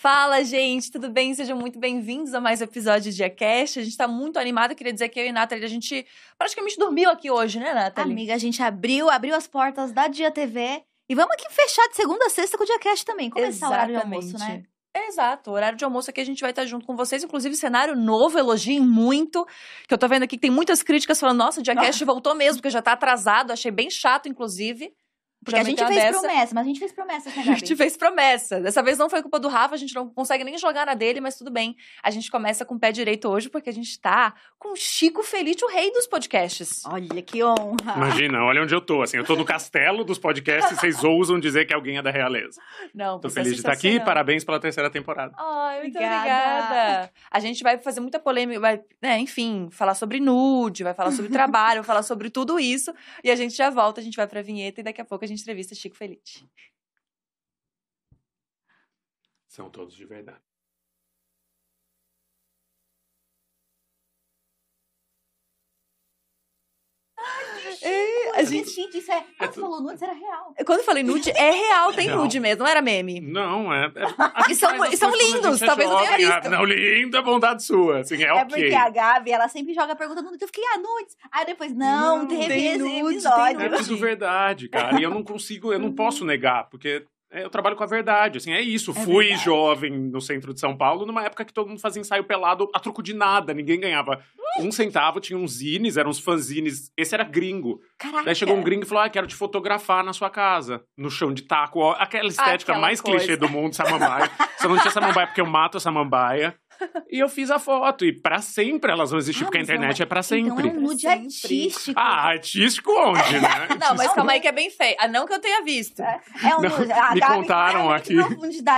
Fala, gente, tudo bem? Sejam muito bem-vindos a mais um episódio de Diacast. A gente tá muito animado. Queria dizer que eu e a Nathalie, a gente praticamente dormiu aqui hoje, né, Nathalie? Amiga, a gente abriu, abriu as portas da Dia TV. E vamos aqui fechar de segunda a sexta com o Diacast também. Começar o horário de almoço, né? Exato, horário de almoço aqui a gente vai estar junto com vocês. Inclusive, cenário novo, elogiem muito. Que eu tô vendo aqui que tem muitas críticas falando: nossa, o Diacast voltou mesmo, porque já tá atrasado. Achei bem chato, inclusive. Porque a gente fez dessa. promessa, mas a gente fez promessa, né, Gabi? A gente fez promessa. Dessa vez não foi culpa do Rafa, a gente não consegue nem jogar na dele, mas tudo bem. A gente começa com o pé direito hoje, porque a gente tá com o Chico Felite, o rei dos podcasts. Olha que honra. Imagina, olha onde eu tô. Assim, eu tô no castelo dos podcasts e vocês ousam dizer que alguém é da realeza. Não, Tô feliz de estar aqui, parabéns pela terceira temporada. Ai, muito obrigada. obrigada. A gente vai fazer muita polêmica, vai, né, enfim, falar sobre nude, vai falar sobre trabalho, vai falar sobre tudo isso. E a gente já volta, a gente vai pra vinheta e daqui a pouco a gente entrevista Chico Felite. São todos de verdade. É, a gente, gente, isso é. Quando é falou nude, era real. Quando eu falei nude, é real, tem real. nude mesmo, não era meme. Não, é. é e são, e são lindos, talvez não tenha visto. Não, lindo é bondade sua. Assim, é, é okay. porque a Gabi, ela sempre joga a pergunta nude. Eu fiquei, ah, nudes. Aí depois, não, não teve tem esse nude, episódio. Tem nude. É tudo verdade, cara. E eu não consigo, eu não posso negar, porque é, eu trabalho com a verdade, assim, é isso. É Fui verdade. jovem no centro de São Paulo, numa época que todo mundo fazia ensaio pelado a troco de nada, ninguém ganhava um centavo, tinha uns zines, eram uns fanzines, esse era gringo. Caraca. Daí chegou um gringo e falou, ah, quero te fotografar na sua casa, no chão de taco, aquela estética aquela mais coisa. clichê do mundo, samambaia. Só não tinha samambaia porque eu mato a samambaia. E eu fiz a foto. E pra sempre elas vão existir, ah, porque a internet é, é pra sempre. Então é um nude artístico. Ah, artístico onde, né? não, mas calma aí que é bem feio. Ah, não que eu tenha visto. É, é um nude. me contaram aqui.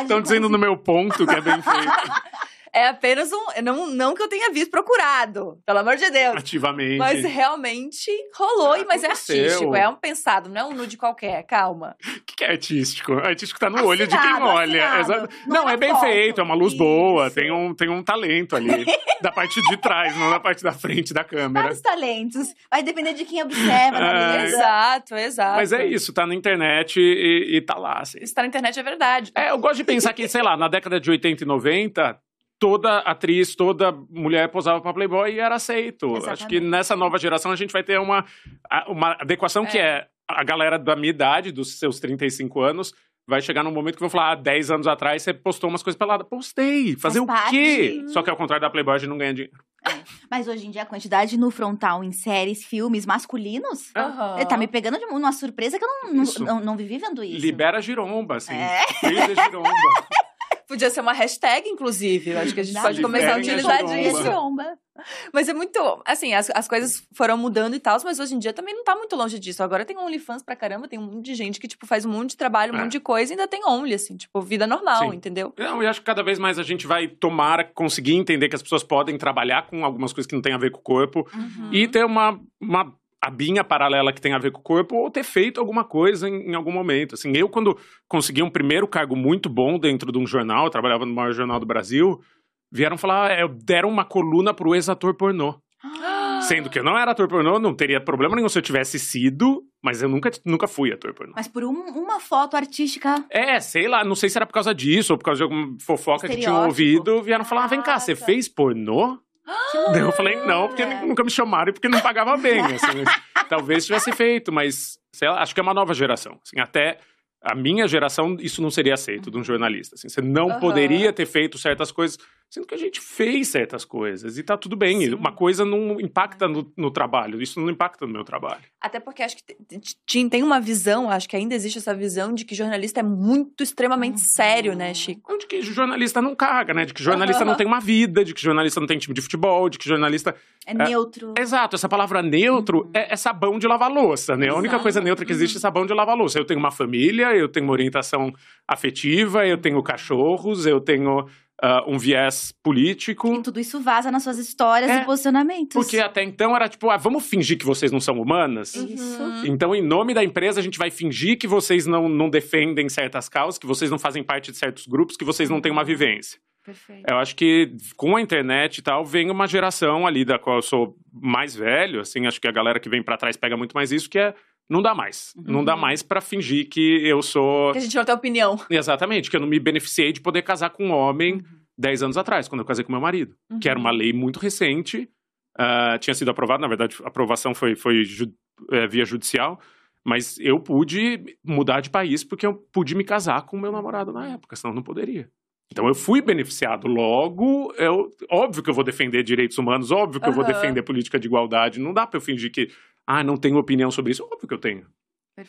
Estão dizendo no meu ponto que é bem feito. É apenas um. Não, não que eu tenha visto procurado, pelo amor de Deus. Ativamente. Mas realmente rolou, ah, mas é artístico. É um pensado, não é um nude qualquer, calma. O que, que, é artístico? Artístico tá no assinado, olho de quem olha. Não, não é, é bem foto. feito, é uma luz Isso. boa, tem um, tem um talento ali. da parte de trás, não da parte da frente da câmera. Vários talentos. Vai depender de quem observa, é, Exato, exato. Mas é isso, tá na internet e, e tá lá. Assim. Isso tá na internet é verdade. É, eu gosto de pensar que, sei lá, na década de 80 e 90 toda atriz, toda mulher posava para Playboy e era aceito. Exatamente. Acho que nessa nova geração a gente vai ter uma, uma adequação é. que é a galera da minha idade, dos seus 35 anos, vai chegar num momento que vão falar, ah, 10 anos atrás você postou umas coisas peladas. Postei! Fazer Faz o parte. quê? Só que ao contrário da Playboy, a gente não ganha dinheiro. É. Mas hoje em dia, a quantidade no frontal em séries, filmes masculinos, uhum. tá me pegando de uma surpresa que eu não, não, não, não, vivi vendo isso. Libera giromba, assim. É. giromba. Podia ser uma hashtag, inclusive. acho que a gente Não, pode começar a utilizar disso. Mas é muito. Assim, as, as coisas foram mudando e tal, mas hoje em dia também não tá muito longe disso. Agora tem OnlyFans pra caramba, tem um monte de gente que, tipo, faz um monte de trabalho, um é. monte de coisa e ainda tem Only, assim, tipo, vida normal, Sim. entendeu? Não, eu acho que cada vez mais a gente vai tomar, conseguir entender que as pessoas podem trabalhar com algumas coisas que não tem a ver com o corpo uhum. e ter uma, uma abinha paralela que tem a ver com o corpo ou ter feito alguma coisa em, em, algum momento. Assim, eu, quando consegui um primeiro cargo muito bom dentro de um jornal, eu trabalhava no maior jornal do Brasil, vieram falar, é, deram uma coluna pro ex-ator pornô. Sendo que eu não era ator pornô, não teria problema nenhum se eu tivesse sido, mas eu nunca, nunca fui ator pornô. Mas por um, uma foto artística. É, sei lá, não sei se era por causa disso ou por causa de alguma fofoca que tinham ouvido, vieram falar: ah, vem cá, você fez pornô? Daí eu falei, não, porque nunca me chamaram e porque não pagava bem. Assim, talvez tivesse feito, mas lá, acho que é uma nova geração. Assim, até a minha geração, isso não seria aceito de um jornalista. Assim, você não uhum. poderia ter feito certas coisas Sendo que a gente fez certas coisas e tá tudo bem. Sim. Uma coisa não impacta no, no, trabalho, isso não impacta no meu trabalho. Até porque acho que tem uma visão, acho que ainda existe essa visão de que jornalista é muito extremamente uhum. sério, né, Chico? De que jornalista não caga, né? De que jornalista uhum. não tem uma vida, de que jornalista não tem time de futebol, de que jornalista. É, é neutro. Exato, essa palavra neutro uhum. é, é, sabão de lavar louça, né? A única coisa neutra que existe é sabão de lavar louça. Eu tenho uma família, eu tenho uma orientação afetiva, eu tenho cachorros, eu tenho uh, um viés político. E tudo isso vaza nas suas histórias é, e posicionamentos. Porque até então era tipo, ah, vamos fingir que vocês não são humanas? Isso. Então, em nome da empresa, a gente vai fingir que vocês não, não defendem certas causas, que vocês não fazem parte de certos grupos, que vocês não têm uma vivência. Perfeito. Eu acho que com a internet e tal, vem uma geração ali da qual eu sou mais velho, assim, acho que a galera que vem para trás pega muito mais isso, que é não dá mais. Uhum. Não dá mais para fingir que eu sou. Que a gente não tem opinião. Exatamente, que eu não me beneficiei de poder casar com um homem uhum. 10 anos atrás, quando eu casei com meu marido. Uhum. Que era uma lei muito recente, uh, tinha sido aprovada, na verdade, a aprovação foi, foi ju é, via judicial, mas eu pude mudar de país porque eu pude me casar com meu namorado na época, senão não poderia. Então eu fui beneficiado. Logo, eu, óbvio que eu vou defender direitos humanos, óbvio que eu vou defender política de igualdade. Não dá para eu fingir que ah, não tenho opinião sobre isso. Óbvio que eu tenho.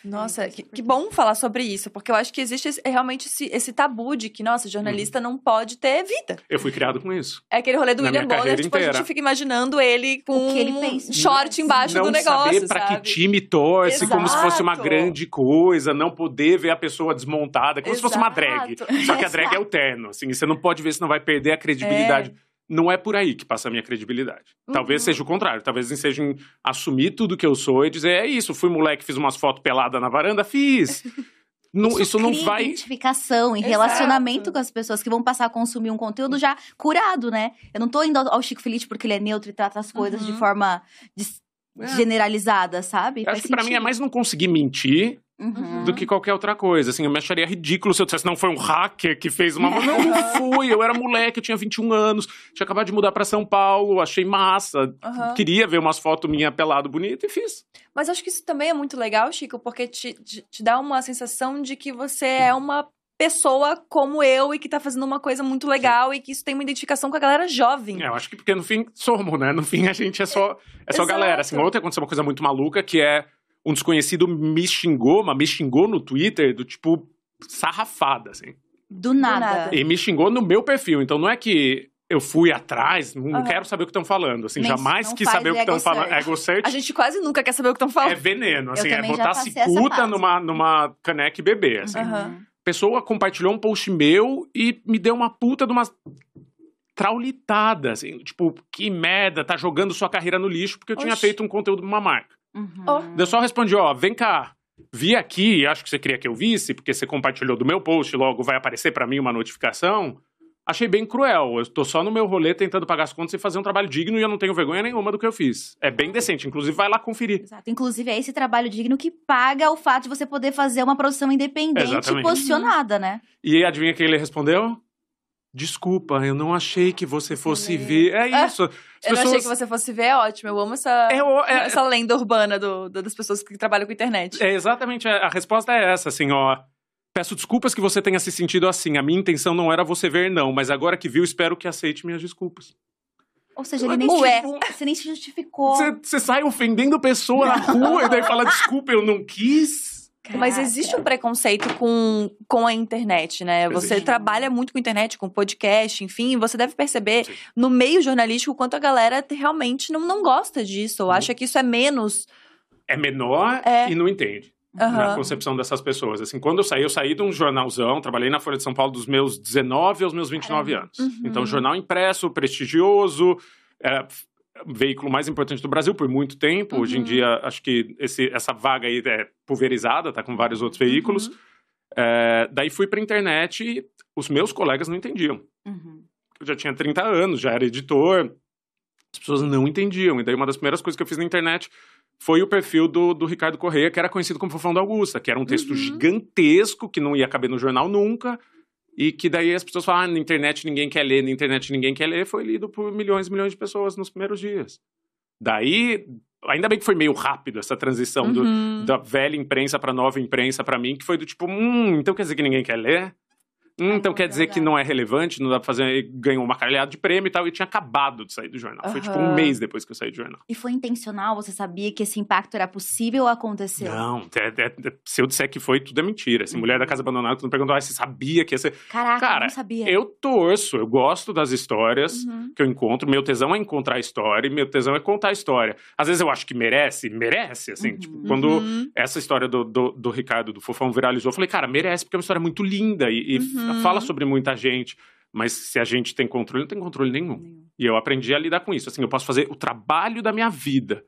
Nossa, que, que, bom falar sobre isso, porque eu acho que existe esse, realmente esse, esse, tabu de que, nossa, jornalista uhum. não pode ter vida. Eu fui criado com isso. É aquele rolê do William Bonner, tipo, inteira. a gente fica imaginando ele com ele um short embaixo não do negócio. Saber pra que time torce, Exato. como se fosse uma grande coisa, não poder ver a pessoa desmontada, como Exato. se fosse uma drag. Só que a drag é o terno, assim, você não pode ver, senão vai perder a credibilidade. É não é por aí que passa a minha credibilidade. Uhum. Talvez seja o contrário. Talvez seja em assumir tudo que eu sou e dizer: é isso, fui moleque, fiz umas fotos peladas na varanda, fiz. Não, isso, isso não vai. identificação e Exato. relacionamento com as pessoas que vão passar a consumir um conteúdo já curado, né? Eu não tô indo ao Chico Feliz porque ele é neutro e trata as coisas uhum. de forma de, é. generalizada, sabe? Acho que pra mim é mais não conseguir mentir Uhum. do que qualquer outra coisa. Assim, eu me acharia ridículo se eu dissesse, não, foi um hacker que fez uma. não, não fui, eu era moleque, eu tinha 21 anos, tinha acabado de mudar para São Paulo, achei massa, uhum. queria ver umas fotos minha pelado bonito e fiz. Mas acho que isso também é muito legal, Chico, porque te, te, te dá uma sensação de que você é uma pessoa como eu e que tá fazendo uma coisa muito legal Sim. e que isso tem uma identificação com a galera jovem. É, eu acho que porque no fim somos, né? No fim a gente é só, é só galera. Assim, ontem aconteceu uma coisa muito maluca que é um desconhecido me xingou, mas me xingou no Twitter do tipo sarrafada, assim. Do nada. E me xingou no meu perfil. Então não é que eu fui atrás, não uhum. quero saber o que estão falando. Assim, jamais quis saber o que estão falando. Ego search. A gente quase nunca quer saber o que estão falando. É veneno, assim, é botar cicuta numa, numa caneca e beber, assim. Uhum. Pessoa compartilhou um post meu e me deu uma puta de uma traulitada, assim, tipo, que merda, tá jogando sua carreira no lixo porque eu Oxi. tinha feito um conteúdo pra uma marca. Uhum. Oh. Eu só respondi, ó, vem cá, vi aqui, acho que você queria que eu visse, porque você compartilhou do meu post, logo vai aparecer para mim uma notificação. Achei bem cruel. Eu tô só no meu rolê tentando pagar as contas e fazer um trabalho digno e eu não tenho vergonha nenhuma do que eu fiz. É bem decente. Inclusive, vai lá conferir. Exato. Inclusive, é esse trabalho digno que paga o fato de você poder fazer uma produção independente Exatamente. e posicionada, né? E adivinha quem ele respondeu? Desculpa, eu não achei que você fosse ver. É ah, isso. As eu pessoas... não achei que você fosse ver, é ótimo. Eu amo essa, é, é, essa lenda urbana do, do, das pessoas que trabalham com internet. É exatamente. A resposta é essa, assim, ó. Peço desculpas que você tenha se sentido assim. A minha intenção não era você ver, não. Mas agora que viu, espero que aceite minhas desculpas. Ou seja, ele nem, Ué. você nem se justificou. Você, você sai ofendendo pessoa na rua e daí fala, desculpa, eu não quis. Caraca. Mas existe um preconceito com, com a internet, né? Você trabalha muito com internet, com podcast, enfim, você deve perceber Sim. no meio jornalístico quanto a galera realmente não, não gosta disso, ou uhum. acha que isso é menos. É menor é. e não entende. Uhum. Na concepção dessas pessoas. Assim, quando eu saí, eu saí de um jornalzão, trabalhei na Folha de São Paulo dos meus 19 aos meus 29 anos. Uhum. Então, jornal impresso, prestigioso, era veículo mais importante do Brasil por muito tempo. Uhum. Hoje em uhum. dia, acho que esse, essa vaga aí é pulverizada, tá com vários outros veículos. Uhum. É, daí fui pra internet e os meus colegas não entendiam. Uhum. Eu já tinha 30 anos, já era editor, as pessoas não entendiam. E daí uma das primeiras coisas que eu fiz na internet foi o perfil do, do Ricardo Correia, que era conhecido como Fofão da Augusta, que era um texto uhum. gigantesco, que não ia caber no jornal nunca, e que daí as pessoas falam, ah, na internet ninguém quer ler, na internet ninguém quer ler, foi lido por milhões e milhões de pessoas nos primeiros dias. Daí, ainda bem que foi meio rápido essa transição uhum. do, da velha imprensa para nova imprensa para mim, que foi do tipo, hum, então quer dizer que ninguém quer ler? Hum, então quer dizer que não é relevante, não dá pra fazer. Ganhou uma caralhada de prêmio e tal, e tinha acabado de sair do jornal. Uhum. Foi tipo um mês depois que eu saí do jornal. E foi intencional? Você sabia que esse impacto era possível acontecer? Não, é, é, é, se eu disser que foi, tudo é mentira. Assim, uhum. Mulher da Casa Abandonada, tu me perguntou, ah, você sabia que ia ser. Caraca, Cara, não sabia. Eu torço, eu gosto das histórias uhum. que eu encontro. Meu tesão é encontrar a história e meu tesão é contar a história. Às vezes eu acho que merece, merece, assim. Tipo, uhum. quando uhum. essa história do, do, do, Ricardo, do Fofão, viralizou, eu falei, cara, merece, porque é uma história muito linda e, e uhum. fala sobre muita gente, mas se a gente tem controle, não tem controle nenhum. nenhum. E eu aprendi a lidar com isso. Assim, eu posso fazer o trabalho da minha vida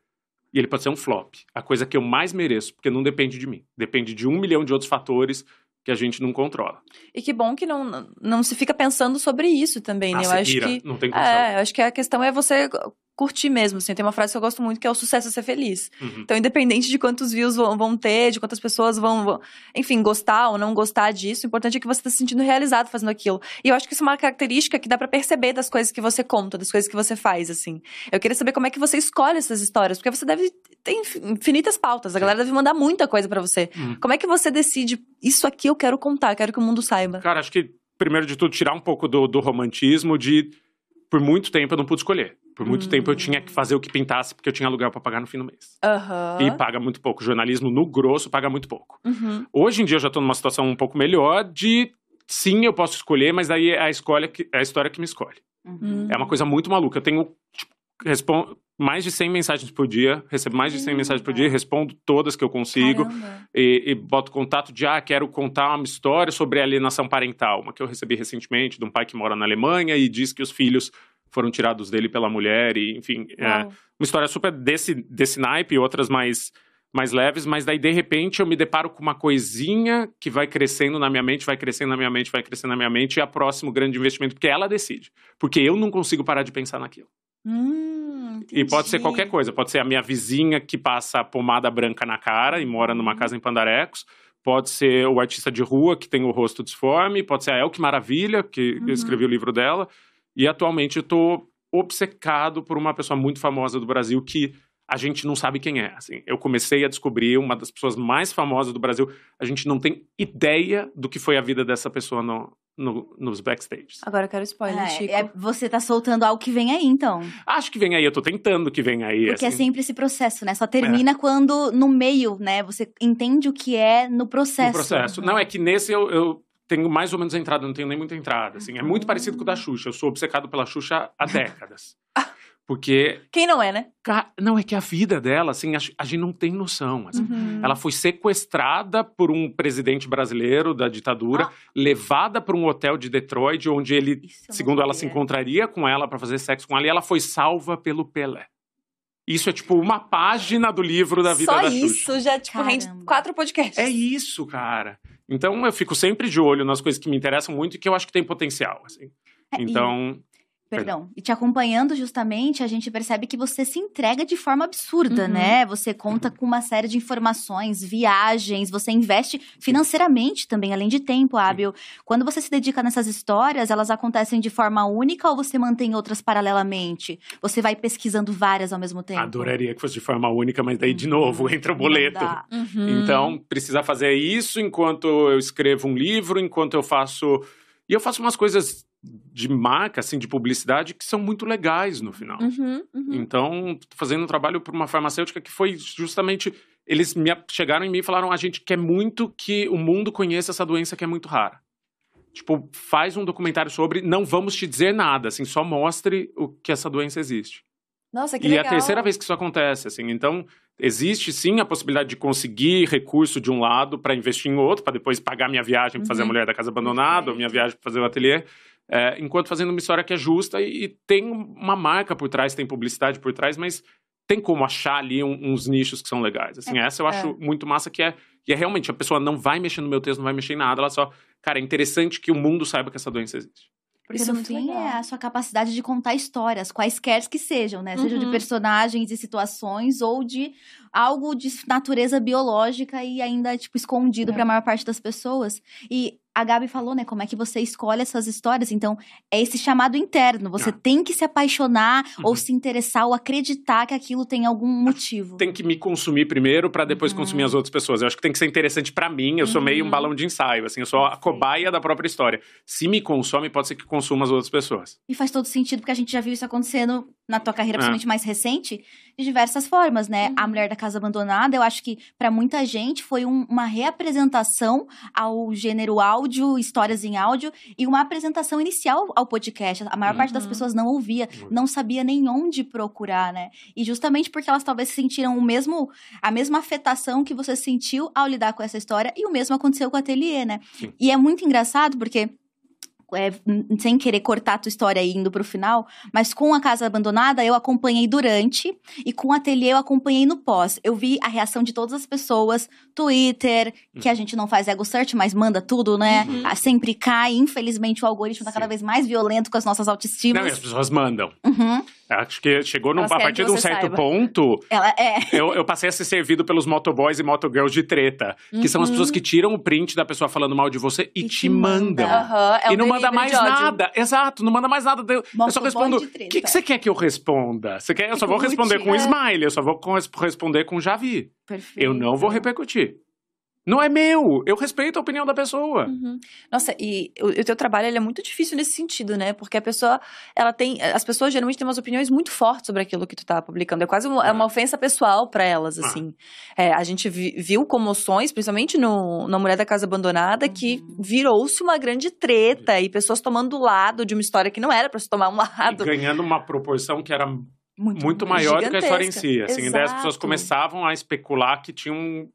e ele pode ser um flop. A coisa que eu mais mereço, porque não depende de mim. Depende de um milhão de outros fatores que a gente não controla. E que bom que não, não se fica pensando sobre isso também, né? eu acho que não tem É, eu acho que a questão é você curtir mesmo, assim. Tem uma frase que eu gosto muito que é o sucesso é ser feliz. Uhum. Então, independente de quantos views vão, vão, ter, de quantas pessoas vão, vão, enfim, gostar ou não gostar disso, o importante é que você está se sentindo realizado fazendo aquilo. E eu acho que isso é uma característica que dá para perceber das coisas que você conta, das coisas que você faz, assim. Eu queria saber como é que você escolhe essas histórias, porque você deve ter infinitas pautas, a galera deve mandar muita coisa para você. Uhum. Como é que você decide, isso aqui eu quero contar, quero que o mundo saiba? Cara, acho que, primeiro de tudo, tirar um pouco do, do romantismo de por muito tempo eu não pude escolher. Por muito tempo eu tinha que fazer o que pintasse, porque eu tinha aluguel para pagar no fim do mês. Uhum. E paga muito pouco. O jornalismo, no grosso, paga muito pouco. Uhum. Hoje em dia eu já tô numa situação um pouco melhor de sim, eu posso escolher, mas aí é a, escolha que, é a história que me escolhe. Uhum. É uma coisa muito maluca. Eu tenho tipo, respondo mais de 100 mensagens por dia, recebo mais de 100 mensagens por dia, respondo todas que eu consigo e, e, boto contato de, ah, quero contar uma história sobre alienação parental, uma que eu recebi recentemente de um pai que mora na Alemanha e diz que os filhos foram tirados dele pela mulher, e enfim, é uma história super desse, desse naipe, outras mais, mais leves, mas daí de repente eu me deparo com uma coisinha que vai crescendo na minha mente, vai crescendo na minha mente, vai crescendo na minha mente, e é o próximo grande investimento, porque ela decide. Porque eu não consigo parar de pensar naquilo. Hum, e pode ser qualquer coisa, pode ser a minha vizinha que passa pomada branca na cara e mora numa uhum. casa em Pandarecos, pode ser o artista de rua que tem o rosto disforme, pode ser a Elke Maravilha, que uhum. escreveu o livro dela, e atualmente eu tô obcecado por uma pessoa muito famosa do Brasil que a gente não sabe quem é. Assim, eu comecei a descobrir uma das pessoas mais famosas do Brasil. A gente não tem ideia do que foi a vida dessa pessoa no, no, nos backstages. Agora eu quero spoiler, é, Chico. É, você tá soltando algo que vem aí, então. Acho que vem aí, eu tô tentando que vem aí. Porque é assim. é sempre esse processo, né? Só termina é. quando no meio, né? Você entende o que é no processo. No processo. Não, é que nesse eu, eu tenho mais ou menos entrada, não tenho nem muita entrada. Assim, é muito parecido com o da Xuxa. Eu sou obcecado pela Xuxa há décadas. Porque. Quem não é, né? Não, é que a vida dela, assim, a, a gente não tem noção. Assim. Uhum. Ela foi sequestrada por um presidente brasileiro da ditadura, ah. levada para um hotel de Detroit, onde ele, Isso segundo ela, se encontraria com ela para fazer sexo com ela, e ela foi salva pelo Pelé. Isso é tipo uma página do livro da vida Só da Xuxa. Só isso já, tipo, rende quatro podcasts. É isso, cara. Então eu fico sempre de olho nas coisas que me interessam muito e que eu acho que tem potencial, assim. É, então, e Perdão. E te acompanhando justamente, a gente percebe que você se entrega de forma absurda, uhum. né? Você conta com uma série de informações, viagens, você investe financeiramente também, além de tempo hábil. Quando você se dedica nessas histórias, elas acontecem de forma única ou você mantém outras paralelamente? Você vai pesquisando várias ao mesmo tempo? Adoraria que fosse de forma única, mas daí, de novo, uhum. entra o boleto. Uhum. Então, precisa fazer isso enquanto eu escrevo um livro, enquanto eu faço. E eu faço umas coisas de marca, assim, de publicidade, que são muito legais no final. Uhum, uhum. Então, fazendo um trabalho para uma farmacêutica que foi justamente. Eles me, chegaram em mim e falaram: a gente quer muito que o mundo conheça essa doença que é muito rara. Tipo, faz um documentário sobre, não vamos te dizer nada, assim, só mostre o que essa doença existe. Nossa, que e legal. E é a terceira vez que isso acontece, assim. Então, existe sim a possibilidade de conseguir recurso de um lado para investir em outro, para depois pagar minha viagem para fazer a uhum. mulher da casa abandonada, ou minha viagem para fazer o ateliê. É, enquanto fazendo uma história que é justa e, e, tem uma marca por trás, tem publicidade por trás, mas tem como achar ali um, uns nichos que são legais. Assim, é, essa eu acho é. muito massa que é, e é realmente, a pessoa não vai mexer no meu texto, não vai mexer em nada, ela só, cara, é interessante que o mundo saiba que essa doença existe. Porque Isso no fim legal. é a sua capacidade de contar histórias, quaisquer que sejam, né? Uhum. Sejam de personagens e situações ou de algo de natureza biológica e ainda, tipo, escondido é. para a maior parte das pessoas. E a Gabi falou, né? Como é que você escolhe essas histórias. Então, é esse chamado interno. Você ah. tem que se apaixonar uhum. ou se interessar ou acreditar que aquilo tem algum motivo. Tem que me consumir primeiro para depois uhum. consumir as outras pessoas. Eu acho que tem que ser interessante para mim. Eu sou meio um uhum. balão de ensaio, assim. Eu sou a cobaia da própria história. Se me consome, pode ser que consuma as outras pessoas. E faz todo sentido, porque a gente já viu isso acontecendo na tua carreira, é. principalmente mais recente, de diversas formas, né? Uhum. A Mulher da Casa Abandonada, eu acho que para muita gente foi um, uma reapresentação ao gênero áudio, histórias em áudio, e uma apresentação inicial ao podcast. A maior uhum. parte das uhum. pessoas não ouvia, não sabia nem onde procurar, né? E justamente porque elas talvez sentiram o mesmo, a mesma afetação que você sentiu ao lidar com essa história, e o mesmo aconteceu com o ateliê, né? Sim. E é muito engraçado porque é, sem querer cortar a tua história indo pro final, mas com a casa abandonada eu acompanhei durante e com o ateliê eu acompanhei no pós. Eu vi a reação de todas as pessoas, Twitter, que a uhum. gente não faz ego search, mas manda tudo, né? Uhum. Ah, sempre cai, infelizmente o algoritmo tá cada vez mais violento com as nossas autoestimas. Não, e as pessoas mandam. Uhum. Acho que chegou num, a partir de um certo saiba. ponto. Ela é. Eu, eu, passei a ser servido pelos motoboys e motogirls de treta. Uhum. Que são as pessoas que tiram o print da pessoa falando mal de você e, e te, te mandam. Uhum. É e não manda mais nada. Exato, não manda mais nada. Eu, eu só respondo. O que, que você quer que eu responda? Você quer? Eu só vou responder com smile, eu só vou responder com já vi. Perfeito. Eu não vou repercutir. Não é meu. Eu respeito a opinião da pessoa. Uhum. Nossa, e o, o teu trabalho é muito difícil nesse sentido, né? Porque a pessoa, ela tem. As pessoas geralmente têm umas opiniões muito fortes sobre aquilo que tu tá publicando. É quase uma, é uma ah. ofensa pessoal para elas, ah. assim. É, a gente vi, viu comoções, principalmente no, na Mulher da Casa Abandonada, uhum. que virou-se uma grande treta e pessoas tomando lado de uma história que não era para se tomar um lado. E ganhando uma proporção que era muito, muito maior do que a história em si. Assim, daí as pessoas começavam a especular que tinham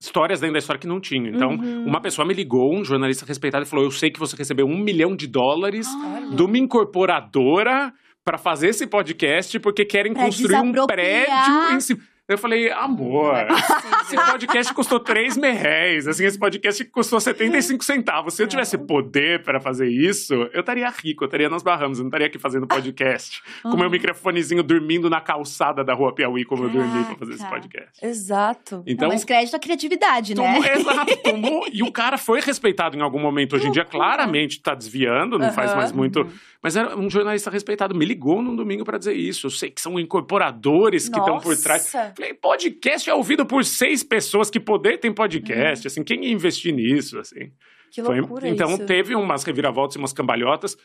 histórias dentro da história que não tinha. Então, uhum. uma pessoa me ligou, um jornalista respeitado, e falou: Eu sei que você recebeu um milhão de dólares de uma incorporadora para fazer esse podcast porque querem pra construir um prédio em cima. Eu falei, amor, é esse podcast custou 3 mil reais. Assim, esse podcast custou 75 centavos. Se eu tivesse poder para fazer isso, eu estaria rico, eu estaria nas Bahamas, eu não estaria aqui fazendo podcast. Com meu microfonezinho dormindo na calçada da rua Piauí, como eu dormi pra fazer esse podcast. Exato. Então, não, mas crédito à criatividade, tomou, né? Exato, tomou. E o cara foi respeitado em algum momento. Hoje em dia, claramente, tá desviando, não uhum. faz mais muito. Mas era um jornalista respeitado. Me ligou num domingo para dizer isso. Eu sei que são incorporadores que estão por trás. Falei, podcast é ouvido por seis pessoas, que poder tem podcast, uhum. assim, quem ia investir nisso, assim? Que loucura foi, Então isso. teve umas reviravoltas e umas cambalhotas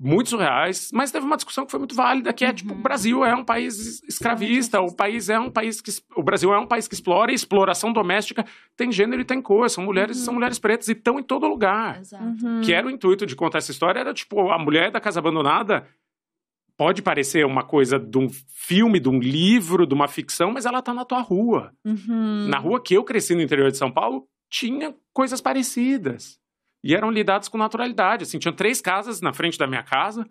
muito surreais, mas teve uma discussão que foi muito válida, que é, tipo, uhum. o Brasil é um país escravista, o país é um país que... O Brasil é um país que explora, e exploração doméstica tem gênero e tem cor, são mulheres uhum. são mulheres pretas e estão em todo lugar. Exato. Uhum. Que era o intuito de contar essa história, era, tipo, a mulher da casa abandonada pode parecer uma coisa de um filme, de um livro, de uma ficção, mas ela tá na tua rua. Uhum. Na rua que eu cresci no interior de São Paulo, tinha coisas parecidas. E eram lidadas com naturalidade. Assim, tinha três casas na frente da minha casa,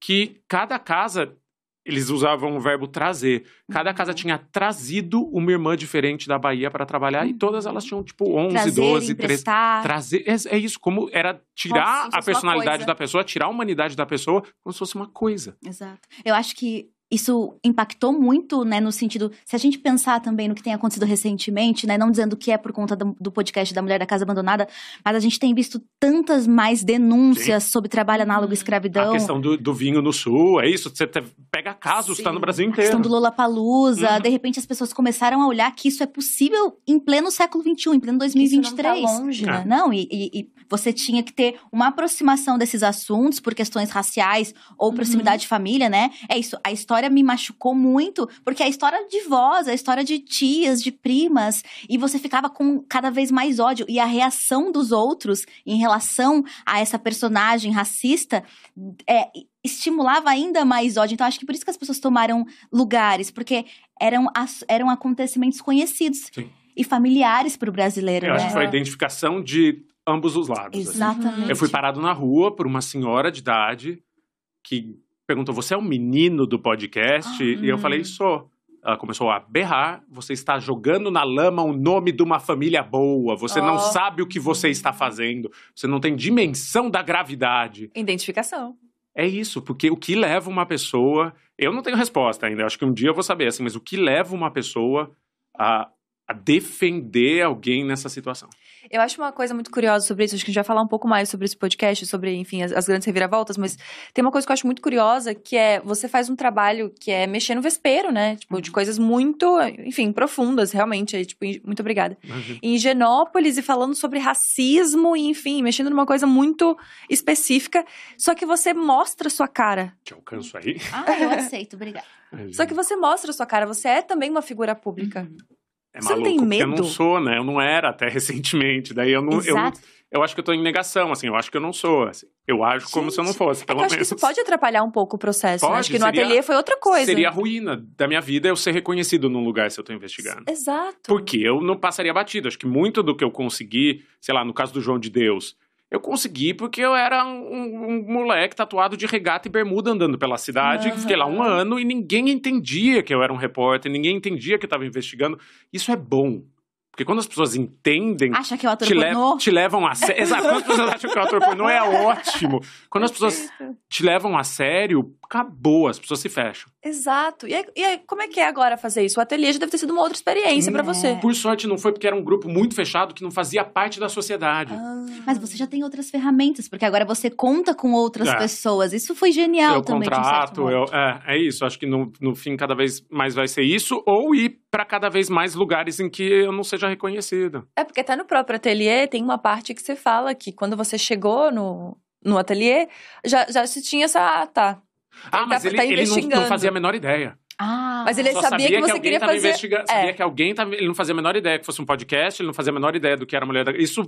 que cada casa eles usavam o verbo trazer. Cada casa uhum. tinha trazido uma irmã diferente da Bahia para trabalhar e todas elas tinham tipo 11, trazer, 12, 13. Trazer. É, é, isso, como era tirar Nossa, a personalidade da pessoa, tirar a humanidade da pessoa como se fosse uma coisa. Exato. Eu acho que isso impactou muito, né, no sentido, se a gente pensar também no que tem acontecido recentemente, né, não dizendo que é por conta do, do podcast da Mulher da Casa Abandonada, mas a gente tem visto tantas mais denúncias Sim. sobre trabalho análogo à escravidão. A questão do, do, vinho no sul, é isso, você pega casos, está no Brasil inteiro. A questão do Lula Palusa, uhum. de repente as pessoas começaram a olhar que isso é possível em pleno século XXI, em pleno 2023. Isso não tá longe, né? Não, e, e, e, você tinha que ter uma aproximação desses assuntos por questões raciais ou proximidade uhum. de família, né? É isso, a história história me machucou muito, porque é a história de vós, é a história de tias, de primas, e você ficava com cada vez mais ódio. E a reação dos outros em relação a essa personagem racista é, estimulava ainda mais ódio. Então, acho que por isso que as pessoas tomaram lugares, porque eram, eram acontecimentos conhecidos. Sim. E familiares para o brasileiro. Eu né? acho que foi a identificação de ambos os lados. Exatamente. Assim. Eu fui parado na rua por uma senhora de idade que perguntou: Você é o menino do podcast? Ah, e eu falei: Sou. Ela começou a berrar. Você está jogando na lama o nome de uma família boa. Você oh. não sabe o que você está fazendo. Você não tem dimensão da gravidade. Identificação. É isso, porque o que leva uma pessoa. Eu não tenho resposta ainda, acho que um dia eu vou saber, assim, mas o que leva uma pessoa a a defender alguém nessa situação. Eu acho uma coisa muito curiosa sobre isso, acho que a gente vai falar um pouco mais sobre esse podcast, sobre, enfim, as, as, grandes reviravoltas, mas tem uma coisa que eu acho muito curiosa, que é, você faz um trabalho que é mexer no vespeiro, né? Tipo, de uhum. coisas muito, enfim, profundas, realmente, aí, tipo, muito obrigada. Imagina. Em Genópolis e falando sobre racismo e, enfim, mexendo numa coisa muito específica, só que você mostra a sua cara. Te alcanço aí? Ah, eu aceito, obrigada. Só que você mostra a sua cara, você é também uma figura pública. Uhum. É Você maluco, não tem medo? eu não sou, né? Eu não era até recentemente. Daí eu não. Exato. Eu, eu acho que eu tô em negação, assim. Eu acho que eu não sou, assim. Eu ajo Gente, como se eu não fosse, pelo é eu menos. acho que isso pode atrapalhar um pouco o processo. Pode, né? Acho que no seria, ateliê foi outra coisa. Seria a ruína da minha vida eu ser reconhecido num lugar se eu tô investigando. Exato. Porque eu não passaria batido. Acho que muito do que eu consegui, sei lá, no caso do João de Deus, Eu consegui porque eu era um, um, moleque tatuado de regata e bermuda andando pela cidade. Uhum. Fiquei lá um ano e ninguém entendia que eu era um repórter, ninguém entendia que eu estava investigando. Isso é bom. Porque quando as pessoas entendem. Acha que é o ator te, pornô? te levam a sério. Exato. Quando as pessoas acham que é o ator pornô, é ótimo. Quando as pessoas te levam a sério, acabou, as pessoas se fecham. Exato. E aí, e aí, como é que é agora fazer isso? O ateliê já deve ter sido uma outra experiência para você. Por sorte, não foi porque era um grupo muito fechado que não fazia parte da sociedade. Ah. Mas você já tem outras ferramentas, porque agora você conta com outras é. pessoas. Isso foi genial eu também. Contrato, eu, é, é isso. Acho que no, no fim, cada vez mais vai ser isso, ou ir para cada vez mais lugares em que eu não seja reconhecida. É, porque até no próprio ateliê tem uma parte que você fala que quando você chegou no, no ateliê, já, já se tinha essa. Ah, tá ah, mas tá, ele, tá ele não, não, fazia a menor ideia. Ah, mas ele sabia, sabia, que você que queria fazer... Investiga... É. Sabia que alguém tava... Ele não fazia a menor ideia que fosse um podcast, ele não fazia a menor ideia do que era Mulher da... Isso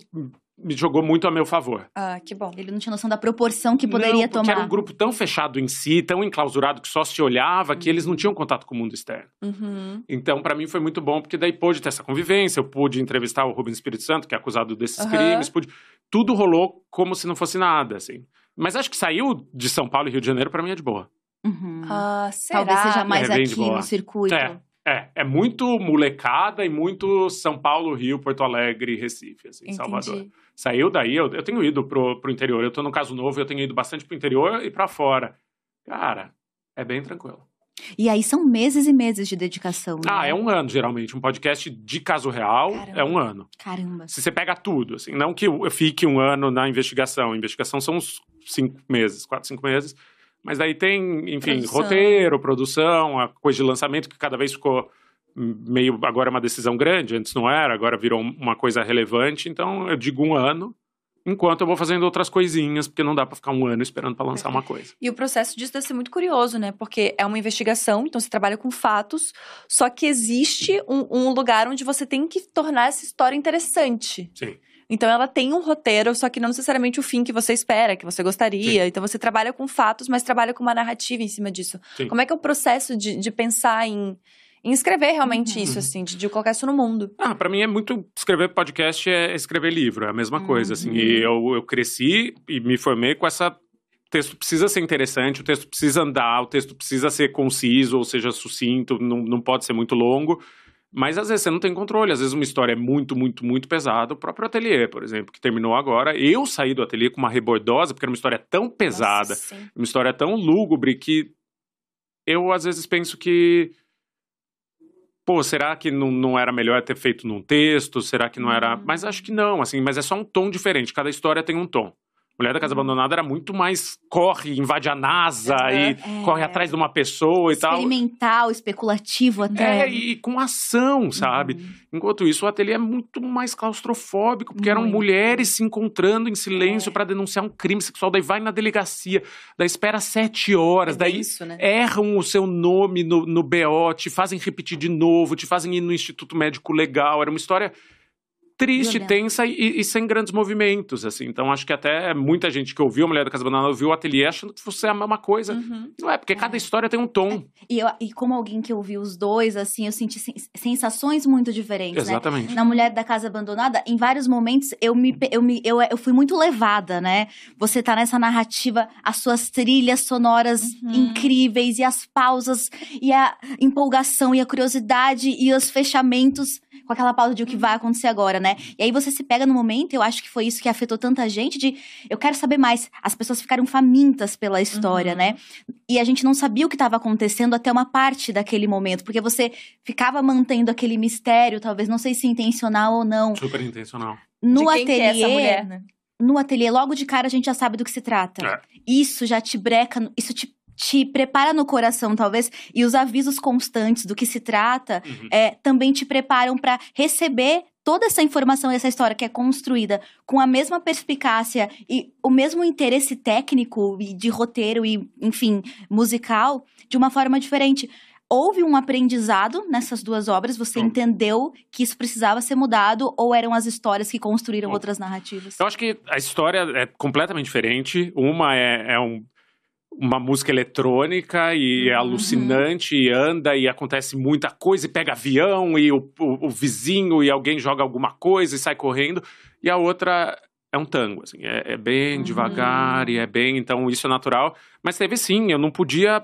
me jogou muito a meu favor. Ah, que bom. Ele não tinha noção da proporção que poderia não, tomar. era um grupo tão fechado em si, tão enclausurado, que só se olhava, que eles não tinham contato com o mundo externo. Uhum. Então, para mim, foi muito bom, porque daí pôde ter essa convivência, eu pude entrevistar o Rubens Espírito Santo, que é acusado desses uhum. crimes, pude... Tudo rolou como se não fosse nada, assim. Mas acho que saiu de São Paulo e Rio de Janeiro, para mim, é de boa. Uhum. Ah, Talvez seja mais é, aqui no circuito. É, é, é muito molecada e muito São Paulo, Rio, Porto Alegre, Recife, assim, Entendi. Salvador. Saiu daí, eu, eu tenho ido pro, pro interior. Eu tô no caso novo, eu tenho ido bastante pro interior e para fora. Cara, é bem tranquilo. E aí são meses e meses de dedicação. Né? Ah, é um ano, geralmente. Um podcast de caso real Caramba. é um ano. Caramba. Se você pega tudo, assim, não que eu fique um ano na investigação. A investigação são uns cinco meses, quatro, cinco meses. Mas daí tem, enfim, produção. roteiro, produção, a coisa de lançamento que cada vez ficou meio. Agora é uma decisão grande, antes não era, agora virou uma coisa relevante. Então eu digo um ano, enquanto eu vou fazendo outras coisinhas, porque não dá para ficar um ano esperando para lançar uma coisa. E o processo disso deve ser muito curioso, né? Porque é uma investigação, então você trabalha com fatos, só que existe um, um lugar onde você tem que tornar essa história interessante. Sim. Então ela tem um roteiro, só que não necessariamente o fim que você espera, que você gostaria. Sim. Então você trabalha com fatos, mas trabalha com uma narrativa em cima disso. Sim. Como é que é o processo de, de pensar em, em escrever realmente uhum. isso, assim, de, de, colocar isso no mundo? Ah, para mim é muito. Escrever podcast é escrever livro, é a mesma uhum. coisa, assim. E uhum. eu, eu cresci e me formei com essa o texto precisa ser interessante, o texto precisa andar, o texto precisa ser conciso, ou seja, sucinto, não, não pode ser muito longo. Mas às vezes você não tem controle, às vezes uma história é muito, muito, muito pesada. O próprio ateliê, por exemplo, que terminou agora. Eu saí do ateliê com uma rebordosa, porque era uma história tão pesada, Nossa, uma história tão lúgubre, que eu às vezes penso que. Pô, será que não, não era melhor ter feito num texto? Será que não era. Hum. Mas acho que não, assim, mas é só um tom diferente. Cada história tem um tom. Mulher da Casa. Abandonada era muito mais corre, invade a NASA é, e é. corre atrás de uma pessoa e tal. Experimental, especulativo até. É, e com ação, sabe? Uhum. Enquanto isso, o ateliê é muito mais claustrofóbico, porque muito. eram mulheres se encontrando em silêncio é. para denunciar um crime sexual. Daí vai na delegacia, daí espera sete horas, é daí isso, né? erram o seu nome no, no BO, te fazem repetir de novo, te fazem ir no Instituto Médico Legal. Era uma história triste, Violenta. tensa e, e, sem grandes movimentos, assim. Então, acho que até muita gente que ouviu a Mulher da Casa Banana ouviu o ateliê achando que fosse a mesma coisa. Uhum. Não é, porque é. cada história tem um tom. É. E, eu, e como alguém que ouviu os dois, assim, eu senti sensações muito diferentes, né? Exatamente. Né? Na Mulher da Casa Abandonada, em vários momentos, eu me, eu, me, eu, eu fui muito levada, né? Você tá nessa narrativa, as suas trilhas sonoras uhum. incríveis e as pausas e a empolgação e a curiosidade e os fechamentos com aquela pausa de o que vai acontecer agora, né? E aí você se pega no momento, eu acho que foi isso que afetou tanta gente, de eu quero saber mais. As pessoas ficaram famintas pela história, uhum. né? E a gente não sabia o que estava acontecendo até uma parte daquele momento, porque você ficava mantendo aquele mistério, talvez, não sei se intencional ou não. Super intencional. No é ateliê. É mulher, né? No ateliê, logo de cara a gente já sabe do que se trata. É. Isso já te breca, isso te te prepara no coração, talvez, e os avisos constantes do que se trata uhum. é, também te preparam para receber toda essa informação, essa história que é construída com a mesma perspicácia e o mesmo interesse técnico e de roteiro e, enfim, musical, de uma forma diferente. Houve um aprendizado nessas duas obras? Você hum. entendeu que isso precisava ser mudado ou eram as histórias que construíram hum. outras narrativas? Eu acho que a história é completamente diferente. Uma é, é um uma música eletrônica e é uhum. alucinante, e anda e acontece muita coisa, e pega avião, e o, o, o, vizinho e alguém joga alguma coisa e sai correndo. E a outra é um tango, assim, é, é bem uhum. devagar e é bem, então isso é natural. Mas teve sim, eu não podia,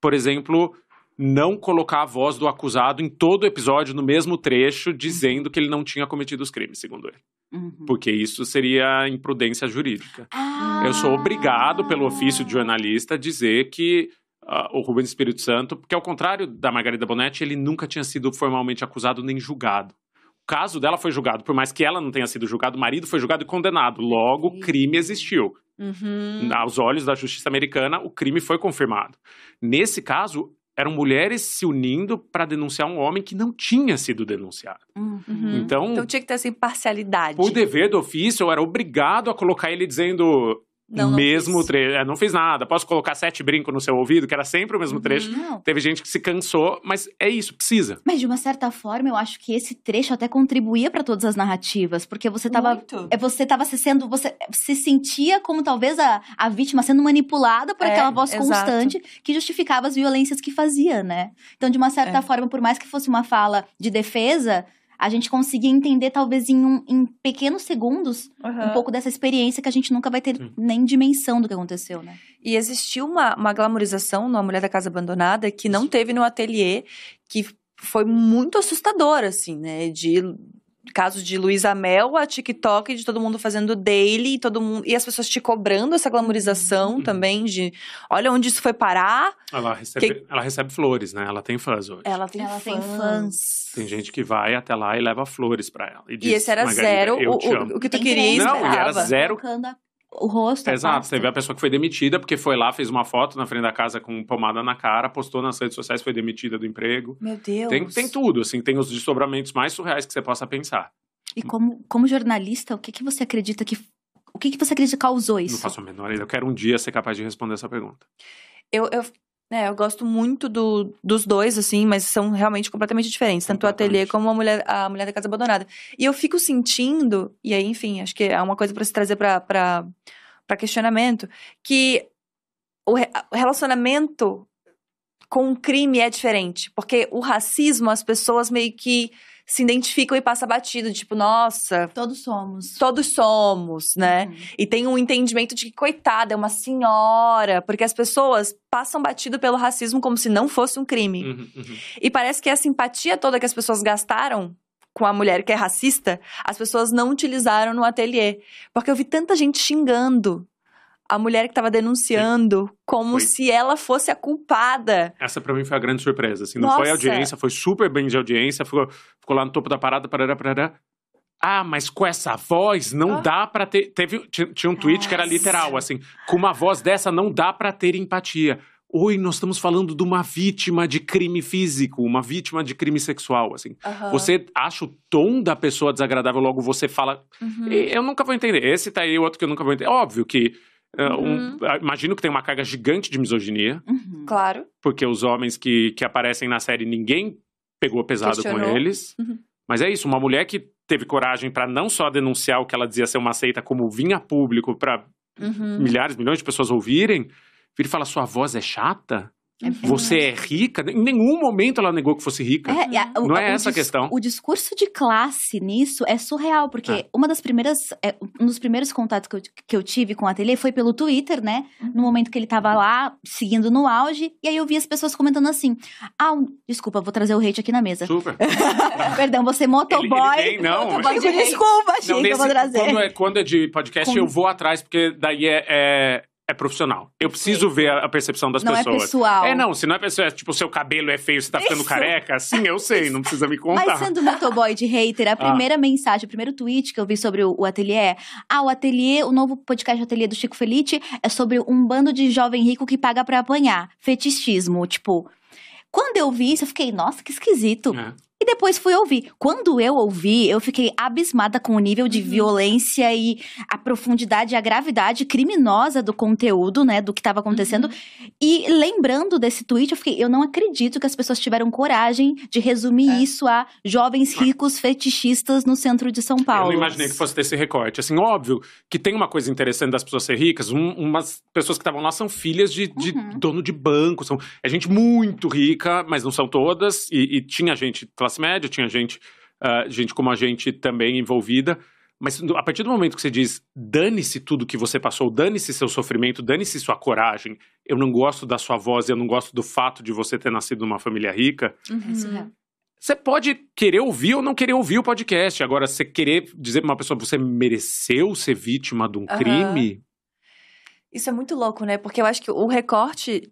por exemplo, não colocar a voz do acusado em todo o episódio no mesmo trecho, dizendo que ele não tinha cometido os crimes, segundo ele. Uhum. Porque isso seria imprudência jurídica. Ah. Eu sou obrigado, pelo ofício de jornalista, a dizer que uh, o Rubens Espírito Santo, porque ao contrário da Margarida Bonetti, ele nunca tinha sido formalmente acusado nem julgado. O caso dela foi julgado, por mais que ela não tenha sido julgada, o marido foi julgado e condenado. Logo, o crime existiu. Uhum. Aos olhos da justiça americana, o crime foi confirmado. Nesse caso, eram mulheres se unindo para denunciar um homem que não tinha sido denunciado. Uhum. Então, então tinha que ter essa imparcialidade. O dever do ofício era obrigado a colocar ele dizendo não, não mesmo trecho. É, não fiz nada. Posso colocar sete brincos no seu ouvido, que era sempre o mesmo uhum. trecho. Não. Teve gente que se cansou, mas é isso, precisa. Mas de uma certa forma, eu acho que esse trecho até contribuía para todas as narrativas, porque você tava. Muito. É, você tava se sendo. Você se sentia como talvez a, a vítima sendo manipulada por é, aquela voz exato. constante que justificava as violências que fazia, né? Então, de uma certa é. forma, por mais que fosse uma fala de defesa a gente conseguia entender, talvez em, um, em pequenos segundos, uhum. um pouco dessa experiência que a gente nunca vai ter Sim. nem dimensão do que aconteceu, né? E existiu uma, uma glamorização numa Mulher da Casa Abandonada que não teve no ateliê, que foi muito assustadora, assim, né? De caso de Luísa Mel, a TikTok de todo mundo fazendo daily, todo mundo e as pessoas te cobrando essa glamorização uhum. também de, olha onde isso foi parar. Ela recebe, que... ela recebe flores, né? Ela tem fãs hoje. Ela tem, ela fãs. tem fãs. Tem gente que vai até lá e leva flores para ela. E, diz, e esse era zero o, o, o, que tu queria Não, e era zero o rosto. Exato, teve a pessoa que foi demitida porque foi lá, fez uma foto na frente da casa com pomada na cara, postou nas redes sociais, foi demitida do emprego. Meu Deus. Tem, tem tudo, assim, tem os desdobramentos mais surreais que você possa pensar. E como, como jornalista, o que, que você acredita que. O que, que você acredita que causou isso? Não faço a menor ideia. Eu quero um dia ser capaz de responder essa pergunta. Eu, eu, é, eu gosto muito do, dos dois, assim, mas são realmente completamente diferentes. Tanto o ateliê como a mulher, a mulher da Casa Abandonada. E eu fico sentindo, e aí, enfim, acho que é uma coisa para se trazer para questionamento, que o, re, o relacionamento com o crime é diferente. Porque o racismo, as pessoas meio que se identificam e passa batido, tipo, nossa. Todos somos. Todos somos, né? Uhum. E tem um entendimento de que, coitada, é uma senhora, porque as pessoas passam batido pelo racismo como se não fosse um crime. Uhum, uhum. E parece que a simpatia toda que as pessoas gastaram com a mulher que é racista, as pessoas não utilizaram no ateliê. Porque eu vi tanta gente xingando a mulher que estava denunciando Sim. como foi. se ela fosse a culpada. Essa para mim foi a grande surpresa. Assim, não Nossa. foi audiência, foi super bem de audiência, ficou, ficou lá no topo da parada, parará, parará. Ah, mas com essa voz não ah. dá para ter. Teve, tinha, um tweet Nossa. que era literal, assim, com uma voz dessa não dá para ter empatia. Oi, nós estamos falando de uma vítima de crime físico, uma vítima de crime sexual, assim. Uhum. Você acha o tom da pessoa desagradável, logo você fala. Uhum. Eu nunca vou entender. Esse tá aí, outro que eu nunca vou entender. Óbvio que é, um, uhum. imagino que tem uma carga gigante de misoginia. Uhum. Claro. Porque os homens que, que aparecem na série, ninguém pegou pesado Questionou. com eles. Uhum. Mas é isso, uma mulher que teve coragem para não só denunciar o que ela dizia ser uma seita, como vinha público para uhum. milhares, milhões de pessoas ouvirem, vir e fala: sua voz é chata? É você é rica? Em nenhum momento ela negou que fosse rica. É, a, não é essa a questão. O discurso de classe nisso é surreal, porque é. uma das primeiras, é, um dos primeiros contatos que eu, que eu tive com o ateliê foi pelo Twitter, né? Uhum. No momento que ele tava lá, seguindo no auge, e aí eu vi as pessoas comentando assim: Ah, um, desculpa, vou trazer o hate aqui na mesa. Super. Perdão, você motoboy. Ele, ele não, motoboy de desculpa, achei que eu vou trazer. Quando é, quando é de podcast, eu vou atrás, porque daí é, é profissional. Eu preciso ver a, percepção das não é pessoas. Não é pessoal. É, não, se não é pessoal, é tipo, o seu cabelo é feio, você tá ficando Isso. careca, sim, eu sei, não precisa me contar. Mas sendo motoboy de hater, a ah. primeira ah. mensagem, o primeiro tweet que eu vi sobre o, o ateliê é: Ah, o ateliê, o novo podcast ateliê do Chico Felite é sobre um bando de jovem rico que paga para apanhar. Fetichismo. Tipo, quando eu vi isso, eu fiquei, nossa, que esquisito. É. Depois fui ouvir. Quando eu ouvi, eu fiquei abismada com o nível de uhum. violência e a profundidade e a gravidade criminosa do conteúdo, né, do que estava acontecendo. Uhum. E lembrando desse tweet, eu fiquei, eu não acredito que as pessoas tiveram coragem de resumir é. isso a jovens ricos fetichistas no centro de São Paulo. Eu não imaginei que fosse ter esse recorte. Assim, óbvio que tem uma coisa interessante das pessoas ser ricas. Um, umas pessoas que estavam lá são filhas de, de uhum. dono de banco, são é gente muito rica, mas não são todas. E, e tinha gente classe tinha gente, uh, gente como a gente também envolvida, Mas a partir do momento que você diz, dane-se tudo que você passou, dane-se seu sofrimento, dane-se sua coragem, eu não gosto da sua voz, eu não gosto do fato de você ter nascido numa família rica. Uhum. Você pode querer ouvir ou não querer ouvir o podcast. Agora, você querer dizer pra uma pessoa você mereceu ser vítima de um uhum. crime. Isso é muito louco, né? Porque eu acho que o recorte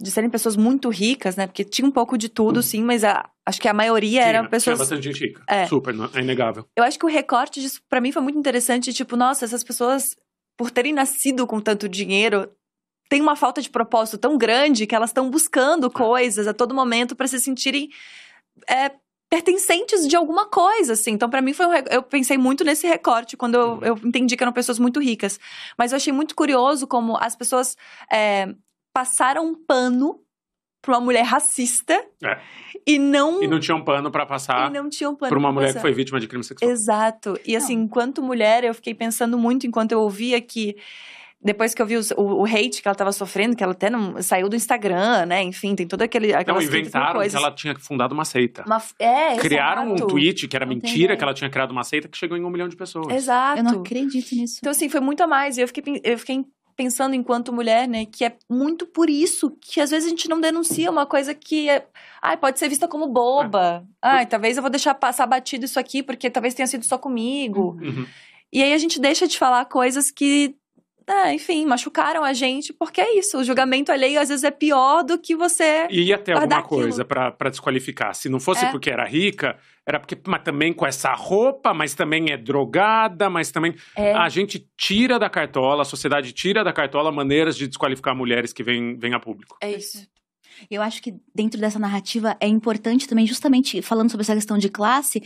de serem pessoas muito ricas, né? Porque tinha um pouco de tudo, hum. sim, mas a, acho que a maioria eram pessoas. Tinha bastante gente rica. É. Super, é inegável. Eu acho que o recorte disso, pra mim, foi muito interessante. Tipo, nossa, essas pessoas, por terem nascido com tanto dinheiro, têm uma falta de propósito tão grande que elas estão buscando é. coisas a todo momento para se sentirem. É, pertencentes de alguma coisa, assim. Então, para mim, foi um, eu pensei muito nesse recorte quando eu, uhum. eu, entendi que eram pessoas muito ricas. Mas eu achei muito curioso como as pessoas é, passaram um pano pra uma mulher racista. É. E não. E não tinham um pano para passar. E não tinham pano pra uma mulher passar. que foi vítima de crime sexual. Exato. E assim, não. enquanto mulher, eu fiquei pensando muito enquanto eu ouvia que. Depois que eu vi o, o, o hate que ela estava sofrendo, que ela até não saiu do Instagram, né? Enfim, tem todo aquele. Não, inventaram que ela tinha fundado uma seita. Uma, é, Criaram exato. um tweet que era não mentira, que ela tinha criado uma seita que chegou em um milhão de pessoas. Exato. Eu não acredito nisso. Então, assim, foi muito a mais. E eu fiquei, eu fiquei pensando enquanto mulher, né, que é muito por isso que às vezes a gente não denuncia uma coisa que é, ai, pode ser vista como boba. É. Ai, talvez eu vou deixar passar batido isso aqui porque talvez tenha sido só comigo. Uhum. E aí a gente deixa de falar coisas que é, enfim, machucaram a gente, porque é isso. O julgamento alheio às vezes é pior do que você. E ia ter alguma coisa para desqualificar. Se não fosse é. porque era rica, era porque. Mas também com essa roupa, mas também é drogada, mas também. É. A gente tira da cartola, a sociedade tira da cartola maneiras de desqualificar mulheres que vêm, vêm a público. É isso. Eu acho que dentro dessa narrativa é importante também, justamente falando sobre essa questão de classe,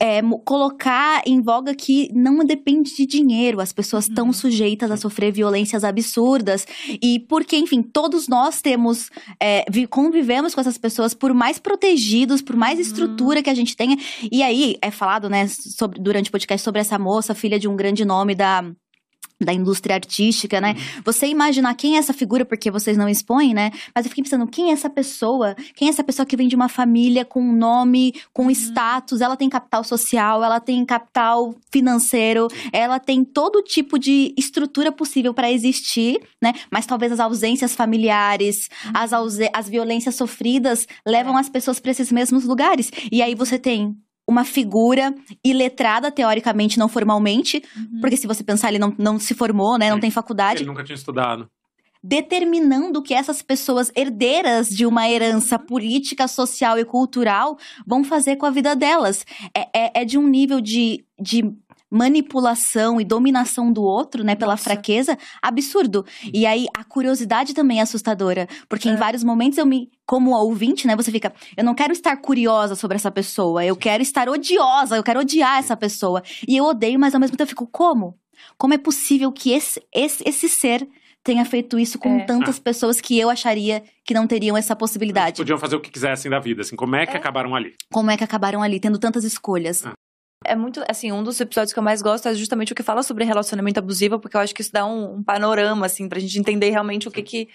é, colocar em voga que não depende de dinheiro, as pessoas estão uhum. sujeitas a sofrer violências absurdas. E porque, enfim, todos nós temos, é, convivemos com essas pessoas por mais protegidos, por mais uhum. estrutura que a gente tenha. E aí é falado, né, sobre, durante o podcast sobre essa moça, filha de um grande nome da da indústria artística, né? Uhum. Você imaginar quem é essa figura, porque vocês não expõem, né? Mas eu fiquei pensando, quem é essa pessoa? Quem é essa pessoa que vem de uma família com nome, com uhum. status? Ela tem capital social, ela tem capital financeiro, ela tem todo tipo de estrutura possível para existir, né? Mas talvez as ausências familiares, uhum. as, as violências sofridas levam é. as pessoas para esses mesmos lugares. E aí você tem uma figura iletrada, teoricamente, não formalmente, uhum. porque se você pensar, ele não, não se formou, né? Não tem faculdade. Ele nunca tinha estudado. Determinando que essas pessoas herdeiras de uma herança política, social e cultural vão fazer com a vida delas. É, é, é de um nível de, de manipulação e dominação do outro, né, pela Nossa. fraqueza, absurdo. E aí a curiosidade também é assustadora, porque é. em vários momentos eu me como ouvinte, né, você fica, eu não quero estar curiosa sobre essa pessoa, eu quero estar odiosa, eu quero odiar essa pessoa. E eu odeio, mas ao mesmo tempo eu fico, como? Como é possível que esse, esse, esse ser tenha feito isso com é. tantas ah. pessoas que eu acharia que não teriam essa possibilidade. Eles podiam fazer o que quisessem da vida, assim, como é que é. acabaram ali? Como é que acabaram ali, tendo tantas escolhas. Ah. É muito, assim, um dos episódios que eu mais gosto é justamente o que fala sobre relacionamento abusivo, porque eu acho que isso dá um, um panorama, assim, pra gente entender realmente o que que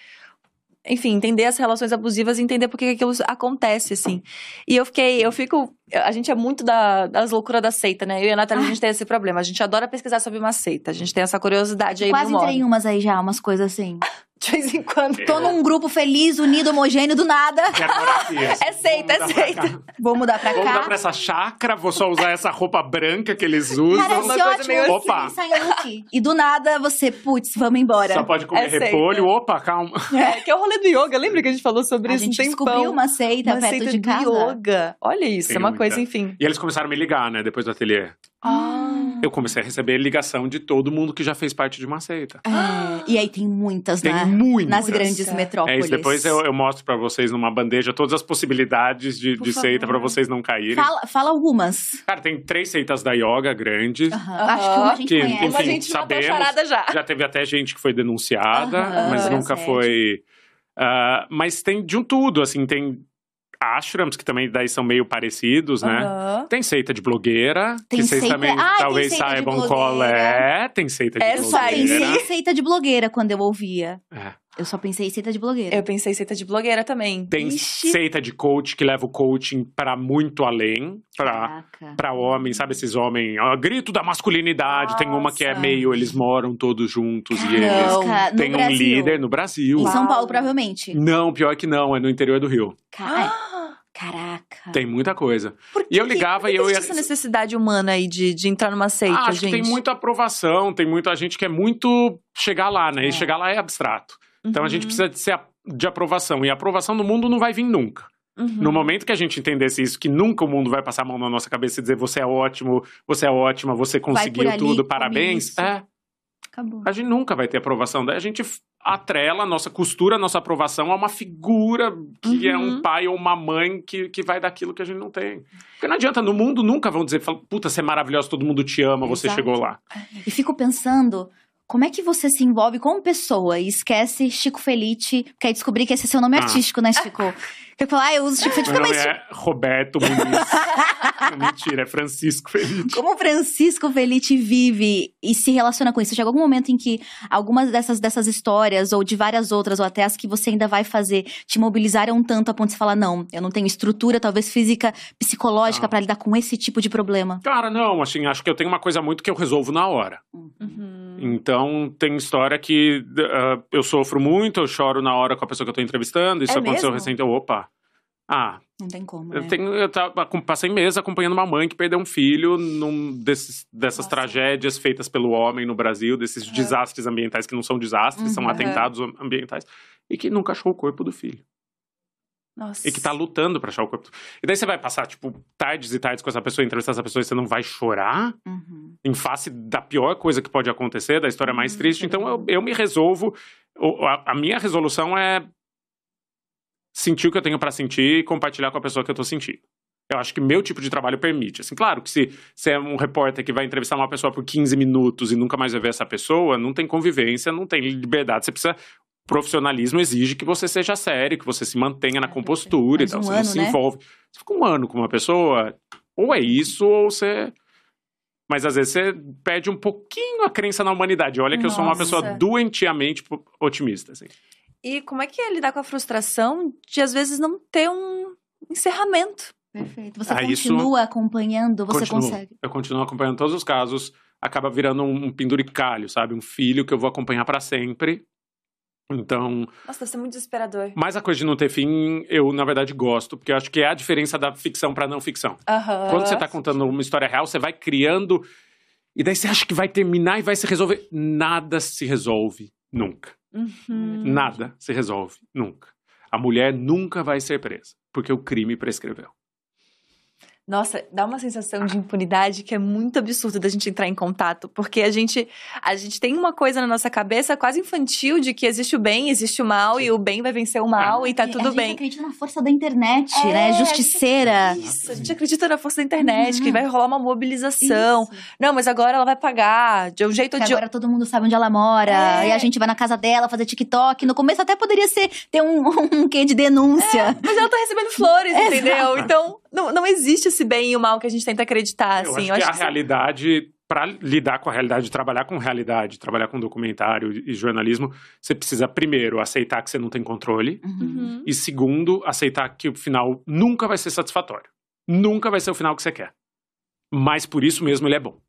enfim, entender as relações abusivas e entender por que aquilo acontece, assim. E eu fiquei, eu fico. A gente é muito da, das loucuras da seita, né? Eu e a Natália, a gente tem esse problema. A gente adora pesquisar sobre uma seita. A gente tem essa curiosidade aí. Quase entrei em umas aí já, umas coisas assim. De vez em quando. Tô num grupo feliz, unido, homogêneo, do nada. É seita, é seita. Vou mudar pra cá. Vou mudar pra essa chácara, vou só usar essa roupa branca que eles usam. Parece uma ótimo meio... Opa. Look. E do nada você, putz, vamos embora. Só pode comer é repolho. Seita. Opa, calma. É, que é o rolê do yoga. Lembra que a gente falou sobre a isso um tempão? A gente descobriu uma seita uma perto seita de casa. yoga. Olha isso, Tem é uma muita. coisa, enfim. E eles começaram a me ligar, né, depois do ateliê. Ah. Eu comecei a receber ligação de todo mundo que já fez parte de uma seita. É, e aí tem muitas, tem né? Muitas. Nas grandes metrópoles. É isso, depois eu, eu mostro para vocês numa bandeja todas as possibilidades de, de seita para vocês não caírem. Fala, fala, algumas. Cara, tem três seitas da yoga grandes. Uhum. Acho que uma a gente que, conhece. Enfim, a gente sabemos. Já. já teve até gente que foi denunciada, uhum. mas nunca foi... Uh, mas tem de um tudo, assim, tem ashrams, que também daí são meio parecidos, né? Uhum. Tem seita de blogueira, tem que vocês seita... também ah, talvez saibam qual é. Tem seita de Essa blogueira. Tem seita de blogueira quando eu ouvia. É. Eu só pensei em seita de blogueira. Eu pensei em seita de blogueira também. Tem Ixi. seita de coach que leva o coaching para muito além, para para homens, sabe esses homens, ó, grito da masculinidade. Nossa. Tem uma que é meio eles moram todos juntos Caramba. e eles tem um líder no Brasil. Em São Paulo provavelmente. Não, pior que não, é no interior do Rio. Car... Caraca. Tem muita coisa. e eu ligava e eu ia. essa necessidade humana aí de, de entrar numa seita, ah, acho gente? que tem muita aprovação, tem muita gente que é muito chegar lá, né? É. E chegar lá é abstrato. Então a gente uhum. precisa de, ser, de aprovação. E a aprovação no mundo não vai vir nunca. Uhum. No momento que a gente entendesse isso, que nunca o mundo vai passar a mão na nossa cabeça e dizer você é ótimo, você é ótima, você conseguiu ali, tudo, parabéns. É. Acabou. A gente nunca vai ter aprovação. Daí a gente atrela a nossa costura, a nossa aprovação a uma figura que uhum. é um uhum. pai ou uma mãe que, que vai daquilo que a gente não tem. Porque não adianta, no mundo nunca vão dizer, puta, você é maravilhosa, todo mundo te ama, Exato. você chegou lá. E fico pensando, como é que você se envolve como pessoa e esquece Chico Felite, porque aí descobri que esse é seu nome ah. artístico, né, Chico? Eu falo, ah, eu uso Chico Felite. Meu nome é Roberto Muniz. Mentira, é Francisco Felite. Como Francisco Felite vive e se relaciona com isso? Chega algum momento em que algumas dessas, dessas histórias, ou de várias outras, ou até as que você ainda vai fazer, te mobilizaram tanto a ponto de falar, não, eu não tenho estrutura, talvez física, psicológica, ah. para lidar com esse tipo de problema? Cara, não, assim, acho que eu tenho uma coisa muito que eu resolvo na hora. Uhum. Então, tem história que uh, eu sofro muito, eu choro na hora com a pessoa que eu tô entrevistando, isso é aconteceu recente, opa, ah. Não tem como. Eu, né? tenho, eu tava, passei meses acompanhando uma mãe que perdeu um filho num desses, dessas Nossa. tragédias feitas pelo homem no Brasil, desses uhum. desastres ambientais que não são desastres, uhum. são atentados ambientais, e que nunca achou o corpo do filho. Nossa. E que tá lutando pra achar o corpo. E daí você vai passar, tipo, tardes e tardes com essa pessoa, entrevistar essa pessoa e você não vai chorar uhum. em face da pior coisa que pode acontecer, da história mais uhum. triste. Então eu, eu me resolvo. A, a minha resolução é sentir o que eu tenho para sentir e compartilhar com a pessoa que eu tô sentindo. Eu acho que meu tipo de trabalho permite. Assim, claro que se você é um repórter que vai entrevistar uma pessoa por 15 minutos e nunca mais vai ver essa pessoa, não tem convivência, não tem liberdade. Você precisa. Profissionalismo exige que você seja sério, que você se mantenha na é, compostura e tal. Um você ano, não se né? envolve. Você fica um ano com uma pessoa, ou é isso, ou você. Mas às vezes você perde um pouquinho a crença na humanidade. Olha que Nossa. eu sou uma pessoa doentiamente otimista. Assim. E como é que é lidar com a frustração de, às vezes, não ter um encerramento? Perfeito. Você ah, continua acompanhando, você continuo. consegue. Eu continuo acompanhando todos os casos. Acaba virando um penduricalho, sabe? Um filho que eu vou acompanhar para sempre. Então. Nossa, deve ser muito desesperador. Mas a coisa de não ter fim, eu, na verdade, gosto, porque eu acho que é a diferença da ficção para não ficção. Uhum. Quando você tá contando uma história real, você vai criando. E daí você acha que vai terminar e vai se resolver. Nada se resolve nunca. Uhum. Nada se resolve, nunca. A mulher nunca vai ser presa, porque o crime prescreveu. Nossa, dá uma sensação de impunidade que é muito absurdo da gente entrar em contato, porque a gente a gente tem uma coisa na nossa cabeça quase infantil de que existe o bem, existe o mal Sim. e o bem vai vencer o mal é. e tá e tudo a bem. A gente acredita na força da internet, é, né? Justiceira. Isso, a gente acredita na força da internet, uhum. que vai rolar uma mobilização. Isso. Não, mas agora ela vai pagar de um jeito ou de agora todo mundo sabe onde ela mora é. e a gente vai na casa dela fazer TikTok. No começo até poderia ser ter um, um quê de denúncia. É, mas ela tá recebendo flores, entendeu? Então, não, não existe esse bem e o mal que a gente tenta acreditar, eu assim. Acho eu acho que, que a realidade, para lidar com a realidade, trabalhar com realidade, trabalhar com documentário e jornalismo, você precisa, primeiro, aceitar que você não tem controle. Uhum. E, segundo, aceitar que o final nunca vai ser satisfatório. Nunca vai ser o final que você quer. Mas, por isso mesmo, ele é bom.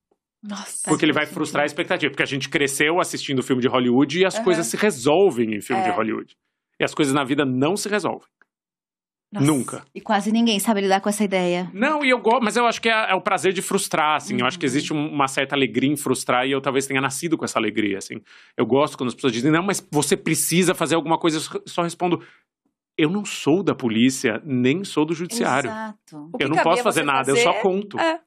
Nossa, porque ele vai frustrar a expectativa. Porque a gente cresceu assistindo filme de Hollywood e as uhum. coisas se resolvem em filme é. de Hollywood. E as coisas na vida não se resolvem. Nossa. Nunca. E quase ninguém sabe lidar com essa ideia. Não, e eu gosto, mas eu acho que é, é, o prazer de frustrar, assim. Uhum. Eu acho que existe um, uma certa alegria em frustrar e eu talvez tenha nascido com essa alegria, assim. Eu gosto quando as pessoas dizem, não, mas você precisa fazer alguma coisa. Eu só respondo, eu não sou da polícia, nem sou do judiciário. Exato. Eu não posso fazer nada, fazer... eu só conto. É.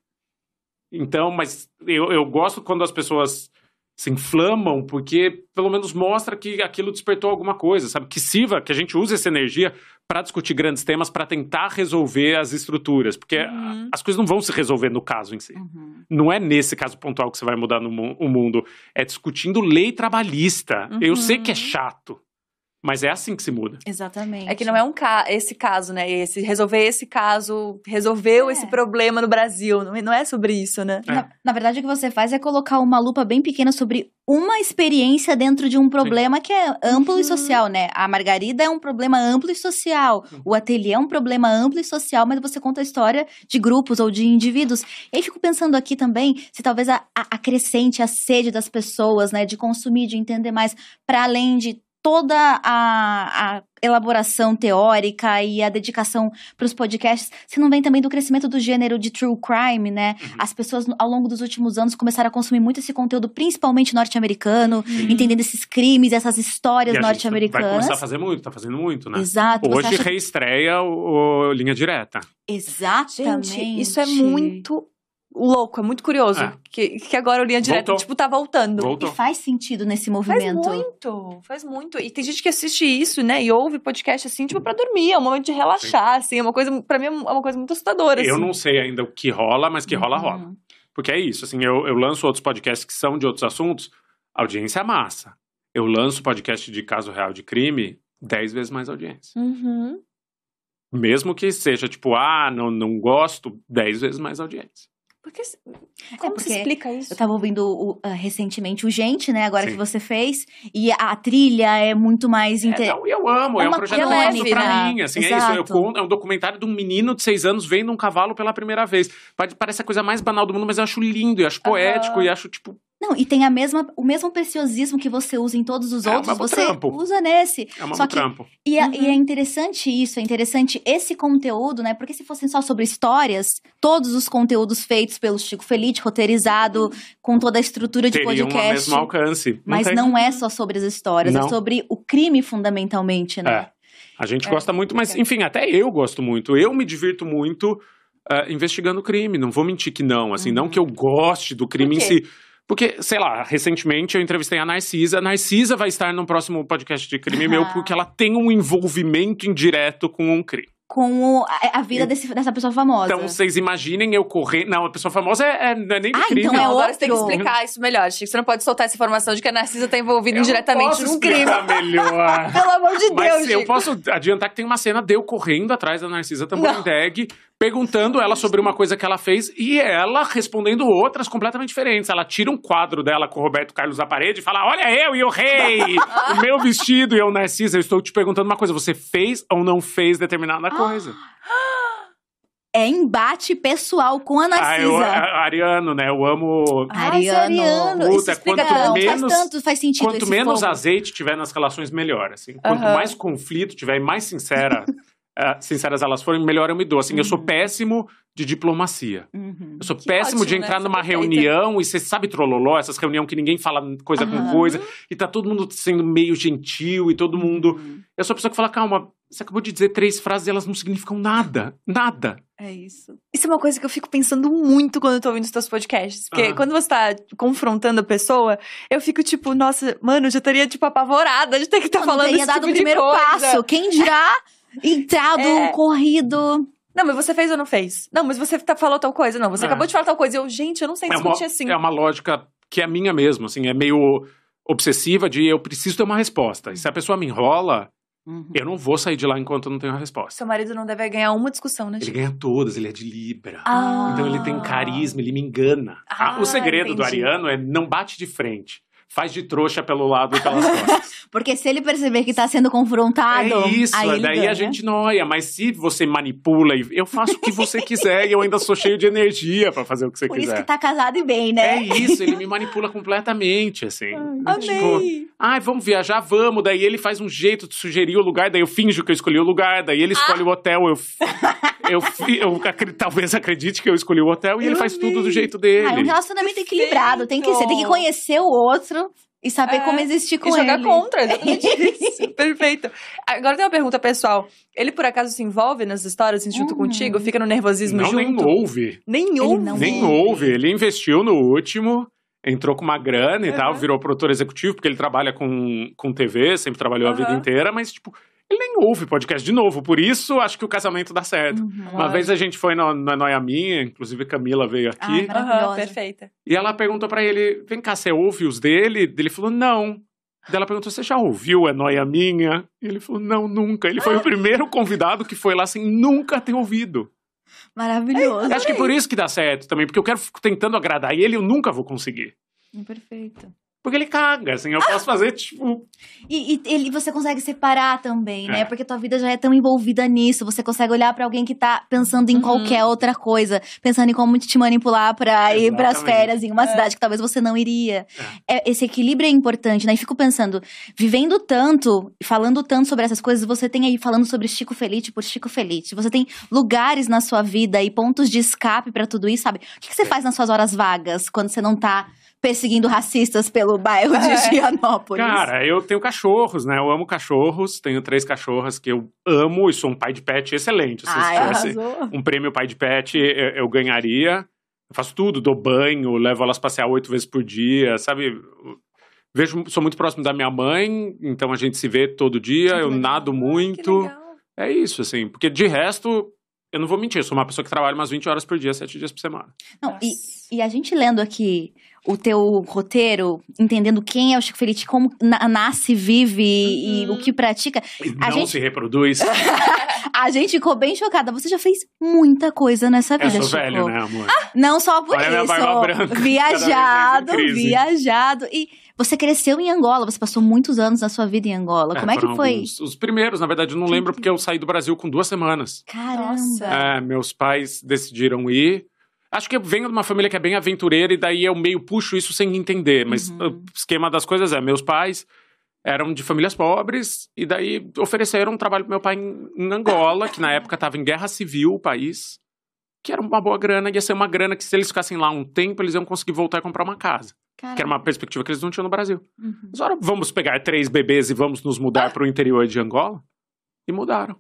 Então, mas eu, eu gosto quando as pessoas se inflamam, porque pelo menos mostra que aquilo despertou alguma coisa, sabe? Que sirva, que a gente use essa energia para discutir grandes temas, para tentar resolver as estruturas, porque uhum. as coisas não vão se resolver no caso em si. Uhum. Não é nesse caso pontual que você vai mudar no, o mundo, é discutindo lei trabalhista. Uhum. Eu sei que é chato. Mas é assim que se muda. Exatamente. É que não é um ca esse caso, né? Esse, resolver esse caso, resolveu é. esse problema no Brasil. Não, não é sobre isso, né? É. Na, na, verdade, o que você faz é colocar uma lupa bem pequena sobre uma experiência dentro de um problema Sim. que é amplo uhum. e social, né? A Margarida é um problema amplo e social. Uhum. O ateliê é um problema amplo e social, mas você conta a história de grupos ou de indivíduos. E aí fico pensando aqui também se talvez a, a, acrescente a sede das pessoas, né? De consumir, de entender mais, para além de toda a, a, elaboração teórica e a dedicação para os podcasts, se não vem também do crescimento do gênero de true crime, né? Uhum. As pessoas, ao longo dos últimos anos, começaram a consumir muito esse conteúdo, principalmente norte-americano, uhum. entendendo esses crimes, essas histórias norte-americanas. Vai começar a fazer muito, tá fazendo muito, né? Exato. Hoje acha... reestreia o, o Linha Direta. Exatamente. Gente, isso é muito louco, é muito curioso. É. Que, que agora o Linha Direta, Voltou. tipo, tá voltando. Voltou. E faz sentido nesse movimento. Faz muito, faz muito. E tem gente que assiste isso, né? E ouve podcast assim, tipo, pra dormir. É um momento de relaxar, Sim. assim. É uma coisa, pra mim, é uma coisa muito assustadora, Eu assim. não sei ainda o que rola, mas que rola, uhum. rola. Porque é isso, assim, eu, eu lanço outros podcasts que são de outros assuntos, audiência é massa. Eu lanço podcast de caso real de crime, dez vezes mais audiência. Uhum. Mesmo que seja, tipo, ah, não, não gosto, dez vezes mais audiência. Porque, é, como é porque se explica isso? Eu tava ouvindo uh, recentemente o Gente, né? Agora Sim. que você fez. E a trilha é muito mais... Inter... É, não, eu amo. É, é um projeto leve, pra mim. Assim, Exato. é isso. Eu, é um documentário de um menino de seis anos vendo um cavalo pela primeira vez. Parece a coisa mais banal do mundo, mas eu acho lindo. E acho poético. Uhum. E acho, tipo, não, e tem a mesma, o mesmo preciosismo que você usa em todos os é, outros, você trampo. usa nesse. É uma só que, trampo. E, é, uhum. e é interessante isso, é interessante esse conteúdo, né? Porque se fossem só sobre histórias, todos os conteúdos feitos pelo Chico Felite, roteirizado, com toda a estrutura de Teriam podcast. o mesmo alcance. Não mas tem. não é só sobre as histórias, é não. é sobre o crime fundamentalmente, né? É. A gente é. gosta muito, mas enfim, até eu gosto muito. Eu me divirto muito uh, investigando crime. Não vou mentir que não. Assim, uhum. não que eu goste do crime em si porque, sei lá, recentemente eu entrevistei a Narcisa. A Narcisa vai estar no próximo podcast de crime meu, porque ela tem um envolvimento indireto com um crime com o, a, vida desse, dessa pessoa famosa. Então, vocês imaginem eu correndo. Não, a pessoa famosa é, é, não é nem ah, crime. Então é Agora você tem que explicar isso melhor, Chico. Você não pode soltar essa informação de que a Narcisa tá envolvida eu indiretamente num crime. melhor. Pelo amor de Mas Deus. eu posso adiantar que tem uma cena de eu correndo atrás da Narcisa Tamborindeg, perguntando ela sobre uma coisa que ela fez e ela respondendo outras completamente diferentes. Ela tira um quadro dela com o Roberto Carlos da parede e fala: Olha eu e o rei, o meu vestido e eu, Narcisa, eu estou te perguntando uma coisa: você fez ou não fez determinada coisa? é embate pessoal com a Narcisa. Ah, eu, a, Ariano, né? Eu amo. Ariano. Ariano. Puta, quanto tanto, menos, faz tanto, faz sentido. Quanto menos fogo. azeite tiver nas relações, melhor. Assim. Quanto mais conflito tiver e mais sincera. uh, sinceras elas forem, melhor eu me dou. Assim, uhum. eu sou uhum. péssimo de diplomacia. Uhum. Eu sou que péssimo ótimo, de entrar né? numa reunião e você sabe trololó, essas reuniões que ninguém fala coisa uhum. com coisa, e tá todo mundo sendo meio gentil e todo mundo. Uhum. Eu sou a pessoa que fala, calma, você acabou de dizer três frases e elas não significam nada. Nada. É isso. Isso é uma coisa que eu fico pensando muito quando eu tô ouvindo os teus podcasts. Porque ah. quando você tá confrontando a pessoa, eu fico tipo, nossa, mano, eu já estaria, tipo, apavorada de ter que estar tá falando isso. dado tipo o primeiro coisa. passo. Quem dirá entrado, é... corrido. Não, mas você fez ou não fez? Não, mas você tá, falou tal coisa. Não, você é. acabou de falar tal coisa. Eu, gente, eu não sei é discutir uma, assim. É uma lógica que é minha mesmo, assim, é meio obsessiva de eu preciso ter uma resposta. E se a pessoa me enrola, Uhum. Eu não vou sair de lá enquanto eu não tenho a resposta. Seu marido não deve ganhar uma discussão, né? Ele ganha todas, ele é de Libra. Ah. Então ele tem carisma, ele me engana. Ah, o segredo entendi. do Ariano é não bate de frente faz de trouxa pelo lado e pelas costas. Porque se ele perceber que tá sendo confrontado. É isso, aí daí a gente noia. Mas se você manipula, eu faço o que você quiser e eu ainda sou cheio de energia para fazer o que você Por quiser. Por isso que tá casado e bem, né? É isso, ele me manipula completamente, assim. Ai, tipo, ai, vamos viajar, vamos. Daí ele faz um jeito de sugerir o lugar, daí eu finjo que eu escolhi o lugar, daí ele escolhe ah. o hotel, eu. eu, eu, eu talvez acredite que eu escolhi o hotel e eu ele faz tudo do jeito dele. Ah, é um relacionamento equilibrado. Tem que ser, tem que conhecer o outro e saber é, como existir com e ele. jogar contra, exatamente isso. Perfeito. Agora tem uma pergunta pessoal. Ele, por acaso, se envolve nas histórias assim, junto uhum. contigo? Fica no nervosismo não, junto? nem ouve. Nem ouve? Ele nem ouve. Ele investiu no último, entrou com uma grana e uhum. tal, virou produtor executivo, porque ele trabalha com, com TV, sempre trabalhou uhum. a vida inteira, mas, tipo, ele nem ouve podcast de novo. Por isso, acho que o casamento dá certo. Uhum, Uma vez a gente foi no, na Noia Minha, inclusive Camila veio aqui. Ah, uhum, perfeita. E ela perguntou para ele: vem cá, você ouve os dele? Ele falou: não. Daí ela perguntou: Você já ouviu É Noia Minha? E ele falou: Não, nunca. Ele foi o primeiro convidado que foi lá sem nunca ter ouvido. Maravilhoso. acho que é por isso que dá certo também, porque eu quero ficar tentando agradar e ele eu nunca vou conseguir. Perfeito. Porque ele caga, assim, eu posso fazer, tipo. E, e ele, você consegue separar também, né? É. Porque tua vida já é tão envolvida nisso. Você consegue olhar para alguém que tá pensando em uhum. qualquer outra coisa, pensando em como te manipular pra ir pras férias em uma é. cidade que talvez você não iria. É. é. esse equilíbrio é importante, né? E fico pensando, vivendo tanto, falando tanto sobre essas coisas, você tem aí falando sobre Chico Felite por Chico Felite. Você tem lugares na sua vida e pontos de escape para tudo isso, sabe? O que, que você faz nas suas horas vagas quando você não tá perseguindo racistas pelo bairro de é. Gianópolis. Cara, eu tenho cachorros, né? Eu amo cachorros. Tenho três cachorras que eu amo e sou um pai de pet excelente. Se Ai, tivesse um prêmio pai de pet, eu, eu ganharia. Eu faço tudo, dou banho, levo elas passear oito vezes por dia, sabe? Vejo, sou muito próximo da minha mãe, então a gente se vê todo dia, eu nado muito. É isso, assim, porque de resto, eu não vou mentir, eu sou uma pessoa que trabalha umas 20 horas por dia, 7 dias por semana. Não, e, e, a gente lendo aqui o teu roteiro, entendendo quem é o Chico Felice, como na, nasce, vive uhum. e o que pratica. E não gente... se reproduz. a gente ficou bem chocada. Você já fez muita coisa nessa vida, eu sou Chico. velho, né, amor? Não só por Olha isso. Viajado, viajado. E você cresceu em Angola, você passou muitos anos na sua vida em Angola. É, Como é que foi? Alguns, os primeiros, na verdade, eu não lembro porque eu saí do Brasil com duas semanas. Caramba! É, meus pais decidiram ir. Acho que eu venho de uma família que é bem aventureira e daí eu meio puxo isso sem entender. Mas uhum. o esquema das coisas é: meus pais eram de famílias pobres e daí ofereceram um trabalho pro meu pai em, em Angola, que na época estava em guerra civil o país, que era uma boa grana, ia ser uma grana que se eles ficassem lá um tempo, eles iam conseguir voltar e comprar uma casa. Caramba. Que era uma perspectiva que eles não tinham no Brasil. Uhum. Mas agora vamos pegar três bebês e vamos nos mudar ah. para o interior de Angola? E mudaram.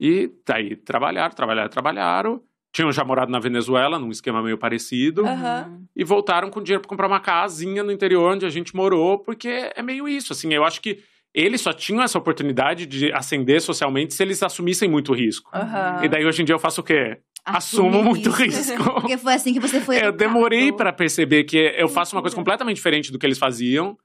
E daí trabalharam, trabalharam, trabalharam. Tinham já morado na Venezuela, num esquema meio parecido. Uhum. E voltaram com dinheiro para comprar uma casinha no interior onde a gente morou, porque é meio isso. Assim, eu acho que eles só tinham essa oportunidade de ascender socialmente se eles assumissem muito risco. Uhum. E daí hoje em dia eu faço o quê? assumo muito risco. Porque foi assim que você foi. Eu demorei para perceber que eu faço uma coisa completamente diferente do que eles faziam.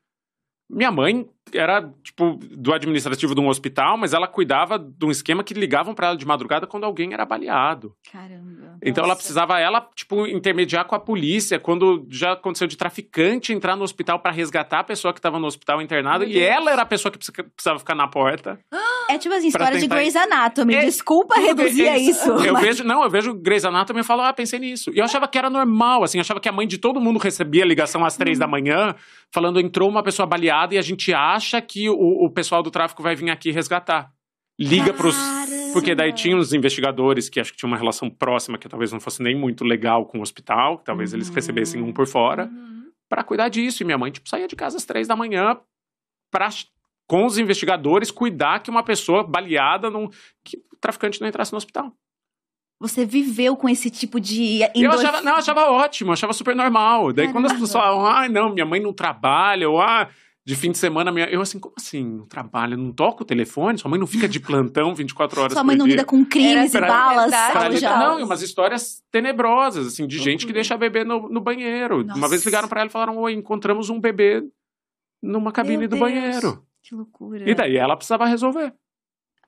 Minha mãe era, tipo, do administrativo de um hospital, mas ela cuidava de um esquema que ligavam para ela de madrugada quando alguém era baleado. Caramba. Então Nossa. ela precisava, ela, tipo, intermediar com a polícia quando já aconteceu de traficante entrar no hospital para resgatar a pessoa que estava no hospital internada e ela era a pessoa que precisava ficar na porta. É tipo assim, história de Grey's Anatomy. É, Desculpa reduzir é isso. Eu mas... vejo, não, eu vejo Grey's Anatomy e falo, ah, pensei nisso. E eu achava que era normal, assim, eu achava que a mãe de todo mundo recebia ligação às três hum. da manhã, falando entrou uma pessoa baleada e a gente acha que o, o pessoal do tráfico vai vir aqui resgatar. Liga para os. Porque daí tinha uns investigadores que acho que tinham uma relação próxima, que talvez não fosse nem muito legal com o hospital, que talvez uhum. eles recebessem um por fora, uhum. para cuidar disso. E minha mãe, tipo, saía de casa às três da manhã para com os investigadores cuidar que uma pessoa baleada, não, que o traficante não entrasse no hospital. Você viveu com esse tipo de. Eu achava, não, eu achava ótimo, eu achava super normal. Daí Caramba. quando as pessoas falavam, ai, ah, não, minha mãe não trabalha, ou ah, de fim de semana, minha... eu assim, como assim? Não trabalha, não toca o telefone? Sua mãe não fica de plantão 24 horas Sua mãe não lida com crimes Era e balas. Pra lidar, não, umas histórias tenebrosas, assim, de gente que deixa bebê no, no banheiro. Nossa. Uma vez ligaram para ela e falaram, oi, encontramos um bebê numa cabine Meu do Deus. banheiro. Que loucura. E daí ela precisava resolver.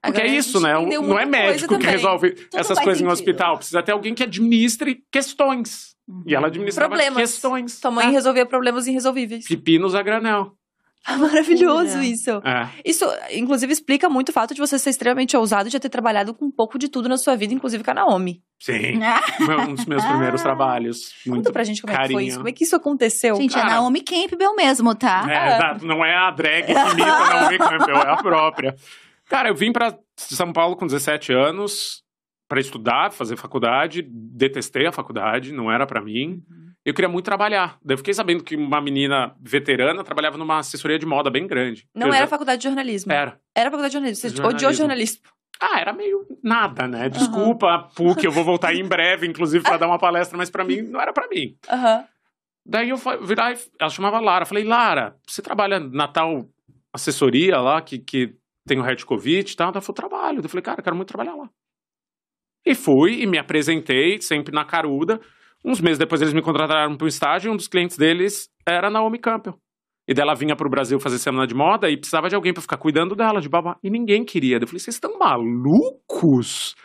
Porque Agora, é isso, né? Não é médico que resolve Tudo essas coisas em hospital. Precisa ter alguém que administre questões. Uhum. E ela administrava problemas. questões. Sua mãe ah. resolvia problemas irresolvíveis. Pepinos a granel. Ah, maravilhoso isso. É. Isso, inclusive, explica muito o fato de você ser extremamente ousado e já ter trabalhado com um pouco de tudo na sua vida, inclusive com a Naomi. Sim. um dos meus primeiros trabalhos. Muito Conta pra gente como carinho. é que foi isso. Como é que isso aconteceu? Gente, Cara, é a Naomi Campbell mesmo, tá? É, é. exato. Não é a drag que imita a Naomi Campbell, é a própria. Cara, eu vim pra São Paulo com 17 anos para estudar, fazer faculdade. Detestei a faculdade, não era para mim. Uhum eu queria muito trabalhar. Daí eu fiquei sabendo que uma menina veterana trabalhava numa assessoria de moda bem grande. Não era já... faculdade de jornalismo. Era. Era faculdade de jornalismo. Você jornalismo. odiou jornalismo. Ah, era meio nada, né? Desculpa, uhum. PUC, eu vou voltar em breve, inclusive, para dar uma palestra, mas para mim não era para mim. Uhum. Daí eu virar, ela chamava Lara. Falei, Lara, você trabalha na tal assessoria lá que, que tem o Red Covid e tal? Ela falou, trabalho. Eu falei, cara, eu quero muito trabalhar lá. E fui e me apresentei, sempre na caruda. Uns meses depois eles me contrataram para um estágio e um dos clientes deles era Naomi Campbell. E daí ela vinha pro Brasil fazer semana de moda e precisava de alguém para ficar cuidando dela, de babá. E ninguém queria. Eu falei, vocês estão malucos?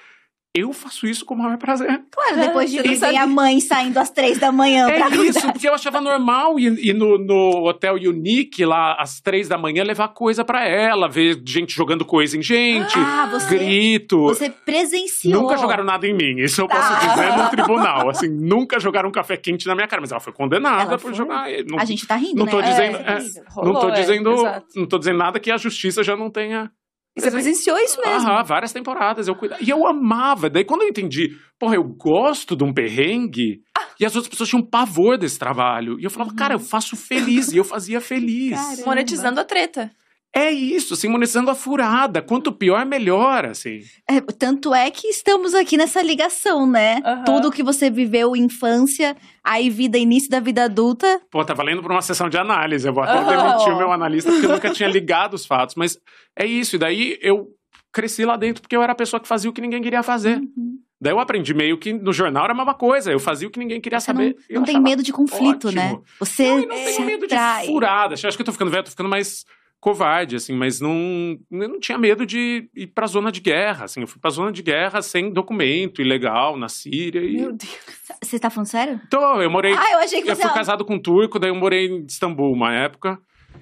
Eu faço isso com o maior prazer. Claro, depois de ver a mãe saindo às três da manhã é pra É isso, porque eu achava normal ir, ir no, no, Hotel Unique lá às três da manhã levar coisa para ela, ver gente jogando coisa em gente, ah, você, grito. Você presenciou. Nunca jogaram nada em mim, isso eu posso ah. dizer no tribunal. Assim, nunca jogaram um café quente na minha cara, mas ela foi condenada ela por foi... jogar. Não, a gente tá rindo, não né? Tô dizendo, é, é, Rolou, não tô é, dizendo, não tô dizendo nada que a justiça já não tenha e você presenciou isso mesmo? Aham, várias temporadas. Eu cuidava. E eu amava. Daí quando eu entendi, porra, eu gosto de um perrengue. Ah. E as outras pessoas tinham pavor desse trabalho. E eu falava, uhum. cara, eu faço feliz. e eu fazia feliz. Caramba. Monetizando a treta. É isso, assim, monetizando a furada. Quanto pior, melhor, assim. É, tanto é que estamos aqui nessa ligação, né? Uhum. Tudo que você viveu infância, aí vida, início da vida adulta. Pô, tá valendo pra uma sessão de análise. Eu vou até uhum. demitir o meu analista, porque eu nunca tinha ligado os fatos. Mas é isso, e daí eu cresci lá dentro porque eu era a pessoa que fazia o que ninguém queria fazer. Uhum. Daí eu aprendi meio que no jornal era a mesma coisa. Eu fazia o que ninguém queria Você saber. Não, não tem medo de conflito, né? ótimo. né? Você não, não tenho medo de furada. Acho que eu tô ficando velho, tô ficando mais covarde, assim, mas não, eu não tinha medo de ir pra zona de guerra, assim, eu fui pra zona de guerra sem documento, ilegal, na Síria e... Meu Deus. Você tá falando sério? Tô, eu morei... Ah, eu achei que Eu fui casado com um turco, daí eu morei em Istambul uma época,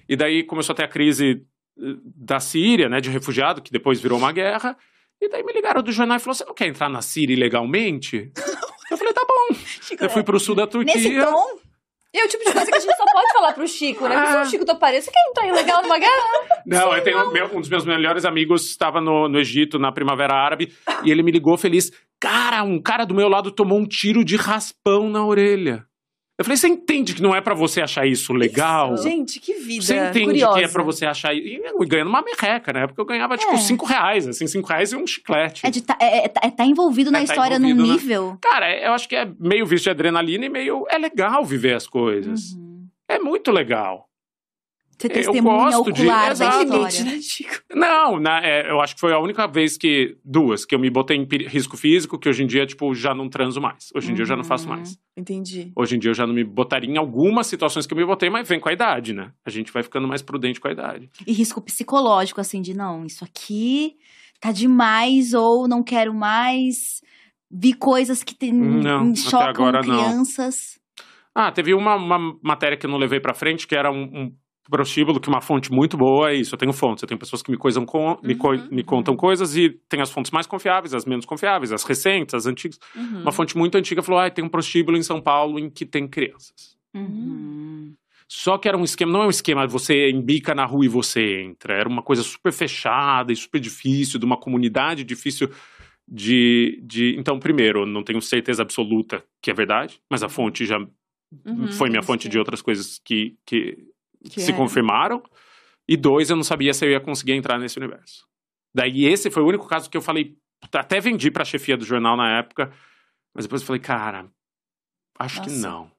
e daí começou a ter a crise eh, da Síria, né, de refugiado, que depois virou uma guerra, e daí me ligaram do jornal e falou, você não quer entrar na Síria ilegalmente? eu falei, tá bom. Chico, eu fui pro sul da Turquia. Nesse tom? E é o tipo de coisa que a gente só pode falar pro Chico, né? Porque se o ah. Chico toparia, você quer entrar ilegal numa guerra? Não, Sim, eu tenho não. Meu, um dos meus melhores amigos estava no, no Egito, na Primavera Árabe, e ele me ligou feliz. Cara, um cara do meu lado tomou um tiro de raspão na orelha. Eu falei, você entende que não é para você achar isso legal? Isso. Gente, que vida Você entende curiosa. que é para você achar isso? E ganhando uma merreca, né? Porque eu ganhava, tipo, é. cinco reais, assim, cinco reais e um chiclete. É de tá, é, é, é tá envolvido é, na tá história envolvido num nível. Cara, eu acho que é meio visto de adrenalina e meio... É legal viver as coisas. Uhum. É muito legal. Você testemunha ocular de... da história. né, Chico? Não, na, é, eu acho que foi a única vez que... Duas, que eu me botei em risco físico, que hoje em dia, tipo, já não transo mais. Hoje em uhum. dia eu já não faço mais. Uhum. Entendi. Hoje em dia eu já não me botaria em algumas situações que eu me botei, mas vem com a idade, né? A gente vai ficando mais prudente com a idade. E risco psicológico, assim, de não, isso aqui tá demais ou não quero mais. Vi coisas que tem, não, chocam crianças. Não. Ah, teve uma, uma matéria que eu não levei para frente, que era um, um prostíbulo, que é uma fonte muito boa é isso. Eu tenho fontes, eu tenho pessoas que me, coisam com, me, co uhum, me contam uhum. coisas e tem as fontes mais confiáveis, as menos confiáveis, as recentes, as antigas. Uhum. Uma fonte muito antiga falou: ah, tem um prostíbulo em São Paulo em que tem crianças. Uhum. Só que era um esquema, não é um esquema você embica na rua e você entra. Era uma coisa super fechada e super difícil, de uma comunidade difícil de. de... Então, primeiro, não tenho certeza absoluta que é verdade, mas a fonte já uhum, foi minha fonte de outras coisas que, que que se é. confirmaram. E dois, eu não sabia se eu ia conseguir entrar nesse universo. Daí esse foi o único caso que eu falei, até vendi pra chefia do jornal na época, mas depois eu falei, cara, acho Nossa. que não.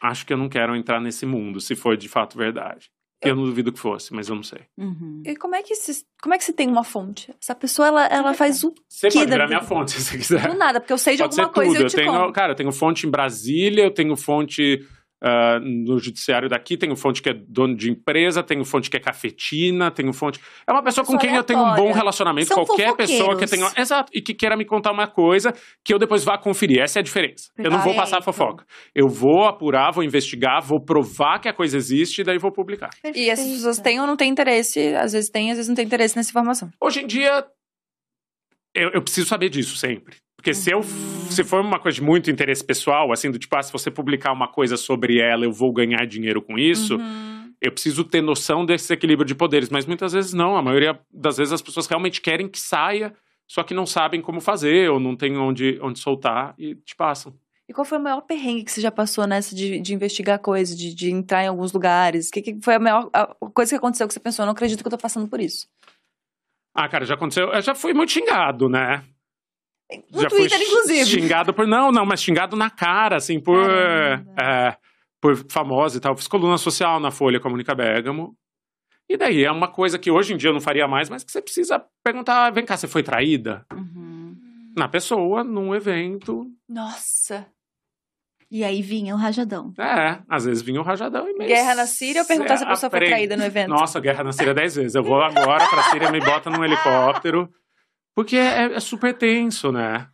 Acho que eu não quero entrar nesse mundo, se for de fato verdade. Eu, eu não duvido que fosse, mas eu não sei. Uhum. E como é que se, como é que você tem uma fonte? Essa pessoa, ela, ela faz o Você pode virar minha fonte, se você quiser. Do nada, porque eu sei de pode alguma coisa tudo. eu te eu tenho, conto. Cara, eu tenho fonte em Brasília, eu tenho fonte Uh, no judiciário daqui, tenho fonte que é dono de empresa, tenho fonte que é cafetina, tenho fonte. É uma pessoa com quem eu tenho um bom relacionamento. São qualquer pessoa que tenha. Exato, e que queira me contar uma coisa que eu depois vá conferir. Essa é a diferença. Eu não vou passar a fofoca. Eu vou apurar, vou investigar, vou provar que a coisa existe e daí vou publicar. Perfeito. E as pessoas têm ou não têm interesse, às vezes têm, às vezes não têm interesse nessa informação. Hoje em dia, eu, eu preciso saber disso sempre. Porque se eu se for uma coisa de muito interesse pessoal, assim, do tipo, ah, se você publicar uma coisa sobre ela, eu vou ganhar dinheiro com isso, uhum. eu preciso ter noção desse equilíbrio de poderes. Mas muitas vezes não. A maioria das vezes as pessoas realmente querem que saia, só que não sabem como fazer, ou não tem onde, onde soltar e te passam. E qual foi o maior perrengue que você já passou nessa de, de investigar coisas, de, de entrar em alguns lugares? O que, que, foi a maior a coisa que aconteceu que você pensou? Eu não acredito que eu tô passando por isso. Ah, cara, já aconteceu. Eu já fui muito xingado, né? No já Twitter, inclusive. Xingado por. Não, não, mas xingado na cara, assim, por. É, por famosa e tal. fiz coluna social na Folha com a Mônica Bergamo. E daí é uma coisa que hoje em dia eu não faria mais, mas que você precisa perguntar: vem cá, você foi traída? Uhum. Na pessoa, num evento. Nossa! E aí vinha o rajadão. É, às vezes vinha o rajadão e mesmo. Guerra na Síria ou perguntar se a pessoa foi traída no evento? Nossa, guerra na Síria dez vezes. Eu vou agora pra Síria, me bota num helicóptero. Porque é, é super tenso, né?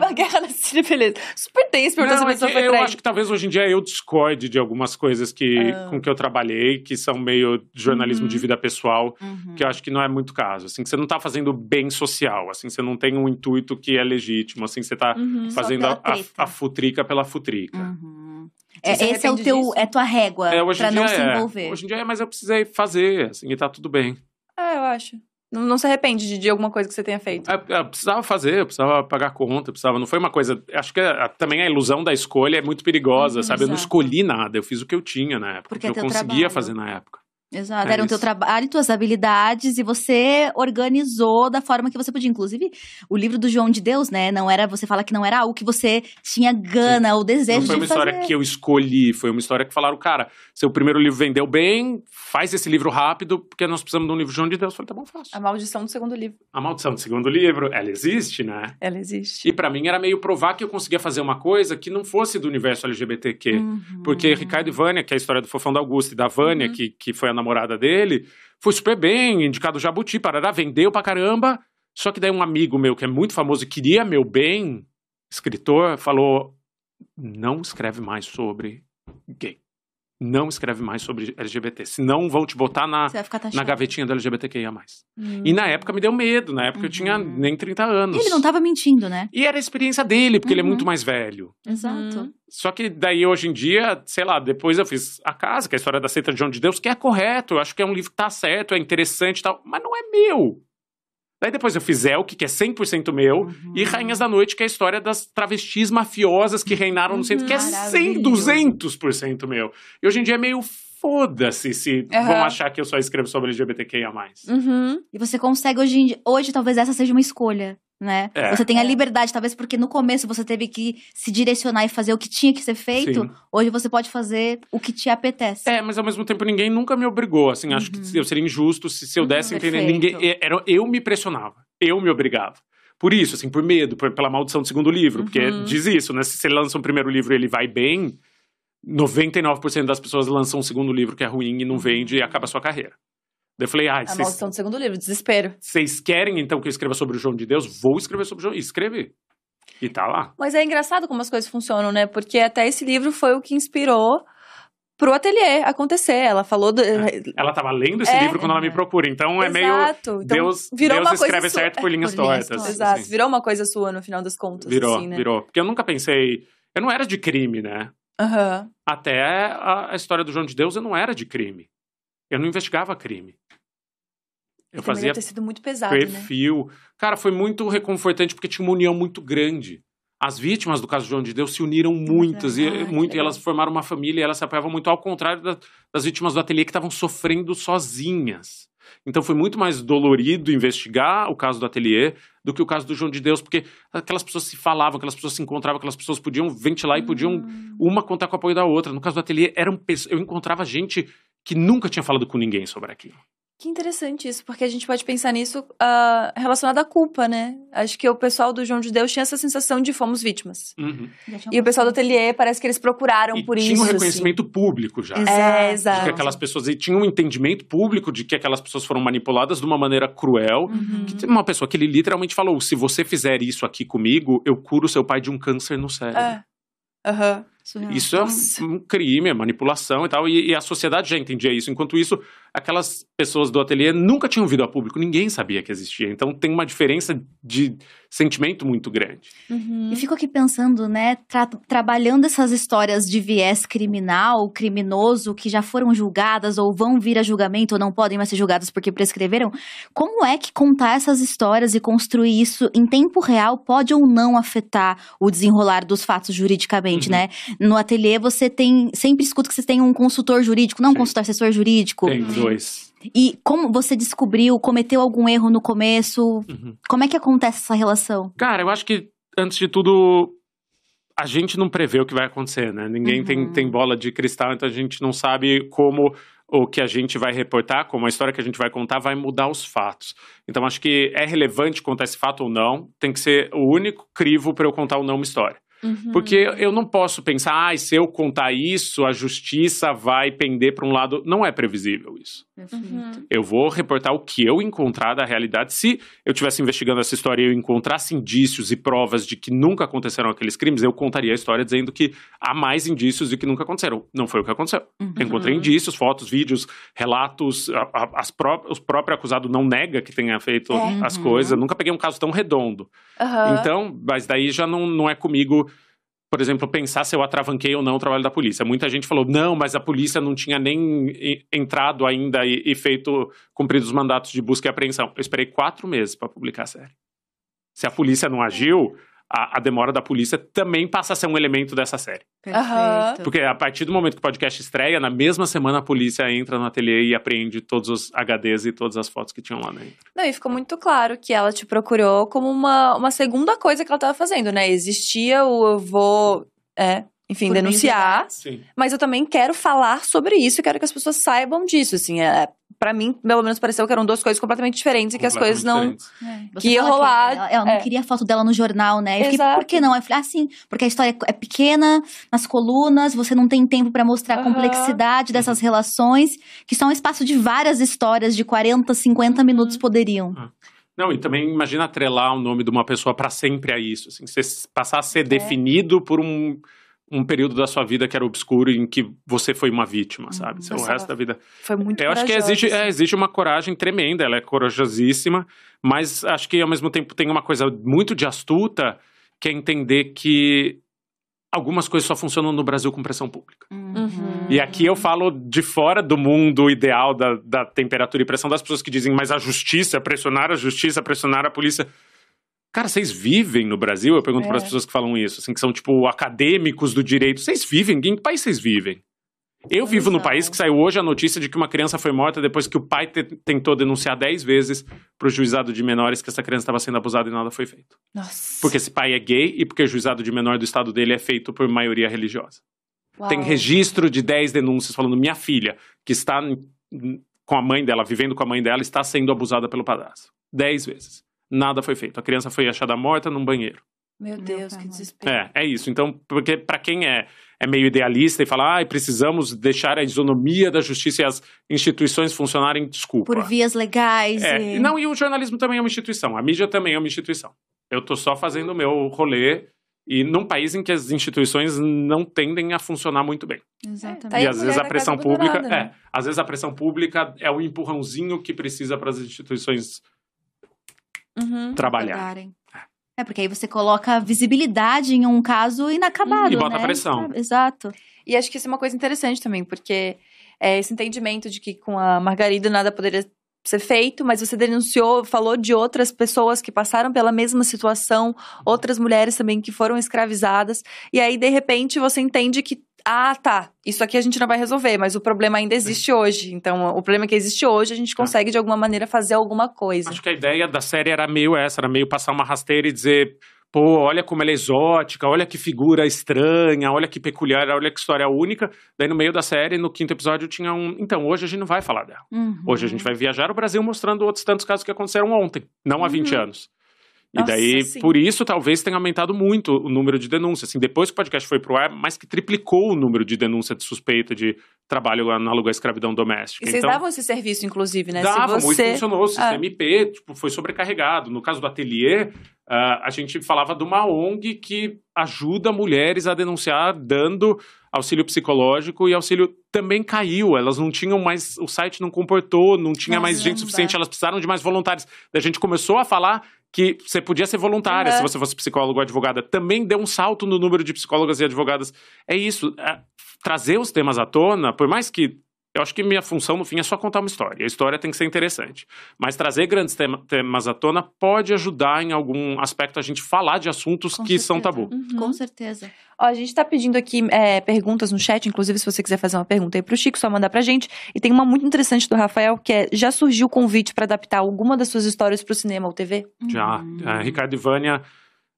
A guerra na Síria, beleza. Super tenso perguntar se a pessoa é foi. Eu acho que talvez hoje em dia eu discorde de algumas coisas que, ah. com que eu trabalhei, que são meio jornalismo uhum. de vida pessoal, uhum. que eu acho que não é muito caso. Assim, que você não tá fazendo bem social, assim, você não tem um intuito que é legítimo, assim, você tá uhum. fazendo a, a, a, futrica pela futrica. Uhum. É, esse é o teu, é tua régua é, pra não se é. envolver. Hoje em dia é, mas eu precisei fazer, assim, e tá tudo bem. É, eu acho. Não, não se arrepende de, de, alguma coisa que você tenha feito. É, eu precisava fazer, eu precisava pagar conta, precisava. Não foi uma coisa. Acho que a, também a ilusão da escolha é muito perigosa, uhum, sabe? Exato. Eu não escolhi nada, eu fiz o que eu tinha na época, Porque o que é eu conseguia trabalho. fazer na época. Exato, é era o teu trabalho, tuas habilidades, e você organizou da forma que você podia. Inclusive, o livro do João de Deus, né? Não era, você fala que não era algo que você tinha gana Sim. ou desejo de fazer. Não foi uma história que eu escolhi, foi uma história que falaram, cara, seu primeiro livro vendeu bem, faz esse livro rápido, porque nós precisamos de um livro de João de Deus. Eu falei, tá bom, faço. A maldição do segundo livro. A maldição do segundo livro, ela existe, né? Ela existe. E para mim era meio provar que eu conseguia fazer uma coisa que não fosse do universo LGBTQ. Uhum. Porque Ricardo e Vânia, que é a história do Fofão da Augusta e da Vânia, uhum. que, que foi a namorada dele, foi super bem, indicado Jabuti, parará, vendeu pra caramba. Só que daí um amigo meu que é muito famoso e queria meu bem, escritor, falou: não escreve mais sobre gay não escreve mais sobre LGBT. Senão vão te botar na, na gavetinha do LGBTQIA. Hum. E na época me deu medo. Na época uhum. eu tinha uhum. nem 30 anos. E ele não estava mentindo, né? E era a experiência dele, porque uhum. ele é muito uhum. mais velho. Exato. Uhum. Só que daí hoje em dia, sei lá, depois eu fiz A Casa, que é a história da seita de João de Deus, que é correto. Eu acho que é um livro que tá certo, é interessante e tal. Mas não é meu. Daí depois eu fiz Elk, que é 100% meu, uhum. e Rainhas da Noite, que é a história das travestis mafiosas que reinaram no centro, que é 100, 200% meu. E hoje em dia é meio foda-se se uhum. vão achar que eu só escrevo sobre LGBTQIA+. Uhum. E você consegue hoje, em dia, hoje talvez essa seja uma escolha né? É. Você tem a liberdade, talvez porque no começo você teve que se direcionar e fazer o que tinha que ser feito. Sim. Hoje você pode fazer o que te apetece. É, mas ao mesmo tempo ninguém nunca me obrigou. Assim, uhum. acho que uhum. eu seria injusto se, se eu desse uhum, entender. Ninguém, é, era, eu me pressionava, eu me obrigava. Por isso, assim, por medo, por, pela maldição do segundo livro. Uhum. Porque diz isso, né? Se você lança um primeiro livro e ele vai bem, 99% das pessoas lançam um segundo livro que é ruim e não vende e acaba a sua carreira. Daí eu falei, ah, A maldição do segundo livro, desespero. Vocês querem então que eu escreva sobre o João de Deus? Vou escrever sobre o João. E escrevi. E tá lá. Mas é engraçado como as coisas funcionam, né? Porque até esse livro foi o que inspirou pro ateliê acontecer. Ela falou. Do... É. Ela tava lendo esse é, livro quando ela me procura. Então é meio. Então, Deus, virou Deus uma escreve coisa certo por linhas por tortas. Assim. Exato. Assim. Virou uma coisa sua no final das contas. Virou, assim, né? virou. Porque eu nunca pensei. Eu não era de crime, né? Uhum. Até a, a história do João de Deus eu não era de crime. Eu não investigava crime. Eu fazia ter sido muito pesado, né? perfil. Né? Cara, foi muito reconfortante porque tinha uma união muito grande. As vítimas do caso de João de Deus se uniram muitas e, ah, muito, e elas formaram uma família e elas se apoiavam muito, ao contrário da, das vítimas do ateliê que estavam sofrendo sozinhas. Então foi muito mais dolorido investigar o caso do ateliê do que o caso do João de Deus, porque aquelas pessoas se falavam, aquelas pessoas se encontravam, aquelas pessoas podiam ventilar e podiam hum. uma contar com o apoio da outra. No caso do ateliê, eram, eu encontrava gente que nunca tinha falado com ninguém sobre aquilo. Que interessante isso, porque a gente pode pensar nisso uh, relacionado à culpa, né? Acho que o pessoal do João de Deus tinha essa sensação de fomos vítimas. Uhum. E o pessoal do ateliê parece que eles procuraram e por tinha isso. Tinha um reconhecimento assim. público já. É, exato. De que aquelas pessoas. E tinha um entendimento público de que aquelas pessoas foram manipuladas de uma maneira cruel. Uhum. Que tem uma pessoa que ele literalmente falou: se você fizer isso aqui comigo, eu curo seu pai de um câncer no cérebro. É. Aham. Isso é um, um, crime, é manipulação e tal. E, e, a sociedade já entendia isso. Enquanto isso, aquelas pessoas do ateliê nunca tinham vindo a público, ninguém sabia que existia. Então tem uma diferença de sentimento muito grande. Uhum. E fico aqui pensando, né, tra trabalhando essas histórias de viés criminal, criminoso, que já foram julgadas ou vão vir a julgamento ou não podem mais ser julgadas porque prescreveram. Como é que contar essas histórias e construir isso em tempo real pode ou não afetar o desenrolar dos fatos juridicamente, uhum. né? No ateliê você tem, sempre escuta que você tem um consultor jurídico, não um consultor assessor jurídico. Tem dois. E como você descobriu, cometeu algum erro no começo? Uhum. Como é que acontece essa relação? Cara, eu acho que, antes de tudo, a gente não prevê o que vai acontecer, né? Ninguém uhum. tem, tem bola de cristal, então a gente não sabe como o que a gente vai reportar, como a história que a gente vai contar, vai mudar os fatos. Então, acho que é relevante contar esse fato ou não, tem que ser o único crivo para eu contar ou não uma história. Uhum. Porque eu não posso pensar, ah, se eu contar isso, a justiça vai pender para um lado. Não é previsível isso. Uhum. Eu vou reportar o que eu encontrar da realidade. Se eu estivesse investigando essa história e eu encontrasse indícios e provas de que nunca aconteceram aqueles crimes, eu contaria a história dizendo que há mais indícios de que nunca aconteceram. Não foi o que aconteceu. Uhum. Eu encontrei indícios, fotos, vídeos, relatos. A, a, as pró o próprio acusado não nega que tenha feito é. as coisas. Eu nunca peguei um caso tão redondo. Então, mas daí já não, não é comigo por exemplo, pensar se eu atravanquei ou não o trabalho da polícia. Muita gente falou, não, mas a polícia não tinha nem entrado ainda e, e feito, cumprido os mandatos de busca e apreensão. Eu esperei quatro meses para publicar a série. Se a polícia não agiu, a, a, demora da polícia também passa a ser um elemento dessa série. Perfeito. Porque a partir do momento que o podcast estreia, na mesma semana a polícia entra no ateliê e apreende todos os HDs e todas as fotos que tinham lá dentro. Não, e ficou muito claro que ela te procurou como uma, uma segunda coisa que ela estava fazendo, né? Existia o eu vou. É, enfim, Por denunciar. Mas eu também quero falar sobre isso e quero que as pessoas saibam disso, assim. É, para mim, pelo menos pareceu que eram duas coisas completamente diferentes e que as coisas não. É. Que ia rolar. Que ela, ela, não é. queria a foto dela no jornal, né? Eu fiquei, por que não? Eu falei, ah, sim, porque a história é pequena, nas colunas, você não tem tempo para mostrar a complexidade dessas relações, que são um espaço de várias histórias de 40, 50 uhum. minutos poderiam. Ah. Não, e também imagina atrelar o nome de uma pessoa para sempre a isso, assim, você passar a ser é. definido por um um período da sua vida que era obscuro em que você foi uma vítima, sabe? Hum, o resto da vida. Foi muito Eu acho que existe, é, existe uma coragem tremenda, ela é corajosíssima, mas acho que ao mesmo tempo tem uma coisa muito de astuta, que é entender que algumas coisas só funcionam no Brasil com pressão pública. Uhum. E aqui eu falo de fora do mundo ideal da, da temperatura e pressão das pessoas que dizem, mas a justiça, pressionar a justiça, pressionar a polícia. Cara, vocês vivem no Brasil? Eu pergunto é. para as pessoas que falam isso, assim, que são tipo acadêmicos do direito. Vocês vivem? Em que país vocês vivem? Eu vivo no país que saiu hoje a notícia de que uma criança foi morta depois que o pai te tentou denunciar 10 vezes para o juizado de menores que essa criança estava sendo abusada e nada foi feito. Nossa. Porque esse pai é gay e porque o juizado de menor do estado dele é feito por maioria religiosa. Uau. Tem registro de 10 denúncias falando: minha filha, que está com a mãe dela, vivendo com a mãe dela, está sendo abusada pelo padrasto. 10 vezes nada foi feito. A criança foi achada morta num banheiro. Meu Deus, que desespero. É, é isso. Então, porque para quem é, é meio idealista e fala, ah, precisamos deixar a isonomia da justiça e as instituições funcionarem, desculpa. Por vias legais. É, e... Não, e o jornalismo também é uma instituição, a mídia também é uma instituição. Eu tô só fazendo o meu rolê e num país em que as instituições não tendem a funcionar muito bem. Exatamente. e às vezes a pressão pública, né? é, às vezes a pressão pública é o empurrãozinho que precisa para as instituições uhum, trabalhar. É, porque aí você coloca visibilidade em um caso inacabado. E bota né? pressão. Exato. E acho que isso é uma coisa interessante também, porque é esse entendimento de que com a Margarida nada poderia ser feito, mas você denunciou, falou de outras pessoas que passaram pela mesma situação, outras mulheres também que foram escravizadas, e aí de repente você entende que ah, tá, isso aqui a gente não vai resolver, mas o problema ainda existe Sim. hoje. Então, o problema que existe hoje, a gente tá. consegue de alguma maneira fazer alguma coisa. Acho que a ideia da série era meio essa, era meio passar uma rasteira e dizer, pô, olha como ela é exótica, olha que figura estranha, olha que peculiar, olha que história única. Daí no meio da série, no quinto episódio, tinha um. Então, hoje a gente não vai falar dela. Uhum. Hoje a gente vai viajar o Brasil mostrando outros tantos casos que aconteceram ontem, não há 20 uhum. anos. E Nossa, daí, sim. por isso, talvez tenha aumentado muito o número de denúncias. Assim, depois que o podcast foi pro ar, mais que triplicou o número de denúncia de suspeita de trabalho análogo à escravidão doméstica. E vocês então, davam esse serviço, inclusive, né? Davam, Se você... funcionou. O sistema ah. IP tipo, foi sobrecarregado. No caso do ateliê, uh, a gente falava de uma ONG que ajuda mulheres a denunciar, dando auxílio psicológico e auxílio também caiu. Elas não tinham mais, o site não comportou, não tinha mais gente suficiente, elas precisaram de mais voluntários. a gente começou a falar que você podia ser voluntária uhum. se você fosse psicólogo ou advogada. Também deu um salto no número de psicólogas e advogadas. É isso, é, trazer os temas à tona, por mais que eu acho que minha função, no fim, é só contar uma história. A história tem que ser interessante. Mas trazer grandes tema, temas à tona pode ajudar, em algum aspecto, a gente falar de assuntos Com que certeza. são tabu. Uhum. Com certeza. Ó, a gente está pedindo aqui é, perguntas no chat, inclusive, se você quiser fazer uma pergunta aí pro Chico, só mandar pra gente. E tem uma muito interessante do Rafael, que é: já surgiu o convite para adaptar alguma das suas histórias pro cinema ou TV? Já. Uhum. É, Ricardo e Vânia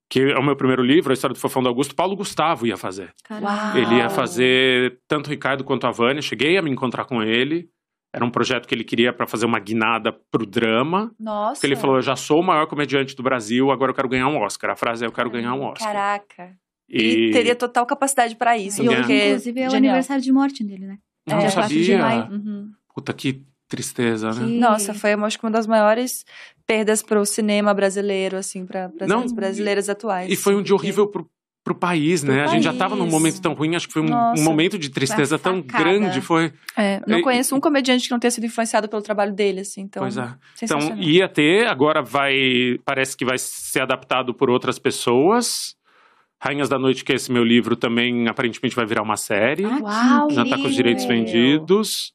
que é o meu primeiro livro, a história do Fofão do Augusto, Paulo Gustavo ia fazer. Caramba. Ele ia fazer tanto o Ricardo quanto a Vânia. Cheguei a me encontrar com ele. Era um projeto que ele queria para fazer uma guinada pro drama. Nossa. Porque ele falou: Eu já sou o maior comediante do Brasil, agora eu quero ganhar um Oscar. A frase é: Eu quero ganhar um Oscar. Caraca. E, e teria total capacidade para isso. E porque inclusive é o Genial. aniversário de morte dele, né? Não é, sabia. Uhum. Puta, que tristeza, né? Que... Nossa, foi acho que uma das maiores perdas para o cinema brasileiro, assim, para as brasileiras atuais. E foi um dia horrível pro, pro país, né? a gente já tava num momento tão ruim, acho que foi um, um momento de tristeza tão grande, foi... É, não conheço um comediante que não tenha sido influenciado pelo trabalho dele, assim, então... Pois é. Então, ia ter, agora vai... Parece que vai ser adaptado por outras pessoas... Rainhas da Noite, que é esse meu livro, também aparentemente vai virar uma série. Ah, Uau, já tá com os direitos vendidos.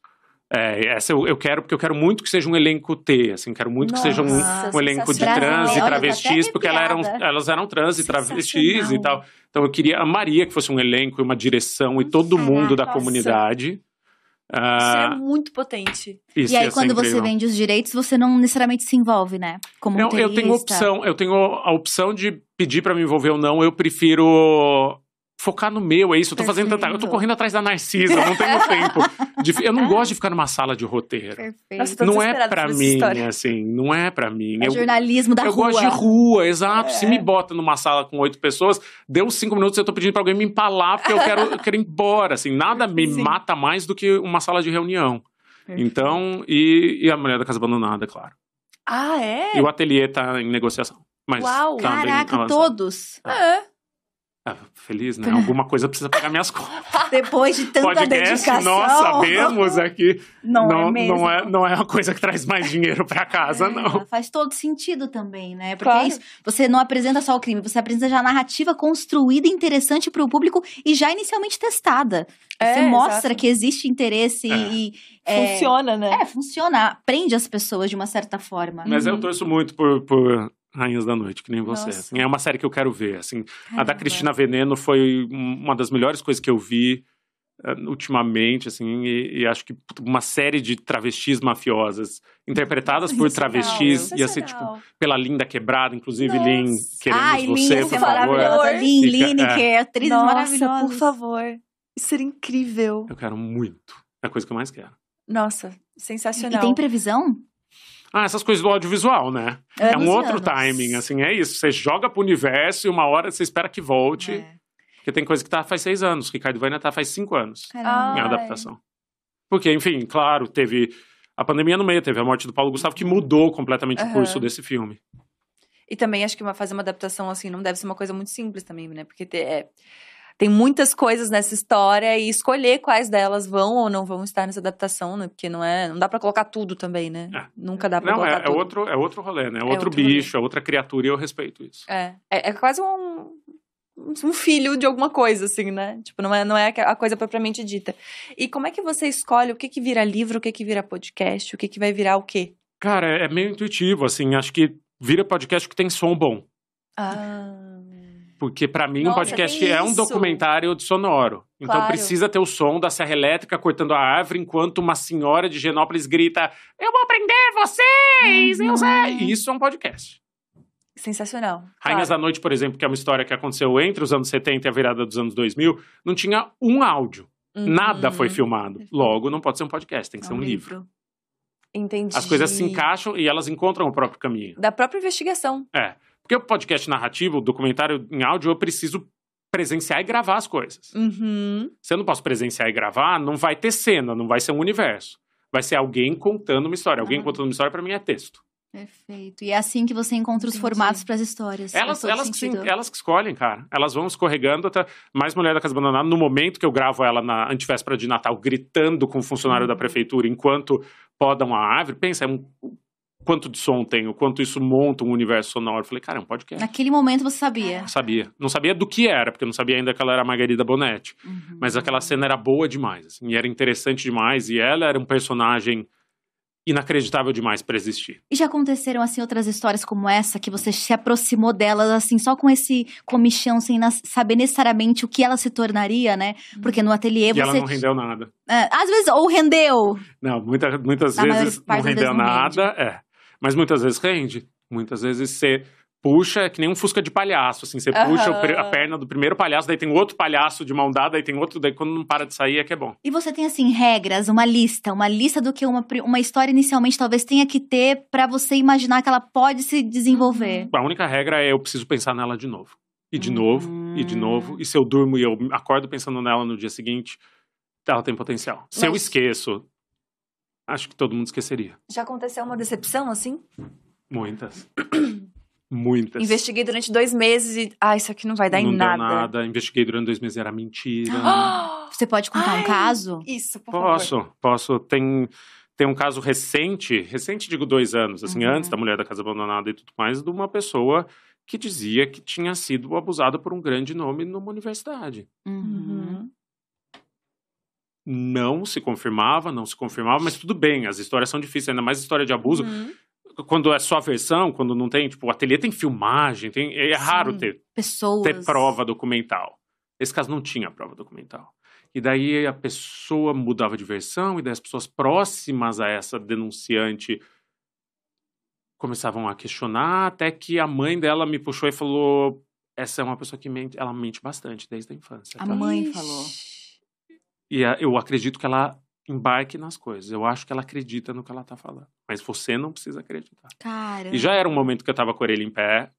É, essa eu, eu, quero, porque eu quero muito que seja um elenco T, assim, quero muito Nossa, que seja um, um elenco de trans e travestis, porque elas eram, elas eram trans e travestis e tal. Então eu queria, amaria que fosse um elenco e uma direção e todo mundo da comunidade. Uh, isso é muito potente. e aí, quando você vende os direitos, você não necessariamente se envolve, né? Como não, eu tenho opção, eu tenho a opção de pedir para me envolver ou não. Eu prefiro focar no meu, é isso. Eu tô Perfeito. fazendo tanta. Eu tô correndo atrás da Narcisa, não tenho tempo. De, eu não gosto de ficar numa sala de roteiro. Perfeito. não é pra mim, história. assim. Não é pra mim. É eu, jornalismo da eu rua. Eu gosto de rua, exato. É. Se me bota numa sala com oito pessoas, deu cinco minutos eu tô pedindo pra alguém me empalar, porque eu quero, eu quero ir embora. Assim, nada me Sim. mata mais do que uma sala de reunião. Perfeito. Então, e, e a mulher da casa abandonada, claro. Ah, é? E o ateliê tá em negociação. Mas Uau, tá caraca, todos. É. Ah, feliz, né? Alguma coisa precisa pagar minhas contas. Depois de tanta Podcast, dedicação. Nós sabemos aqui. Não, não, é mesmo. Não é, não é uma coisa que traz mais dinheiro para casa, é, não. Faz todo sentido também, né? Porque claro. é isso, você não apresenta só o crime, você apresenta já a narrativa construída, interessante para o público e já inicialmente testada. Você é, mostra exato. que existe interesse é. e. É, funciona, né? É, funciona. Prende as pessoas de uma certa forma. Mas uhum. eu torço muito por, por Rainhas da Noite, que nem você. Assim, é uma série que eu quero ver. Assim, a da Cristina Veneno foi uma das melhores coisas que eu vi uh, ultimamente, assim, e, e, acho que uma série de travestis mafiosas interpretadas por travestis ia ser tipo pela Linda Quebrada, inclusive Nossa. Lin, queremos Ai, você, Lin, por favor. Lin, Lineker, é. atriz Nossa, maravilhosa. por favor. Isso seria incrível. Eu quero muito. É a coisa que eu mais quero. Nossa, sensacional. E tem previsão? Ah, essas coisas do audiovisual, né? Anos é um outro anos. timing, assim, é isso. Você joga pro universo e uma hora você espera que volte. É. Porque tem coisa que tá faz seis anos. Ricardo Vaina tá faz cinco anos Caramba. em adaptação. Porque, enfim, claro, teve a pandemia no meio, teve a morte do Paulo Gustavo, que mudou completamente uhum. o curso desse filme. E também acho que fazer uma adaptação assim não deve ser uma coisa muito simples também, né? Porque é, tem muitas coisas nessa história e escolher quais delas vão ou não vão estar nessa adaptação, né? Porque não é, não dá para colocar tudo também, né? É. Nunca dá para colocar é, tudo. É outro, é outro rolê, né? É outro, outro bicho, rolê. é outra criatura e eu respeito isso. É, é, é quase um, um filho de alguma coisa, assim, né? Tipo, não é, não é a coisa propriamente dita. E como é que você escolhe o que que vira livro, o que que vira podcast, o que que vai virar o quê? Cara, é meio intuitivo, assim. Acho que vira podcast que tem som bom. Ah... Porque para mim Nossa, um podcast é um documentário sonoro. Então claro. precisa ter o som da serra elétrica cortando a árvore enquanto uma senhora de Genópolis grita: "Eu vou prender vocês!" Uhum. Eu. Isso é um podcast. Sensacional. Rainhas claro. da Noite, por exemplo, que é uma história que aconteceu entre os anos 70 e a virada dos anos 2000, não tinha um áudio. Uhum. Nada foi filmado. Logo, não pode ser um podcast, tem que é ser um, livro. livro. Entendi. As coisas se encaixam e elas encontram o próprio caminho. Da própria investigação. É. Porque o podcast narrativo, o documentário em áudio, eu preciso presenciar e gravar as coisas. Uhum. Se eu não posso presenciar e gravar, não vai ter cena, não vai ser um universo. Vai ser alguém contando uma história. Alguém contando uma história, para mim, é texto. Perfeito. E é assim que você encontra os Entendi. formatos para as histórias. Elas, elas, que, elas que escolhem, cara. Elas vão escorregando até. Mais Mulher da Casa Abandonada, no momento que eu gravo ela na antivéspera de Natal, gritando com o funcionário uhum. da prefeitura enquanto podam uma árvore, pensa, é um quanto de som tem, o quanto isso monta um universo sonoro. Eu falei, cara, é um podcast. Naquele momento você sabia? Sabia. Não sabia do que era, porque eu não sabia ainda que ela era a Margarida Bonetti. Uhum. Mas aquela cena era boa demais, assim, e era interessante demais, e ela era um personagem inacreditável demais para existir. E já aconteceram assim outras histórias como essa que você se aproximou delas assim só com esse comichão sem saber necessariamente o que ela se tornaria, né? Porque no ateliê e você ela não rendeu nada. É, às vezes ou rendeu. Não, muita, muitas vezes não rendeu nada, é. Mas muitas vezes rende. Muitas vezes você puxa, é que nem um fusca de palhaço, assim. Você uhum. puxa a perna do primeiro palhaço, daí tem outro palhaço de mão dada, aí tem outro, daí quando não para de sair é que é bom. E você tem, assim, regras, uma lista, uma lista do que uma, uma história inicialmente talvez tenha que ter para você imaginar que ela pode se desenvolver. A única regra é eu preciso pensar nela de novo. E de novo, e de novo. E se eu durmo e eu acordo pensando nela no dia seguinte, ela tem potencial. Se Mas... eu esqueço, acho que todo mundo esqueceria. Já aconteceu uma decepção assim? Muitas. Muitas. Investiguei durante dois meses e. Ah, isso aqui não vai dar não em nada. Não nada. Investiguei durante dois meses e era mentira. Você pode contar Ai, um caso? Isso, por posso, favor. Posso, posso. Tem, tem um caso recente, recente digo dois anos, assim, uhum. antes da mulher da casa abandonada e tudo mais, de uma pessoa que dizia que tinha sido abusada por um grande nome numa universidade. Uhum. Não se confirmava, não se confirmava, mas tudo bem, as histórias são difíceis, ainda mais história de abuso. Uhum. Quando é só versão, quando não tem, tipo, o ateliê tem filmagem, tem, é Sim, raro ter, pessoas. ter prova documental. Esse caso não tinha prova documental. E daí a pessoa mudava de versão, e daí as pessoas próximas a essa denunciante começavam a questionar, até que a mãe dela me puxou e falou: essa é uma pessoa que mente, ela mente bastante desde a infância. A tá? mãe falou. E eu acredito que ela embarque nas coisas. Eu acho que ela acredita no que ela tá falando. Mas você não precisa acreditar. Cara. E já era um momento que eu tava com a orelha em pé,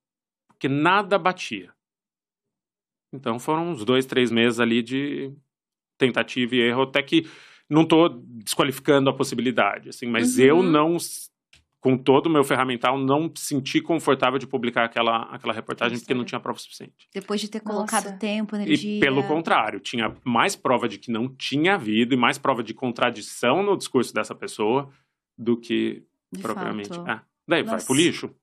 porque nada batia. Então foram uns dois, três meses ali de tentativa e erro, até que não tô desqualificando a possibilidade, assim, mas uhum. eu não com todo o meu ferramental, não senti confortável de publicar aquela, aquela reportagem porque não tinha prova suficiente. Depois de ter colocado Nossa. tempo, energia. E pelo contrário, tinha mais prova de que não tinha havido e mais prova de contradição no discurso dessa pessoa do que de propriamente. É. Daí Nossa. vai pro lixo.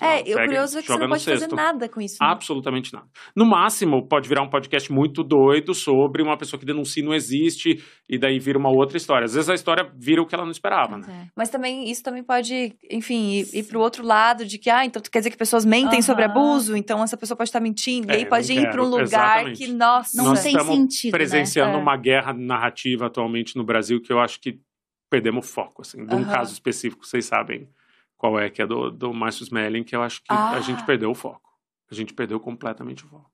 É, o curioso é que você não pode fazer nada com isso. Né? Absolutamente nada. No máximo, pode virar um podcast muito doido sobre uma pessoa que denuncia e não existe, e daí vira uma outra história. Às vezes a história vira o que ela não esperava, né? É. Mas também, isso também pode, enfim, ir, ir pro outro lado de que, ah, então quer dizer que pessoas mentem sobre abuso, então essa pessoa pode estar mentindo. É, e aí pode ir para um lugar Exatamente. que, nossa, não Nós tem sentido. Né? presenciando né? uma guerra narrativa atualmente no Brasil que eu acho que perdemos foco, assim. De um caso específico, vocês sabem qual é, que é do, do Márcio Smelling, que eu acho que ah. a gente ah. perdeu o foco. A gente perdeu completamente o foco.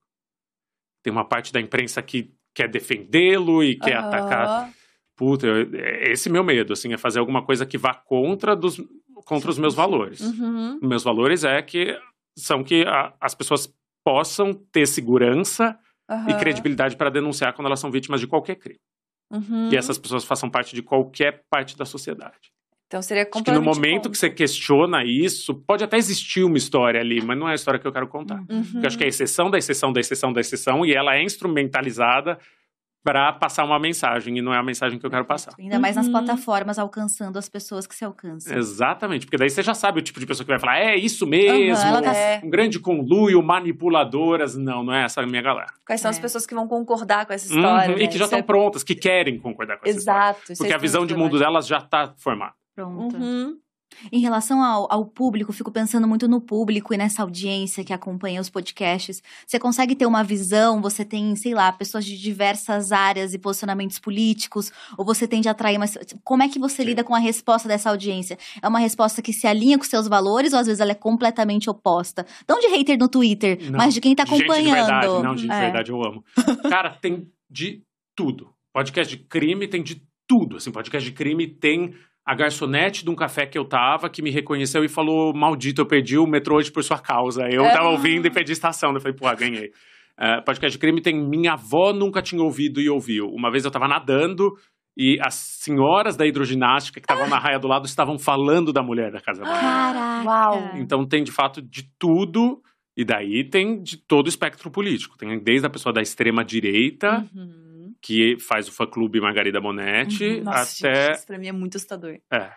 Tem uma parte da imprensa que quer defendê-lo e quer atacar. Puta, eu, é esse meu medo, assim, é fazer alguma coisa que vá contra, dos, contra os meus valores. Uhum. Meus valores é que são que a, as pessoas possam ter segurança uhum. e credibilidade para denunciar quando elas são vítimas de qualquer crime. Uhum. E essas pessoas façam parte de qualquer parte da sociedade. Então seria completamente. Acho que no momento que você questiona isso, pode até existir uma história ali, mas não é a história que eu quero contar. Uhum. Eu acho que é a exceção da exceção da exceção da exceção e ela é instrumentalizada para passar uma mensagem e não é a mensagem que eu quero passar. Ainda mais nas uhum. plataformas alcançando as pessoas que se alcançam. Exatamente, porque daí você já sabe o tipo de pessoa que vai falar, é isso mesmo, uhum, tá... um grande conluio, manipuladoras. Não, não é essa a minha galera. Quais são é. as pessoas que vão concordar com essa história? Uhum, né? E que já estão é... prontas, que querem concordar com essa Exato, história. Porque a visão de mundo delas já está formada. Pronta. Uhum. Em relação ao, ao, público, fico pensando muito no público e nessa audiência que acompanha os podcasts. Você consegue ter uma visão? Você tem, sei lá, pessoas de diversas áreas e posicionamentos políticos? Ou você tende a atrair, mas como é que você lida com a resposta dessa audiência? É uma resposta que se alinha com seus valores ou às vezes ela é completamente oposta? Não de hater no Twitter, não, mas de quem tá acompanhando. Gente de verdade, não, de é. verdade eu amo. Cara, tem de tudo. Podcast de crime tem de tudo. Assim, podcast de crime tem a garçonete de um café que eu tava, que me reconheceu e falou: Maldito, eu perdi o metrô hoje por sua causa. Eu é. tava ouvindo e perdi estação. Eu falei, pô, ganhei. Uh, podcast de crime tem Minha avó nunca tinha ouvido e ouviu. Uma vez eu tava nadando e as senhoras da hidroginástica que estavam na raia do lado estavam falando da mulher da casa Caraca! Uau! Então tem de fato de tudo. E daí tem de todo o espectro político. Tem desde a pessoa da extrema direita. Uhum que faz o fã-clube Margarida Monetti, uhum. Nossa, até... Gente, isso pra mim é muito assustador. É.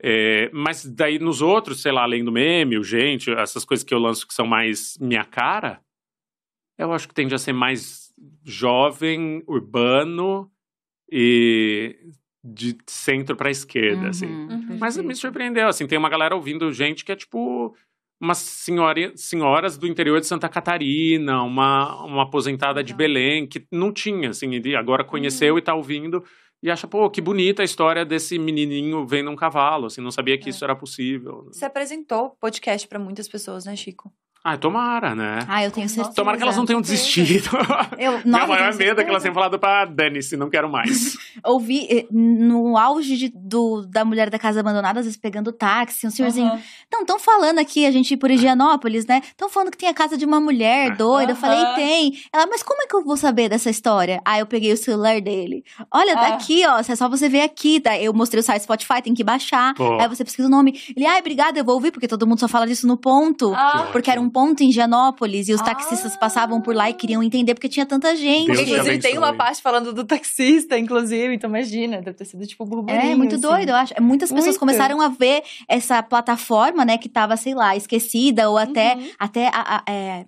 é. Mas daí nos outros, sei lá, além do meme, o gente, essas coisas que eu lanço que são mais minha cara, eu acho que tende a ser mais jovem, urbano e de centro para esquerda, assim. uhum, assim. Uhum. Mas me surpreendeu, assim, tem uma galera ouvindo gente que é tipo umas senhora, senhoras do interior de Santa Catarina, uma, uma aposentada de Belém, que não tinha, assim, ele agora conheceu uhum. e está ouvindo e acha, pô, que bonita a história desse menininho vendo um cavalo, assim, não sabia que é. isso era possível. Você apresentou podcast para muitas pessoas, né, Chico? Ah, tomara, né? Ah, eu tenho certeza. Tomara que elas não tenham desistido. Eu, Meu maior medo é que elas tenham falado pra Dani-se, não quero mais. Ouvi eh, no auge de, do, da mulher da casa abandonada, às vezes pegando táxi, um senhorzinho. Uhum. Não, estão falando aqui, a gente ir por Higienópolis, né? Estão falando que tem a casa de uma mulher é. doida. Uhum. Eu falei, tem. Ela, mas como é que eu vou saber dessa história? Aí eu peguei o celular dele. Olha, tá aqui, ó. É só você ver aqui. Tá? Eu mostrei o site Spotify, tem que baixar. Pô. Aí você pesquisa o nome. Ele, ai, obrigada, eu vou ouvir, porque todo mundo só fala disso no ponto. Ah. Porque era um ponto em Higienópolis e os taxistas ah. passavam por lá e queriam entender porque tinha tanta gente. Deus inclusive, tem uma parte falando do taxista, inclusive, então imagina, deve ter sido tipo burburinho. É, muito assim. doido, eu acho. Muitas pessoas muito. começaram a ver essa plataforma, né, que tava, sei lá, esquecida ou até, uhum. até a, a, é,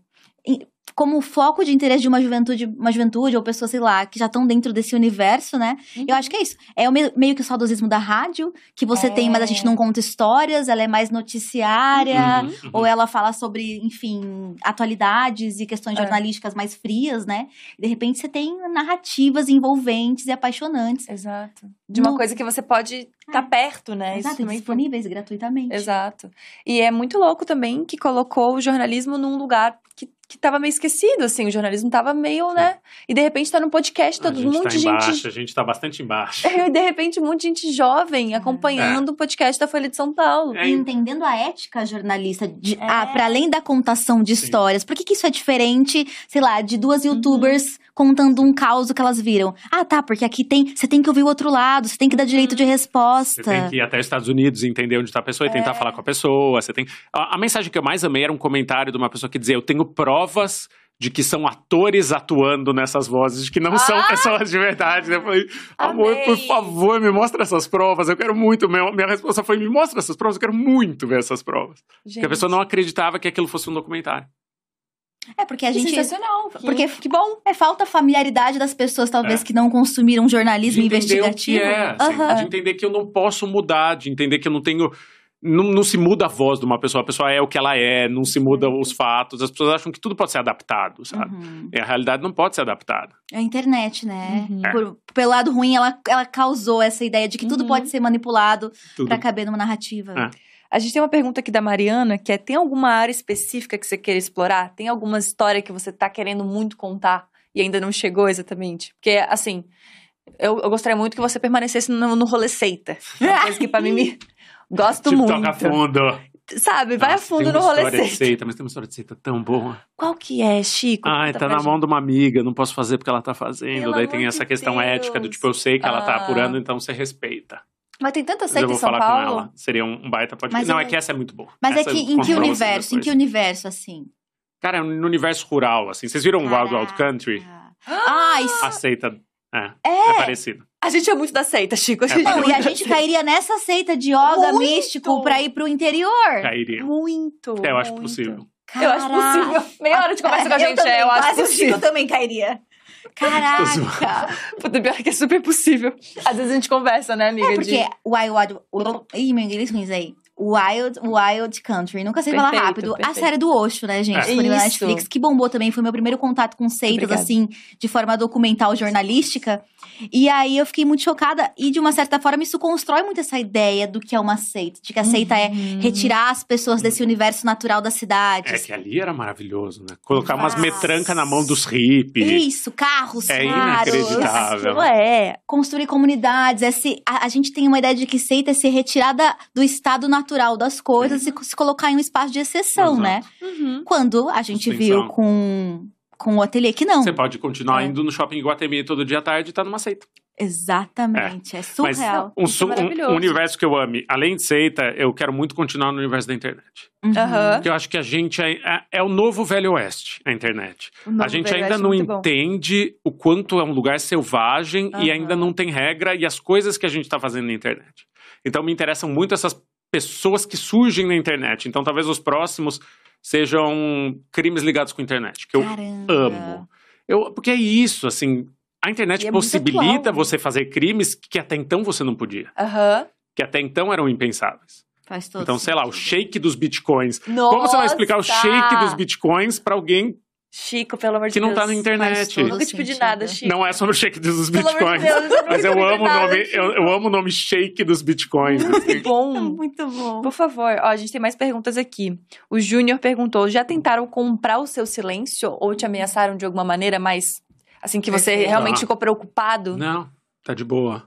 como foco de interesse de uma juventude, uma juventude ou pessoas, sei lá, que já estão dentro desse universo, né? Uhum. Eu acho que é isso. É o meio, meio que o saudosismo da rádio, que você é. tem, mas a gente não conta histórias, ela é mais noticiária, uhum, uhum. ou ela fala sobre, enfim, atualidades e questões é. jornalísticas mais frias, né? De repente você tem narrativas envolventes e apaixonantes. Exato. De uma no... coisa que você pode estar tá é. perto, né? Exato, Isso disponíveis foi... gratuitamente. Exato. E é muito louco também que colocou o jornalismo num lugar que que tava meio esquecido, assim, o jornalismo tava meio, né? E de repente tá no podcast, todo mundo tá gente. Embaixo, a gente tá bastante embaixo. É, e de repente, um monte de gente jovem acompanhando é. o podcast da Folha de São Paulo. É. E entendendo a ética jornalista, de, é. ah, para além da contação de Sim. histórias. Por que, que isso é diferente, sei lá, de duas uhum. youtubers uhum. contando um caos que elas viram? Ah, tá, porque aqui tem. Você tem que ouvir o outro lado, você tem que dar direito de resposta. Você tem que ir até os Estados Unidos e entender onde tá a pessoa e tentar é. falar com a pessoa. Você tem. A, a mensagem que eu mais amei era um comentário de uma pessoa que dizia: Eu tenho provas de que são atores atuando nessas vozes, de que não ah! são pessoas de verdade. Eu falei, amor, Amei. por favor, me mostra essas provas. Eu quero muito. Minha, minha resposta foi: me mostra essas provas, eu quero muito ver essas provas. Gente. Porque a pessoa não acreditava que aquilo fosse um documentário. É, porque a gente. Sensacional. Porque, que bom. É falta familiaridade das pessoas, talvez, é. que não consumiram jornalismo de investigativo. O que é, assim, uhum. De entender que eu não posso mudar, de entender que eu não tenho não, não, se muda a voz de uma pessoa, a pessoa é o que ela é, não se muda os fatos. As pessoas acham que tudo pode ser adaptado, sabe? Uhum. E a realidade não pode ser adaptada. É a internet, né? Uhum. Por, pelo lado ruim, ela, ela causou essa ideia de que tudo uhum. pode ser manipulado para caber numa narrativa. É. A gente tem uma pergunta aqui da Mariana, que é: tem alguma área específica que você queira explorar? Tem alguma história que você tá querendo muito contar e ainda não chegou exatamente? Porque, assim, eu, eu gostaria muito que você permanecesse no, no rolê seita. Uma coisa que pra mim me, Gosto tipo, muito. toca fundo. Sabe, vai Nossa, a fundo no rolê seita. De seita. Mas tem uma história de seita tão boa. Qual que é, Chico? Ai, tá na mão de uma amiga, não posso fazer porque ela tá fazendo. Pelo Daí tem essa questão Deus. ética do tipo, eu sei que ela tá ah. apurando, então você respeita. Mas tem tanta seita em São Paulo. Com ela. Seria um baita podcast. Não, é... é... que essa é muito boa. Mas é essa é que em que universo? Em que universo, assim? Cara, no universo rural, assim. Vocês viram Caraca. Wild Wild Country? Ah, isso... A seita é, é, é parecido. A gente é muito da seita, Chico. A é não, e a gente cairia nessa seita de yoga muito. místico pra ir pro interior. Cairia. Muito. É, eu acho possível. Caraca. Eu acho possível. Meia hora de conversa com a gente, eu é, eu acho possível. o Chico também cairia. Caraca! Puta, pior que é super possível. Às vezes a gente conversa, né, amiga? É porque de... o Wild... Ih, meu inglês ruim aí. Wild, Wild Country. Nunca sei perfeito, falar rápido. Perfeito. A série do Osho, né, gente? É. Disponível na Netflix, que bombou também. Foi meu primeiro contato com seitas, Obrigada. assim, de forma documental, jornalística. E aí eu fiquei muito chocada. E de uma certa forma, isso constrói muito essa ideia do que é uma seita. De que a seita é uhum. é retirar as pessoas desse universo natural das cidades. É que ali era maravilhoso, né? Colocar Nossa. umas metrancas na mão dos hippies. Isso, carros é caros. Inacreditável. É. Construir comunidades. É se, a, a gente tem uma ideia de que seita é ser retirada do estado natural natural das coisas uhum. e se colocar em um espaço de exceção, Exato. né? Uhum. Quando a gente viu com, com o ateliê que não. Você pode continuar é. indo no shopping Guatemi todo dia à tarde e tá numa seita. Exatamente, é, é surreal. Mas um, um, um, universo que eu ame, além de seita, eu quero muito continuar no universo da internet. Uhum. Porque eu acho que a gente é, é, é o novo Velho Oeste, a internet. A gente ainda não entende bom. o quanto é um lugar selvagem uhum. e ainda não tem regra e as coisas que a gente está fazendo na internet. Então me interessam muito essas pessoas que surgem na internet. Então, talvez os próximos sejam crimes ligados com a internet, que eu Caramba. amo. Eu, porque é isso, assim, a internet é possibilita você fazer crimes que até então você não podia. Uhum. Que até então eram impensáveis. Faz todo então, sei lá, o shake dos bitcoins. Nossa! Como você vai explicar o shake dos bitcoins para alguém Chico, pelo amor de que Deus. Que não tá na internet. Nunca te pedi nada, Chico. Não é sobre o shake dos bitcoins. De Deus, mas eu amo, nada, o nome, eu, eu, amo o nome shake dos bitcoins. Muito assim. bom. Muito bom. Por favor, ó, a gente tem mais perguntas aqui. O Júnior perguntou: já tentaram comprar o seu silêncio ou te ameaçaram de alguma maneira mais. Assim, que você realmente ficou preocupado? Não, tá de boa.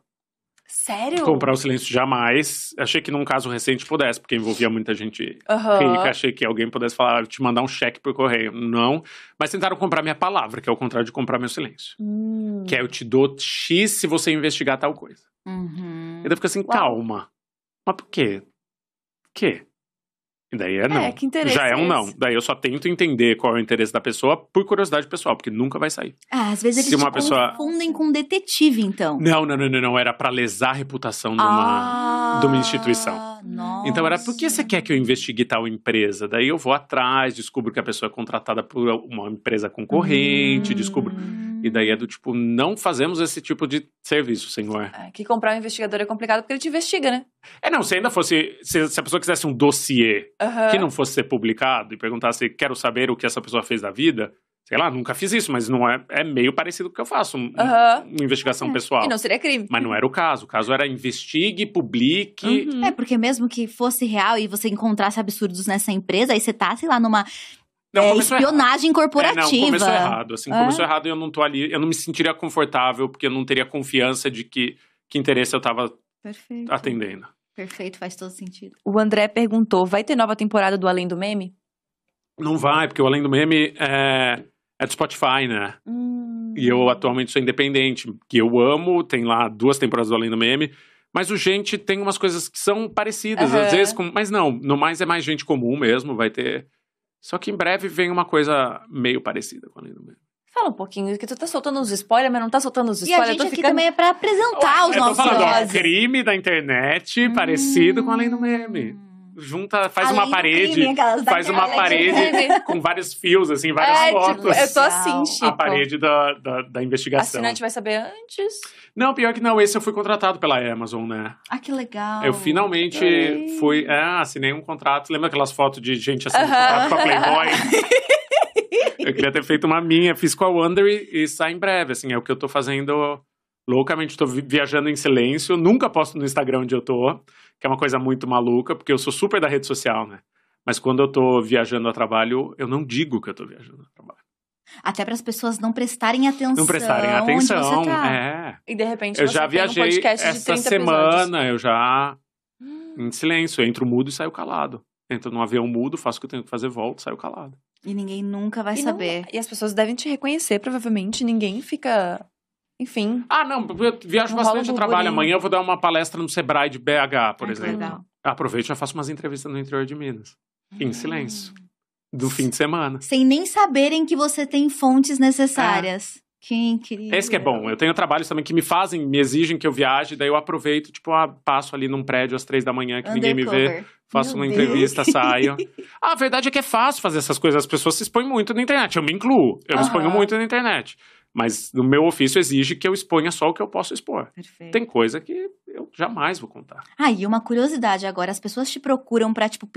Sério? Comprar o silêncio jamais. Achei que num caso recente pudesse, porque envolvia muita gente uhum. rica. Achei que alguém pudesse falar, te mandar um cheque por correio. Não. Mas tentaram comprar minha palavra, que é o contrário de comprar meu silêncio. Hum. Que é eu te dou X se você investigar tal coisa. Uhum. E daí fica assim, Uau. calma. Mas por quê? quê? E daí é não. É, que interesse Já é um é não. Daí eu só tento entender qual é o interesse da pessoa por curiosidade pessoal, porque nunca vai sair. Ah, às vezes eles Se uma pessoa... confundem com detetive, então. Não, não, não, não, não. Era para lesar a reputação de uma, ah, de uma instituição. Nossa. Então era, por que você quer que eu investigue tal empresa? Daí eu vou atrás, descubro que a pessoa é contratada por uma empresa concorrente, hum. descubro... E daí é do tipo, não fazemos esse tipo de serviço, senhor. É, que comprar um investigador é complicado porque ele te investiga, né? É, não, se ainda fosse. Se, se a pessoa quisesse um dossiê uhum. que não fosse ser publicado e perguntasse, quero saber o que essa pessoa fez da vida. Sei lá, nunca fiz isso, mas não é, é meio parecido com o que eu faço, um, uhum. uma investigação é. pessoal. E não seria crime. Mas não era o caso. O caso era investigue, publique. Uhum. É, porque mesmo que fosse real e você encontrasse absurdos nessa empresa, aí você tá, sei lá, numa não, é espionagem errado. corporativa. É, não, começou errado. Assim, é? começou errado e eu não tô ali. Eu não me sentiria confortável, porque eu não teria confiança de que, que interesse eu tava Perfeito. atendendo. Perfeito, faz todo sentido. O André perguntou: vai ter nova temporada do Além do Meme? Não vai, porque o Além do Meme é, é do Spotify, né? Hum. E eu atualmente sou independente, que eu amo, tem lá duas temporadas do Além do Meme. Mas o gente tem umas coisas que são parecidas, uhum. às vezes, com, mas não, no mais é mais gente comum mesmo, vai ter só que em breve vem uma coisa meio parecida com a Lei do Meio. Fala um pouquinho, que tu tá soltando os spoilers, mas não tá soltando os spoilers. E a gente aqui ficando... também é pra apresentar Ué, os nossos falando, ó, crime da internet hum. parecido com a Lei do Meme junta, faz Além uma parede, crime, faz uma parede com vários fios, assim, várias é, tipo, fotos. Tipo, eu tô assim, Chico. A parede da, da, da investigação. Assinante vai saber antes. Não, pior que não, esse eu fui contratado pela Amazon, né? Ah, que legal. Eu finalmente Ei. fui, é, assinei um contrato. Lembra aquelas fotos de gente assinando uh -huh. contrato com a Playboy? eu queria ter feito uma minha, fiz com a Wonder e, e sai em breve, assim, é o que eu tô fazendo loucamente, tô viajando em silêncio, nunca posto no Instagram onde eu tô que é uma coisa muito maluca, porque eu sou super da rede social, né? Mas quando eu tô viajando a trabalho, eu não digo que eu tô viajando a trabalho. Até para as pessoas não prestarem atenção. Não prestarem atenção, tá. é. E de repente eu você já viajei um podcast essa de 30 semana, episódios. eu já em silêncio, eu entro mudo e saio calado. Entro num avião mudo, faço o que eu tenho que fazer, volto, saio calado. E ninguém nunca vai e saber. Não, e as pessoas devem te reconhecer, provavelmente. Ninguém fica enfim. Ah, não, eu viajo não bastante, eu trabalho. Amanhã eu vou dar uma palestra no Sebrae de BH, por exemplo. Legal. Aproveito e já faço umas entrevistas no interior de Minas. Em silêncio. Do fim de semana. Sem nem saberem que você tem fontes necessárias. É. Que incrível. Esse que é bom. Eu tenho trabalhos também que me fazem, me exigem que eu viaje, daí eu aproveito, tipo, ah, passo ali num prédio às três da manhã que Undercover. ninguém me vê, faço Meu uma Deus. entrevista, saio. ah, a verdade é que é fácil fazer essas coisas, as pessoas se expõem muito na internet. Eu me incluo, eu me exponho muito na internet. Mas o meu ofício exige que eu exponha só o que eu posso expor. Perfeito. Tem coisa que eu jamais vou contar. Ah, e uma curiosidade agora, as pessoas te procuram para tipo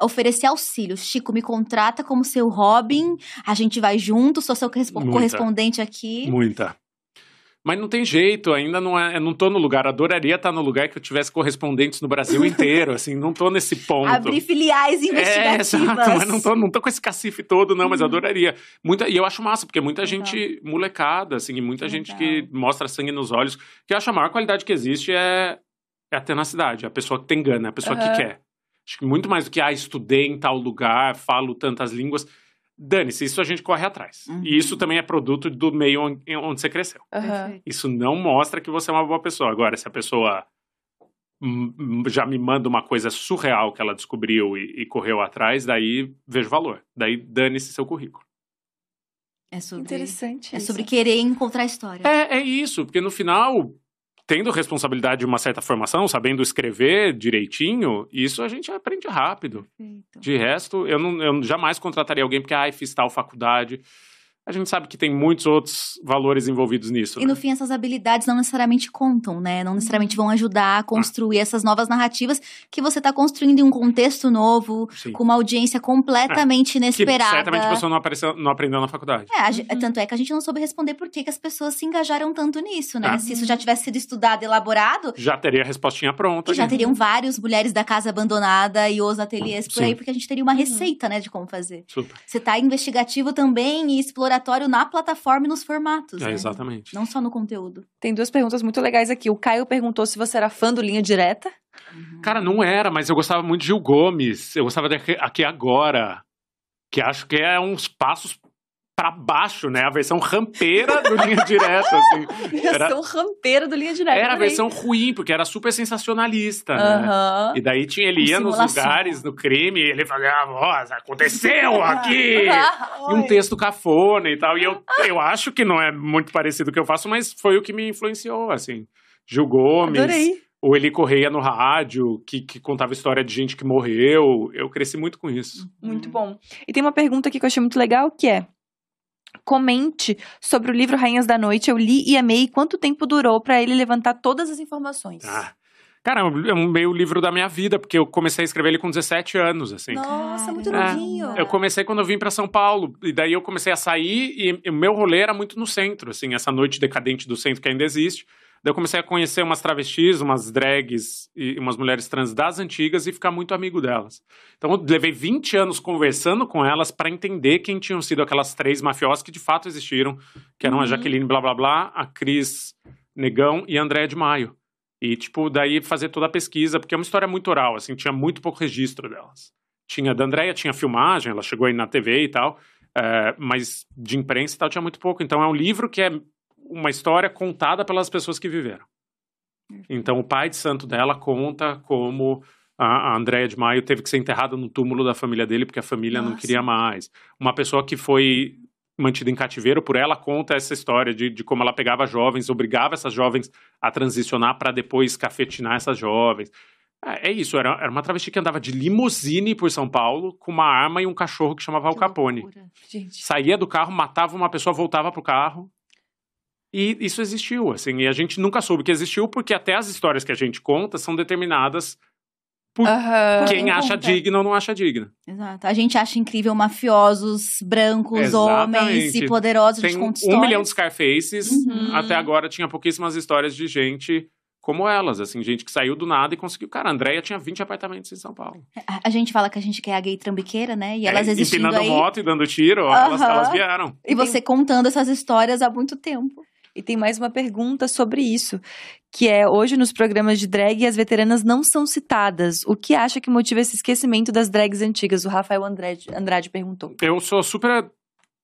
oferecer auxílio. Chico, me contrata como seu Robin, a gente vai junto, sou seu Muita. correspondente aqui. Muita. Mas não tem jeito, ainda não é, não tô no lugar. Adoraria estar no lugar que eu tivesse correspondentes no Brasil inteiro, assim, não tô nesse ponto. Abrir filiais investigativas. É, exato, mas não tô, não tô com esse cacife todo, não, mas uhum. adoraria. Muita, e eu acho massa, porque muita gente molecada, assim, e muita gente que mostra sangue nos olhos, que eu acho a maior qualidade que existe é, é a tenacidade, a pessoa que tem gana, a pessoa uhum. que quer. Acho que muito mais do que, ah, estudei em tal lugar, falo tantas línguas Dane-se, isso a gente corre atrás. Uhum. E isso também é produto do meio onde, onde você cresceu. Uhum. Isso não mostra que você é uma boa pessoa. Agora, se a pessoa já me manda uma coisa surreal que ela descobriu e, e correu atrás, daí vejo valor. Daí dane-se seu currículo. É sobre, Interessante. É isso. sobre querer encontrar história. É, é isso, porque no final tendo responsabilidade de uma certa formação, sabendo escrever direitinho, isso a gente aprende rápido. Perfeito. De resto, eu, não, eu jamais contrataria alguém porque, ai, fiz tal faculdade. A gente sabe que tem muitos outros valores envolvidos nisso. E né? no fim, essas habilidades não necessariamente contam, né? Não necessariamente vão ajudar a construir ah. essas novas narrativas que você está construindo em um contexto novo, Sim. com uma audiência completamente é. inesperada. Que certamente você não, apareceu, não aprendeu na faculdade. É, uhum. tanto é que a gente não soube responder por que, que as pessoas se engajaram tanto nisso, né? Ah. Se isso já tivesse sido estudado, elaborado. Já teria a respostinha pronta. Já teriam vários mulheres da casa abandonada e os ateliês por Sim. aí, porque a gente teria uma uhum. receita, né, de como fazer. Super. Você está investigativo também e explorar exploratório na plataforma e nos formatos. É, né? Exatamente. Não só no conteúdo. Tem duas perguntas muito legais aqui. O Caio perguntou se você era fã do Linha Direta. Uhum. Cara, não era, mas eu gostava muito de Gil Gomes. Eu gostava de Aqui Agora. Que acho que é uns passos para baixo, né? A versão rampeira do Linha Direta, assim. Era, versão rampeira do Linha Direta. Era a versão ruim, porque era super sensacionalista, né? E daí tinha, ele ia nos lugares do crime e ele falava, nossa, aconteceu aqui! e um texto cafona e tal. E eu, eu acho que não é muito parecido o que eu faço, mas foi o que me influenciou, assim. Gil Gomes. Adorei. O Eli Correia no rádio, que, que contava história de gente que morreu. Eu cresci muito com isso. Muito bom. E tem uma pergunta aqui que eu achei muito legal, que é comente sobre o livro Rainhas da Noite. Eu li e amei. Quanto tempo durou para ele levantar todas as informações? Ah. Cara, é um meio livro da minha vida, porque eu comecei a escrever ele com 17 anos, assim. Nossa, muito é, novinho. Eu comecei quando eu vim para São Paulo, e daí eu comecei a sair, e o meu rolê era muito no centro, assim, essa noite decadente do centro que ainda existe. Daí eu comecei a conhecer umas travestis, umas drags e umas mulheres trans das antigas e ficar muito amigo delas. Então eu levei 20 anos conversando com elas para entender quem tinham sido aquelas três mafiosas que de fato existiram, que eram uhum. a Jaqueline blá blá blá, a Cris Negão e a Andréa de Maio. E, tipo, daí fazer toda a pesquisa, porque é uma história muito oral, assim, tinha muito pouco registro delas. Tinha da Andréia, tinha filmagem, ela chegou aí na TV e tal, é, mas de imprensa e tal tinha muito pouco. Então é um livro que é uma história contada pelas pessoas que viveram. Então, o pai de santo dela conta como a Andréia de Maio teve que ser enterrada no túmulo da família dele porque a família Nossa. não queria mais. Uma pessoa que foi mantida em cativeiro por ela conta essa história de, de como ela pegava jovens, obrigava essas jovens a transicionar para depois cafetinar essas jovens. É, é isso, era, era, uma travesti que andava de limusine por São Paulo com uma arma e um cachorro que chamava Al Capone. Saía do carro, matava uma pessoa, voltava pro carro e isso existiu, assim, e a gente nunca soube que existiu porque até as histórias que a gente conta são determinadas por uhum. quem acha digna ou não acha digna. Exato. A gente acha incrível mafiosos, brancos, Exatamente. homens e poderosos. Tem um milhão de Scarfaces. Uhum. Até agora tinha pouquíssimas histórias de gente como elas, assim, gente que saiu do nada e conseguiu. Cara, a Andréia tinha 20 apartamentos em São Paulo. A, a gente fala que a gente quer a gay trambiqueira, né? E elas é, existindo empinando aí... moto e dando tiro, uhum. elas, elas vieram. E você contando essas histórias há muito tempo. E tem mais uma pergunta sobre isso, que é hoje nos programas de drag as veteranas não são citadas. O que acha que motiva esse esquecimento das drags antigas? O Rafael Andrade, Andrade perguntou. Eu sou super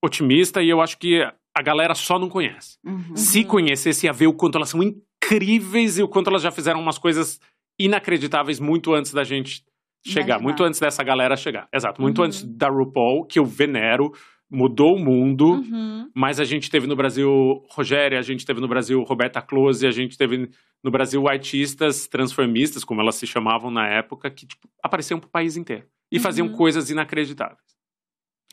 otimista e eu acho que a galera só não conhece. Uhum. Se conhecesse, ia ver o quanto elas são incríveis e o quanto elas já fizeram umas coisas inacreditáveis muito antes da gente chegar, muito antes dessa galera chegar. Exato, muito uhum. antes da RuPaul, que eu venero mudou o mundo, uhum. mas a gente teve no Brasil Rogéria, a gente teve no Brasil Roberta Close, a gente teve no Brasil artistas transformistas, como elas se chamavam na época, que tipo, apareciam pro país inteiro e uhum. faziam coisas inacreditáveis.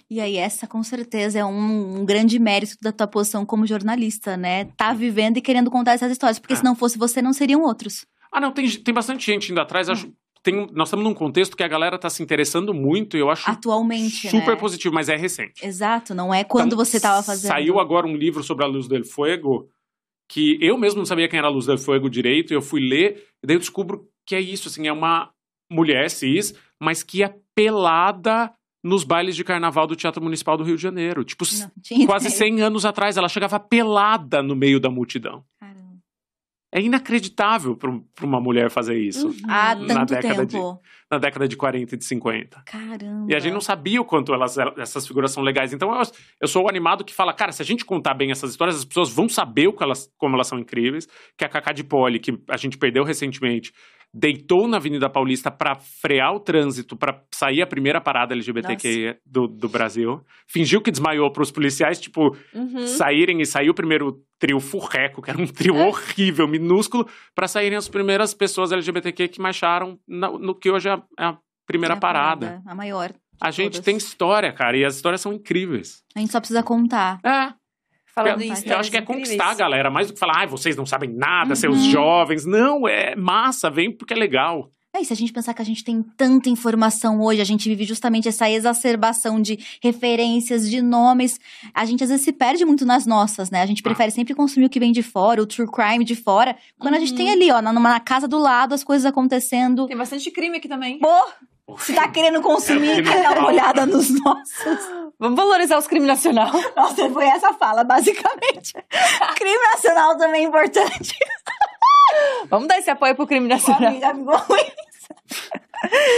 E aí, essa com certeza é um, um, grande mérito da tua posição como jornalista, né? Tá vivendo e querendo contar essas histórias, porque é. se não fosse você, não seriam outros. Ah, não, tem, tem bastante gente indo atrás. Acho, hum tem, nós estamos num contexto que a galera está se interessando muito e eu acho atualmente super né? positivo, mas é recente. Exato, não é quando então, você estava fazendo. Saiu agora um livro sobre a Luz del Fuego que eu mesmo não sabia quem era a Luz del Fuego direito, e eu fui ler e daí eu descubro que é isso, assim, é uma mulher cis, mas que é pelada nos bailes de carnaval do Teatro Municipal do Rio de Janeiro. Tipo, não, quase 100 anos atrás, ela chegava pelada no meio da multidão. É inacreditável para uma mulher fazer isso. Uhum. Há tanto década tempo. De, na década de 40 e de 50. Caramba. E a gente não sabia o quanto elas, essas figuras são legais. Então eu, eu sou o animado que fala, cara, se a gente contar bem essas histórias, as pessoas vão saber o que elas, como elas são incríveis. Que a Cacá de Poli, que a gente perdeu recentemente, deitou na Avenida Paulista para frear o trânsito, para sair a primeira parada LGBTQ do, do, Brasil. Fingiu que desmaiou para os policiais, tipo, uhum. saírem e saiu o primeiro trio furreco, que era um trio é. horrível, minúsculo, para saírem as primeiras pessoas LGBTQ que marcharam no, no que hoje é a, é a primeira é a parada. parada. A maior. A gente Todas. tem história, cara, e as histórias são incríveis. A gente só precisa contar. É. Falando eu, isso, eu acho que é conquistar a galera, mais do que falar, ah, vocês não sabem nada, uhum. seus jovens. Não, é massa, vem porque é legal. É, e se a gente pensar que a gente tem tanta informação hoje, a gente vive justamente essa exacerbação de referências, de nomes, a gente às vezes se perde muito nas nossas, né? A gente ah. prefere ah. sempre consumir o que vem de fora, o true crime de fora, quando uhum. a gente tem uhum. ali, ó, na, na casa do lado, as coisas acontecendo. Tem bastante crime aqui também. Pô! Se tá querendo consumir, é, dá uma olhada nos nossos. Vamos valorizar os crimes nacional. Nossa, foi essa fala, basicamente. crime nacional também é importante. Vamos dar esse apoio pro crime nacional. Amiga, ficou ruim.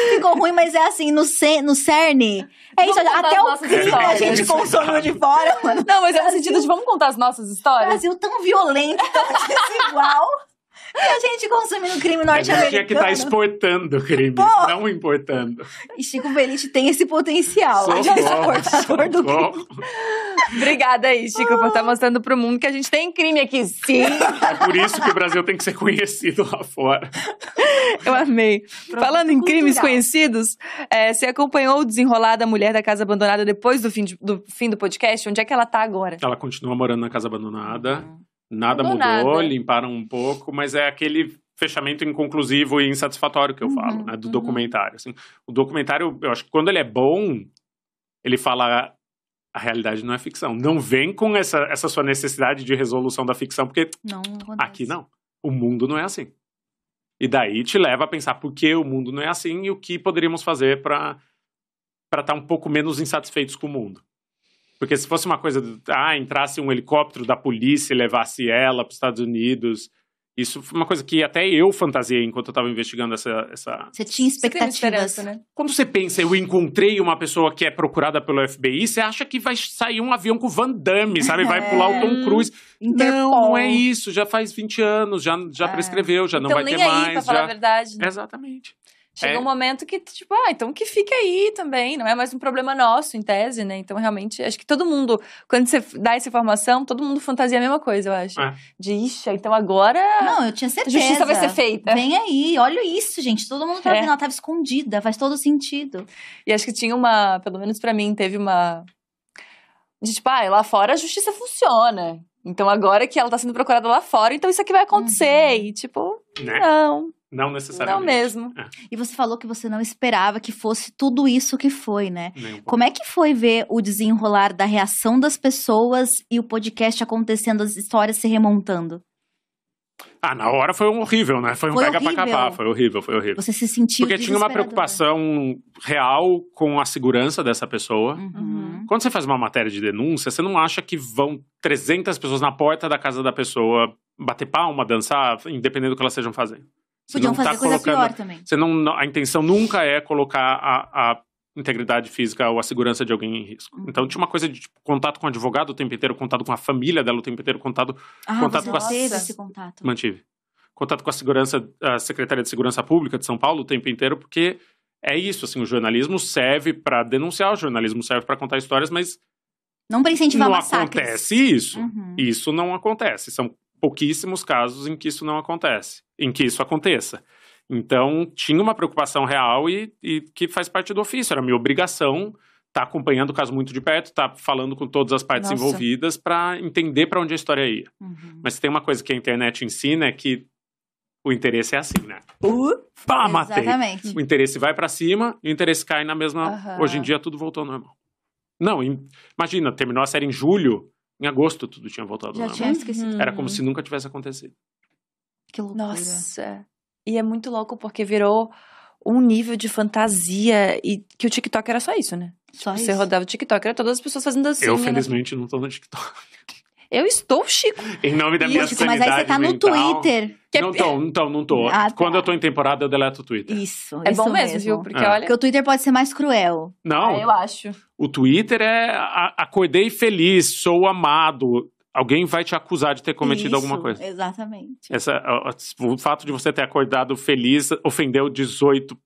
ficou ruim, mas é assim, no, C, no CERN. É isso, até o crime histórias. a gente consumiu de fora, mano. Não, mas é no sentido de vamos contar as nossas histórias. Brasil tão violento, tão desigual. A gente consumindo crime norte-americano. A gente tinha que estar tá exportando crime, Pô, não importando. E Chico Belite tem esse potencial. Socorro, de exportador do crime. Obrigada aí, Chico, por estar tá mostrando pro mundo que a gente tem crime aqui, sim. É por isso que o Brasil tem que ser conhecido lá fora. Eu amei. Falando em crimes conhecidos, é, você acompanhou o desenrolar da mulher da casa abandonada depois do fim, de, do fim do podcast? Onde é que ela tá agora? Ela continua morando na casa abandonada. Uhum. Nada mudou, nada. limparam um pouco, mas é aquele fechamento inconclusivo e insatisfatório que eu uhum, falo, né, do uhum. documentário. Assim, o documentário, eu acho que quando ele é bom, ele fala a realidade não é ficção. Não vem com essa, essa sua necessidade de resolução da ficção, porque não, não aqui não. O mundo não é assim. E daí te leva a pensar por que o mundo não é assim e o que poderíamos fazer para estar tá um pouco menos insatisfeitos com o mundo. Porque se fosse uma coisa, ah, entrasse um helicóptero da polícia e levasse ela para os Estados Unidos, isso foi uma coisa que até eu fantasiei enquanto eu estava investigando essa, essa. Você tinha expectativas, você né? Quando você pensa, eu encontrei uma pessoa que é procurada pelo FBI, você acha que vai sair um avião com Van Damme, sabe? Vai pular o Tom é. Cruise. Interpol. Não, não é isso. Já faz 20 anos, já, já é. prescreveu, já então, não vai ter aí, mais. Pra já... falar a verdade. Né? Exatamente. Chega é. um momento que, tipo, ah, então que fique aí também, não é mais um problema nosso, em tese, né? Então, realmente, acho que todo mundo, quando você dá essa informação, todo mundo fantasia a mesma coisa, eu acho. É. De, ixi, então agora. Não, eu tinha certeza. A justiça vai ser feita. Vem aí, olha isso, gente. Todo mundo tá é. vendo, ela tava escondida, faz todo sentido. E acho que tinha uma, pelo menos para mim, teve uma. De tipo, ah, lá fora a justiça funciona. Então agora que ela tá sendo procurada lá fora, então isso aqui vai acontecer. Uhum. E tipo, né? não. Não necessariamente. Não mesmo. É. E você falou que você não esperava que fosse tudo isso que foi, né? Um Como é que foi ver o desenrolar da reação das pessoas e o podcast acontecendo, as histórias se remontando? Ah, na hora foi horrível, né? Foi um foi pega horrível. pra capar, foi horrível, foi horrível. Você se sentiu Porque tinha uma preocupação real com a segurança dessa pessoa. Uhum. Quando você faz uma matéria de denúncia, você não acha que vão 300 pessoas na porta da casa da pessoa bater palma, dançar, independente do que elas estejam fazendo. Você Podiam fazer tá coisa pior também. Você não, a intenção nunca é colocar a, a integridade física ou a segurança de alguém em risco. Uhum. Então tinha uma coisa de tipo, contato com o advogado o tempo inteiro, contato com a família dela o tempo inteiro, contato, ah, contato com a teve esse contato. Mantive. Contato com a segurança, a Secretaria de Segurança Pública de São Paulo o tempo inteiro, porque é isso, assim, o jornalismo serve para denunciar, o jornalismo serve para contar histórias, mas não para incentivar não massacres. acontece isso. Uhum. Isso não acontece. São pouquíssimos casos em que isso não acontece, em que isso aconteça. Então, tinha uma preocupação real e, e que faz parte do ofício, era minha obrigação estar tá acompanhando o caso muito de perto, estar tá falando com todas as partes Nossa. envolvidas para entender para onde a história ia. Uhum. Mas tem uma coisa que a internet ensina é que o interesse é assim, né? Uh, Pá, matei. Exatamente. O interesse vai para cima e o interesse cai na mesma. Uhum. Hoje em dia tudo voltou ao normal. Não, imagina, terminou a série em julho, em agosto tudo tinha voltado Já tinha esquecido. Era como se nunca tivesse acontecido. Que loucura. Nossa. E é muito louco porque virou um nível de fantasia e que o TikTok era só isso, né? Só tipo, isso. Você rodava o TikTok, era todas as pessoas fazendo assim. Eu, né? felizmente, não tô no TikTok. Eu estou, Chico. Em nome da minha Chico, sanidade Mas aí você tá no mental. Twitter. É... Não tô, não tô, não tô. Ah, tá. Quando eu tô em temporada, eu deleto o Twitter. Isso, É isso bom mesmo, viu? Porque é. olha... Porque o Twitter pode ser mais cruel. Não. Ah, eu acho. O Twitter é a, acordei feliz, sou amado. Alguém vai te acusar de ter cometido isso, alguma coisa. Exatamente. Essa, o fato de você ter acordado feliz ofendeu 18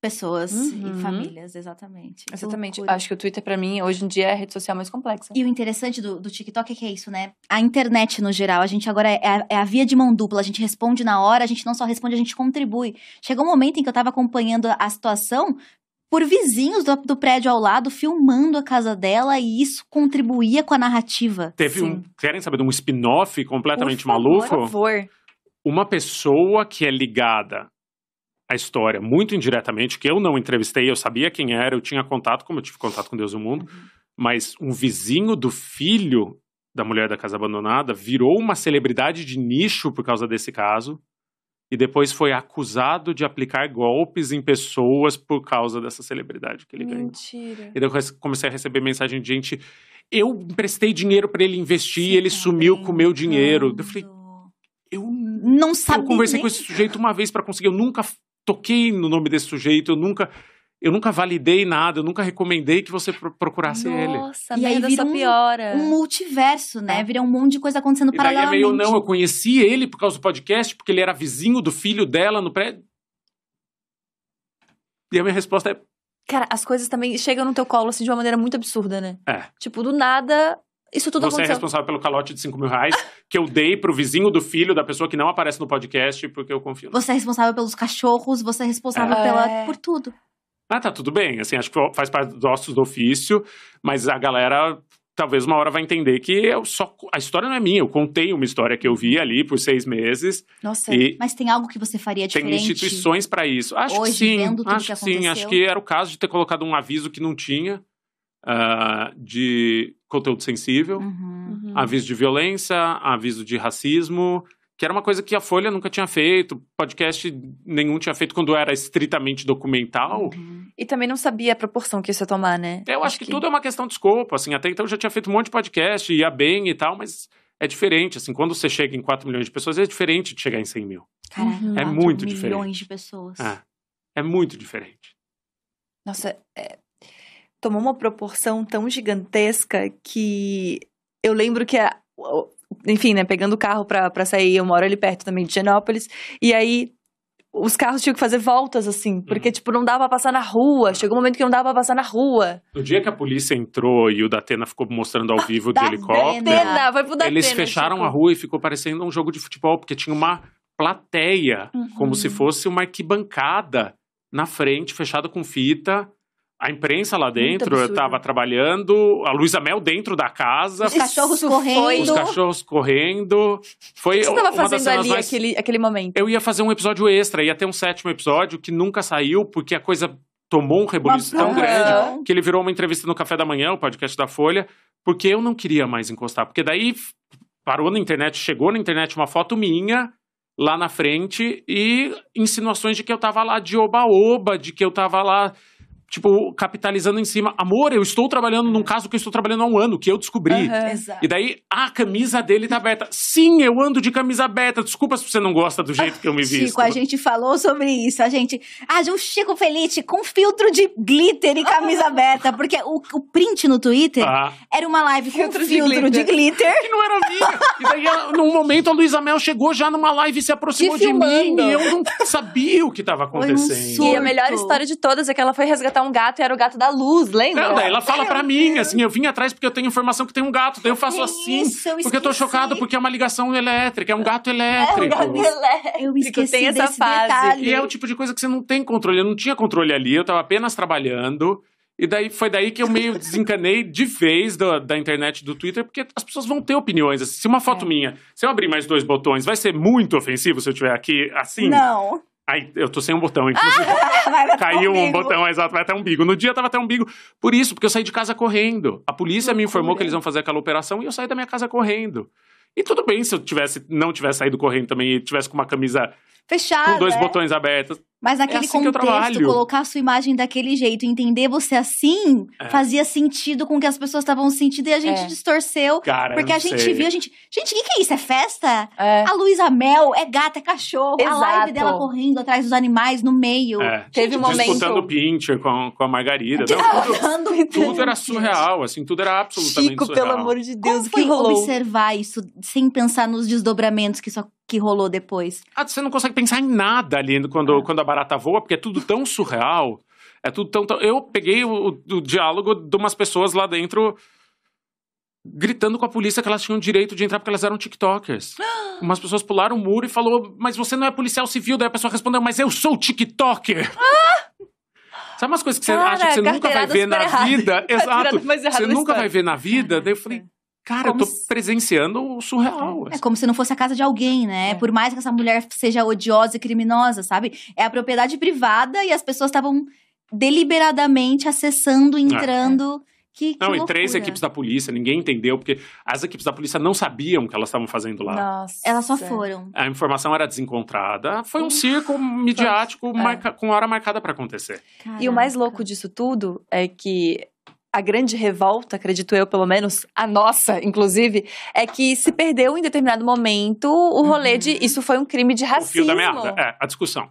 pessoas uhum. e famílias, exatamente. Exatamente. Acho que o Twitter, para mim, hoje em dia é a rede social mais complexa. E o interessante do, do TikTok é que é isso, né? A internet, no geral, a gente agora é a, é a, via de mão dupla. A gente responde na hora, a gente não só responde, a gente contribui. Chegou um momento em que eu tava acompanhando a situação, por vizinhos do, do, prédio ao lado filmando a casa dela e isso contribuía com a narrativa. Teve Sim. um. Querem saber de um spin-off completamente por favor, maluco? Por favor. Uma pessoa que é ligada à história muito indiretamente, que eu não entrevistei, eu sabia quem era, eu tinha contato, como eu tive contato com Deus do Mundo, uhum. mas um vizinho do filho da mulher da casa abandonada virou uma celebridade de nicho por causa desse caso e depois foi acusado de aplicar golpes em pessoas por causa dessa celebridade que ele ganhou. Mentira. E daí eu comecei a receber mensagem de gente. Eu emprestei dinheiro para ele investir Você e ele tá sumiu com o meu dinheiro. Eu falei, eu não sabia. Eu conversei nem... com esse sujeito uma vez para conseguir. Eu nunca toquei no nome desse sujeito, eu nunca eu nunca validei nada, eu nunca recomendei que você procurasse Nossa, ele. Nossa, e aí vira um, piora. um multiverso, né? É. Vira um monte de coisa acontecendo e paralelamente. É meio, não, eu conheci ele por causa do podcast, porque ele era vizinho do filho dela no prédio. E a minha resposta é... Cara, as coisas também chegam no teu colo, assim, de uma maneira muito absurda, né? É. Tipo, do nada, isso tudo Você é aconteceu. é responsável pelo calote de 5 mil reais que eu dei pro vizinho do filho da pessoa que não aparece no podcast porque eu confio. Você é responsável pelos cachorros, você é responsável é. pela, por tudo. Ah, tá tudo bem. Assim, acho que faz parte dos ossos do ofício, mas a galera talvez uma hora vai entender que eu só a história não é minha. Eu contei uma história que eu vi ali por seis meses. Nossa, e mas tem algo que você faria diferente? Tem instituições para isso. Acho Hoje, que sim. Vendo tudo acho que, que sim. Acho que era o caso de ter colocado um aviso que não tinha. Uh, de conteúdo sensível, uhum. uhum. aviso de violência, aviso de racismo, que era uma coisa que a Folha nunca tinha feito, podcast nenhum tinha feito quando era estritamente documental. Uhum. E também não sabia a proporção que isso ia tomar, né? Eu acho, acho que, que, tudo é uma questão de escopo, assim, até então eu já tinha feito um monte de podcast, ia bem e tal, mas é diferente, assim, quando você chega em 4 milhões de pessoas, é diferente de chegar em 100 mil. Uhum. É muito diferente. milhões de pessoas. É, é muito diferente. Nossa, é... tomou uma proporção tão gigantesca que eu lembro que a enfim, né, pegando o carro pra, pra sair, eu moro ali perto também de Genópolis, e aí os carros tinham que fazer voltas, assim, porque, uhum. tipo, não dava pra passar na rua. Chegou um momento que não dava pra passar na rua. No dia que a polícia entrou e o Datena ficou mostrando ao vivo de helicóptero. Datena, foi pro Datena, eles fecharam a rua e ficou parecendo um jogo de futebol, porque tinha uma plateia, uhum. como se fosse uma arquibancada na frente, fechada com fita a imprensa lá dentro estava trabalhando, a Luísa Mel dentro da casa. Os cachorros correndo. Os cachorros correndo. Foi o que você estava fazendo ali mais... aquele, aquele momento? Eu ia fazer um episódio extra, ia ter um sétimo episódio que nunca saiu, porque a coisa tomou um rebuliço tão grande que ele virou uma entrevista no Café da Manhã, o podcast da Folha, porque eu não queria mais encostar. Porque daí parou na internet, chegou na internet uma foto minha lá na frente e insinuações de que eu tava lá de oba-oba, de que eu tava lá tipo, capitalizando em cima. Amor, eu estou trabalhando num caso que eu estou trabalhando há um ano, que eu descobri. Uhum. E daí, a camisa dele tá aberta. Sim, eu ando de camisa aberta. Desculpa se você não gosta do jeito que eu me visto. Chico, a gente falou sobre isso. A gente. Ah, de um Chico Felite com filtro de glitter e camisa aberta. Porque o, o print no Twitter ah. era uma live filtro com de filtro glitter. de glitter. Que não era minha. E daí, num momento, a Luísa Mel chegou já numa live e se aproximou de mim. E eu não sabia o que estava acontecendo. Um e a melhor história de todas é que ela foi resgatar um gato e era o gato da luz, lembra? Não, daí ela fala para mim, assim, eu vim atrás porque eu tenho informação que tem um gato, daí eu faço assim, isso, eu porque eu tô chocado porque é uma ligação elétrica, é um gato elétrico. É um gato elétrico. Eu esqueci tem essa fase. Detalhe. E é o tipo de coisa que você não tem controle, eu não tinha controle ali, eu tava apenas trabalhando. E daí foi daí que eu meio desencanei de vez da, da internet do Twitter, porque as pessoas vão ter opiniões. Assim, se uma foto é. minha, se eu abrir mais dois botões, vai ser muito ofensivo se eu estiver aqui assim? Não. Ai, eu tô sem um botão, inclusive. Caiu um botão, exato, vai até umbigo. No dia tava até umbigo. Por isso, porque eu saí de casa correndo. A polícia me informou que eles iam fazer aquela operação e eu saí da minha casa correndo. E tudo bem se eu tivesse, não tivesse saído correndo também e tivesse com uma camisa fechada. Com dois é? botões abertos. Mas naquele é assim contexto, colocar a sua imagem daquele jeito, entender você assim, é. fazia sentido com o que as pessoas estavam sentindo e a gente é. distorceu. Cara, porque a gente sei. viu, a gente. Gente, o que, que, é isso? É festa? É. A Luísa Mel é gata, é cachorro. Exato. A live dela correndo atrás dos animais no meio. É. Teve um momento. Disputando pincher com, com a Margarida. Não, tudo, tudo era surreal, assim, tudo era absolutamente Chico, surreal. pelo amor de Deus, Como que rolou? observar isso sem pensar nos desdobramentos que isso que rolou depois? Ah, você não consegue pensar em nada ali quando, ah. quando a barata voa, porque é tudo tão surreal. É tudo tão. tão... Eu peguei o, o, diálogo de umas pessoas lá dentro gritando com a polícia que elas tinham direito de entrar porque elas eram TikTokers. Umas pessoas pularam o muro e falou: Mas você não é policial civil? Daí a pessoa respondeu: Mas eu sou TikToker. Ah! Sabe umas coisas que você Cara, acha que você nunca vai ver na errado. vida? Exato. Você nunca vai ver na vida. Daí eu falei, Cara, como eu tô se... presenciando o surreal. É, assim. como se não fosse a casa de alguém, né? É. Por mais que essa mulher seja odiosa e criminosa, sabe? É a propriedade privada e as pessoas estavam deliberadamente acessando, entrando. É. Que, que não, loucura. e três equipes da polícia, ninguém entendeu, porque as equipes da polícia não sabiam o que elas estavam fazendo lá. Nossa. Elas só foram. A informação era desencontrada. Foi um circo midiático é. marca, com hora marcada para acontecer. Caraca. E o mais louco disso tudo é que a grande revolta, acredito eu, pelo menos, a nossa, inclusive, é que se perdeu em determinado momento o rolê uhum. de isso foi um crime de racismo. O fio da meada, é, a discussão.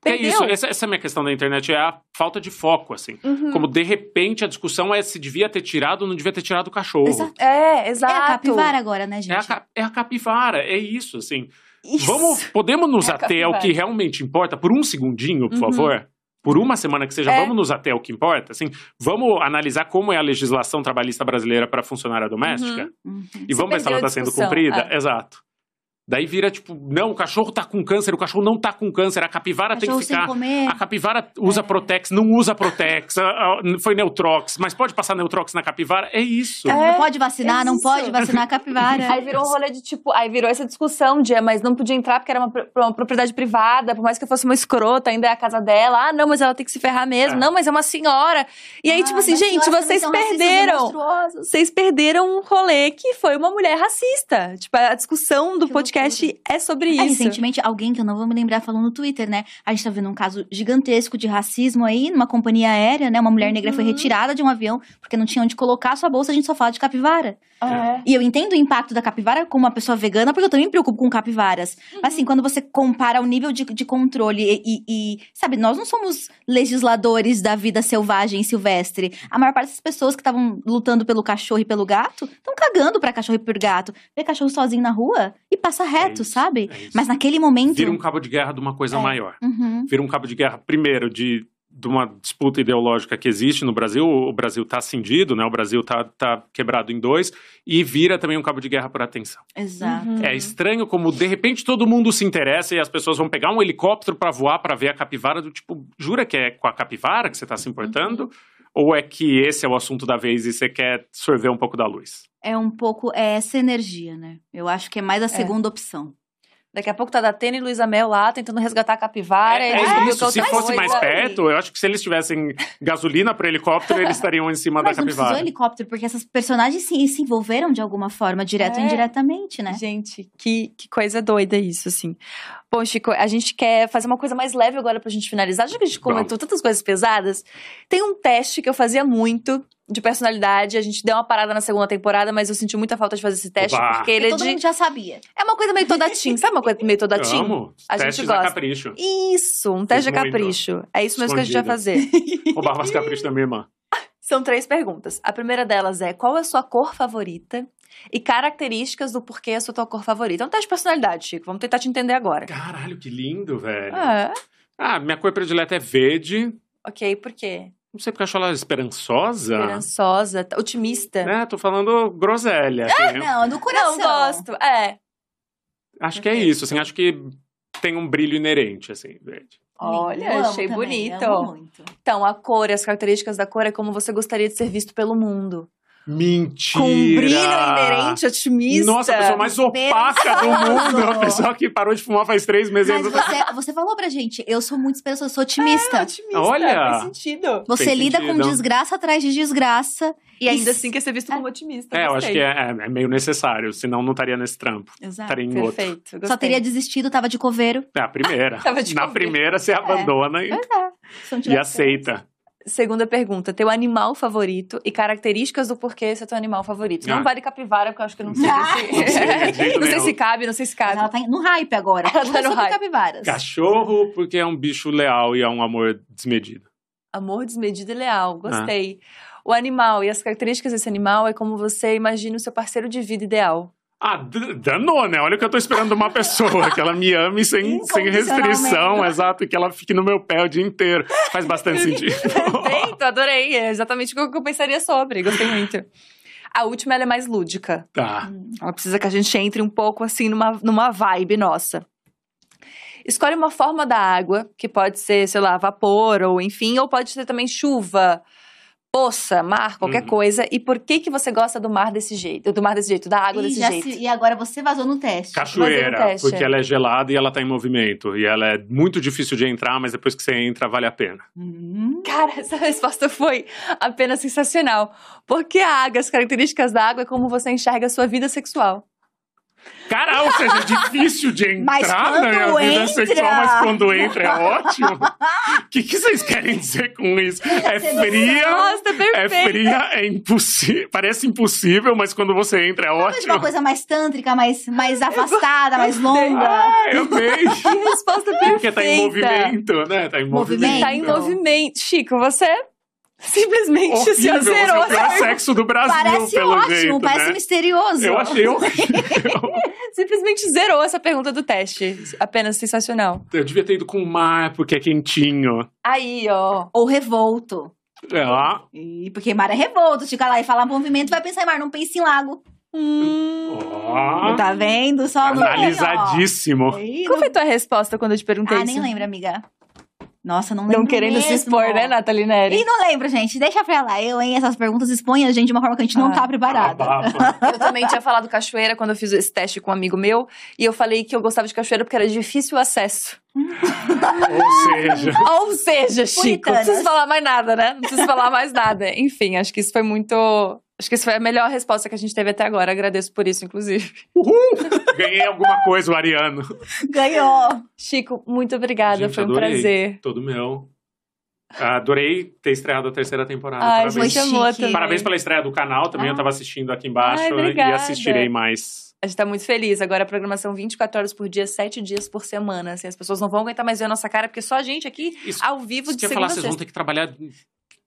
Porque é isso, essa, essa, é a minha questão da internet, é a falta de foco, assim. Uhum. Como, de repente, a discussão é se devia ter tirado ou não devia ter tirado o cachorro. Exato. É, exato. É a capivara agora, né, gente? É a, é a capivara, é isso, assim. Isso. Vamos, podemos nos é ater ao que realmente importa por um segundinho, por uhum. favor? Por uma semana que seja, é. vamos nos ater ao que importa, assim, vamos analisar como é a legislação trabalhista brasileira para funcionária doméstica uhum. Uhum. e vamos ver se ela está sendo cumprida. É. Exato. Daí vira tipo, não, o cachorro tá com câncer, o cachorro não tá com câncer, a capivara tem que ficar. A capivara usa é. Protex, não usa Protex, foi Neutrox, mas pode passar Neutrox na capivara? É isso. É, não pode vacinar, é não pode vacinar a capivara. aí virou um rolê de tipo, aí virou essa discussão de, mas não podia entrar porque era uma, uma propriedade privada, por mais que eu fosse uma escrota, ainda é a casa dela. Ah, não, mas ela tem que se ferrar mesmo. É. Não, mas é uma senhora. E aí, ah, tipo assim, gente, vocês perderam. Vocês perderam um rolê que foi uma mulher racista. Tipo, a discussão do que podcast podcast é sobre é, isso. recentemente, alguém que eu não vou me lembrar falou no Twitter, né? A gente tá vendo um caso gigantesco de racismo aí numa companhia aérea, né? Uma mulher negra foi uhum. retirada de um avião porque não tinha onde colocar a sua bolsa, a gente só fala de capivara. É. E eu entendo o impacto da capivara como uma pessoa vegana, porque eu também me preocupo com capivaras. Uhum. Mas assim, quando você compara o nível de, de controle e, e, e, sabe, nós não somos legisladores da vida selvagem e silvestre. A maior parte das pessoas que estavam lutando pelo cachorro e pelo gato estão cagando pra cachorro e por gato. Vê cachorro sozinho na rua e passa reto, é isso, sabe? É Mas naquele momento. Vira um cabo de guerra de uma coisa é. maior. Uhum. Vira um cabo de guerra, primeiro, de de uma disputa ideológica que existe no Brasil, o Brasil está cindido, né? O Brasil está tá quebrado em dois e vira também um cabo de guerra por atenção. Exato. Uhum. É estranho como de repente todo mundo se interessa e as pessoas vão pegar um helicóptero para voar para ver a capivara do tipo, jura que é com a capivara que você está se importando? Uhum. Ou é que esse é o assunto da vez e você quer sorver um pouco da luz? É um pouco é essa energia, né? Eu acho que é mais a é. segunda é. opção. Daqui a pouco tá Datena e Luísa Mel lá tentando resgatar a capivara. É, é isso. Se fosse mais perto, eu acho que se eles tivessem gasolina para helicóptero, eles estariam em cima Mas da capivara. Mas não helicóptero, porque essas personagens se, se envolveram de alguma forma, direto é. ou indiretamente, né? Gente, que, que coisa doida isso, assim. Bom, Chico, a gente quer fazer uma coisa mais leve agora pra gente finalizar. Já que a gente comentou tantas coisas pesadas, tem um teste que eu fazia muito de personalidade. A gente deu uma parada na segunda temporada, mas eu senti muita falta de fazer esse teste, Oba. porque ele é todo de... mundo já sabia. É uma coisa meio toda teen, sabe uma coisa meio toda teen? Amo. A gente gosta. capricho. Isso, um teste Fiz de capricho. Muito. É isso mesmo Escondido. que a gente vai fazer. Roubava as caprichos da minha irmã. São três perguntas. A primeira delas é: qual é a sua cor favorita? E características do porquê é a sua tua cor favorita. É um teste de personalidade, Chico. Vamos tentar te entender agora. Caralho, que lindo, velho. É. Ah, minha cor predileta é verde. Ok, por quê? Não sei porque eu acho ela esperançosa. Esperançosa, otimista. É, tô falando groselha. Ah, assim. não, no coração. Não, gosto. É. Acho que é isso, assim, acho que tem um brilho inerente, assim, verde. Olha, achei também, bonito. Então, a cor, as características da cor é como você gostaria de ser visto pelo mundo. Mentira! Com um brilho inerente, otimista. Nossa, a pessoa mais opaca do mundo. A pessoa que parou de fumar faz três meses. Mas você, você falou pra gente, eu sou muito esperançosa, eu sou otimista. É, otimista. Olha! Faz sentido. Você Fez lida sentido. com desgraça atrás de desgraça. E ainda assim quer ser visto como otimista. É, eu acho que é, é, é, meio necessário, senão não estaria nesse trampo. Exato. Estaria em Perfeito. outro. Só teria desistido, tava de coveiro. É, a primeira. Na primeira você abandona é. e, é. e aceita. Segunda pergunta, teu animal favorito e características do porquê esse é teu animal favorito. Ah. Não vale capivara, porque eu acho que não sei. Ah. Se... não, sei, não sei se cabe, não sei se cabe. Mas ela tá no hype agora. Ela tá no hype. capivaras. Cachorro, porque é um bicho leal e é um amor desmedido. Amor desmedido e leal, gostei. Ah. O animal e as características desse animal é como você imagina o seu parceiro de vida ideal. Ah, danou, né? Olha o que eu tô esperando de uma pessoa, que ela me ame sem, sem restrição, exato, e que ela fique no meu pé o dia inteiro. Faz bastante sentido. Perfeito, adorei. É exatamente o que eu pensaria sobre, gostei muito. A última, ela é mais lúdica. Tá. Ela precisa que a gente entre um pouco, assim, numa, numa vibe nossa. escolhe uma forma da água, que pode ser, sei lá, vapor ou enfim, ou pode ser também chuva, poça, mar, qualquer uhum. coisa. E por que que você gosta do mar desse jeito? Do mar desse jeito, da água e desse jeito? Se, e agora você vazou no teste. Cachoeira, teste. porque ela é gelada e ela tá em movimento. E ela é muito difícil de entrar, mas depois que você entra, vale a pena. Hum. Cara, essa resposta foi apenas sensacional. Porque a água, as características da água é como você enxerga a sua vida sexual. Cara, ou seja, é difícil de entrar na minha vida entra... sexual, mas quando entra é ótimo. O que, que vocês querem dizer com isso? É fria, Nossa, é fria, é impossível, parece impossível, mas quando você entra é ótimo. Mas uma coisa mais tântrica, mais, mais afastada, mais longa. Ah, eu amei. Que resposta perfeita. Porque tá em movimento, né? Tá em movimento. Tá em movimento. Chico, você Simplesmente Horrível, se zerou. O sexo do Brasil, parece pelo ótimo, jeito, parece né? misterioso. Eu achei horrível. Simplesmente zerou essa pergunta do teste. Apenas sensacional. Eu devia ter ido com o mar, porque é quentinho. Aí, ó. Ou revolto. É lá. E porque mar é revolto. Fica lá e fala movimento, vai pensar em mar, não pense em lago. Hum. Oh. Tá vendo? Só Analisadíssimo. Qual foi a tua resposta quando eu te perguntei ah, isso? Ah, nem lembro, amiga. Nossa, não lembro Não querendo mesmo. se expor, né, Nathalie Neri? E não lembro, gente. Deixa pra lá. Eu, hein? Essas perguntas expõem a gente de uma forma que a gente ah, não tá preparada. eu também tinha falado cachoeira quando eu fiz esse teste com um amigo meu. E eu falei que eu gostava de cachoeira porque era difícil o acesso. Ou seja. Ou seja, Chico. Não preciso falar mais nada, né? Não preciso falar mais nada. Enfim, acho que isso foi muito Acho que essa foi a melhor resposta que a gente teve até agora. Agradeço por isso, inclusive. Uhul! Ganhei alguma coisa, o Ariano. Ganhou! Chico, muito obrigada. Gente, foi um adorei. prazer. Todo meu. Adorei ter estreado a terceira temporada. Ai, Parabéns. Muito Parabéns pela estreia do canal. Também ah. eu estava assistindo aqui embaixo Ai, e assistirei mais. A gente tá muito feliz. Agora a programação 24 horas por dia, 7 dias por semana. Assim, as pessoas não vão aguentar mais ver a nossa cara, porque só a gente aqui, isso, ao vivo, de segunda falar, vocês vão ter que trabalhar em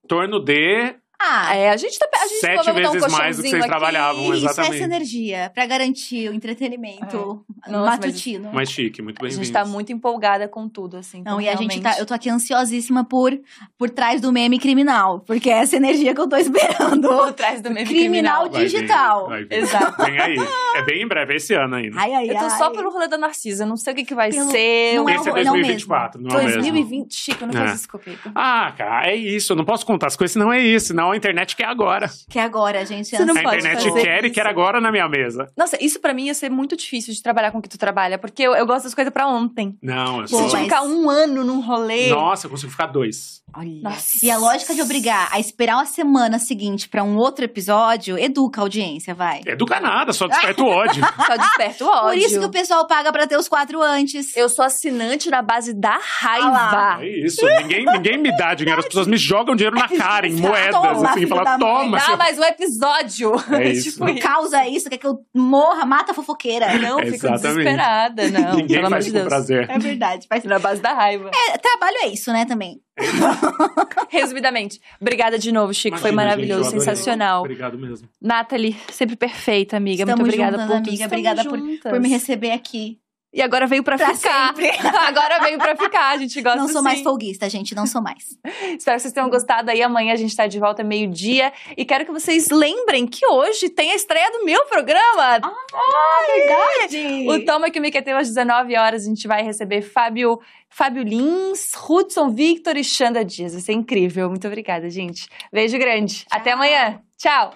torno de ah, é. A gente tá. A gente Sete vezes um mais do que vocês aqui. trabalhavam, exatamente. Isso, essa energia pra garantir o entretenimento é. Nossa, matutino. Mais chique, muito bem-vindo. A gente tá muito empolgada com tudo, assim. Não, e realmente... a gente tá. Eu tô aqui ansiosíssima por, por trás do meme criminal. Porque é essa energia que eu tô esperando. Por trás do meme criminal. Criminal digital. Vai vir, vai vir. Exato. Vem aí. É bem em breve, é esse ano ainda. Ai, ai, eu tô ai. só pelo rolê da Narcisa. Não sei o que, que vai pelo... ser. Não esse é, é 2024, não, não é 2020, Chico, não é. faz isso comigo. Ah, cara, é isso. Eu não posso contar as coisas, senão é isso. Senão a internet quer agora agora. Que agora, gente. Você não a pode internet quer isso. e quer agora na minha mesa. Nossa, isso para mim ia ser muito difícil de trabalhar com o que tu trabalha, porque eu, eu gosto das coisas para ontem. Não, eu sou... Mas... ficar um ano num rolê. Nossa, eu consigo ficar dois. Nossa. E a lógica de obrigar a esperar uma semana seguinte para um outro episódio educa a audiência, vai. Educa nada, só desperta o ódio. só desperta o ódio. Por isso que o pessoal paga para ter os quatro antes. Eu sou assinante na base da raiva. é isso. Ninguém, ninguém me dá dinheiro. As pessoas me jogam dinheiro na cara, em moedas. Toma, assim, fala, toma. Dá mais um episódio. É isso. tipo, isso. causa isso, quer que eu morra, mata a fofoqueira. Não, é fico desesperada. Não, Ninguém pelo faz de Deus. prazer. É verdade. Faz na base da raiva. É, trabalho é isso, né, também. Resumidamente. Obrigada de novo, Chico. Imagina, Foi maravilhoso, gente, sensacional. Obrigado mesmo. Nathalie, sempre perfeita, amiga. Estamos Muito obrigada juntas, por amiga. Obrigada por, por, me receber aqui. E agora veio pra, pra ficar. agora veio pra ficar. A gente gosta Não sou sim. mais folguista, gente. Não sou mais. Espero que vocês tenham gostado aí. Amanhã a gente tá de volta meio-dia. E quero que vocês lembrem que hoje tem a estreia do meu programa. Ah, ah verdade! O Toma que me quer às 19 horas. A gente vai receber Fábio, Fábio Lins, Hudson Victor e Xanda Dias. Vai ser incrível. Muito obrigada, gente. Beijo grande. Tchau. Até amanhã. Tchau.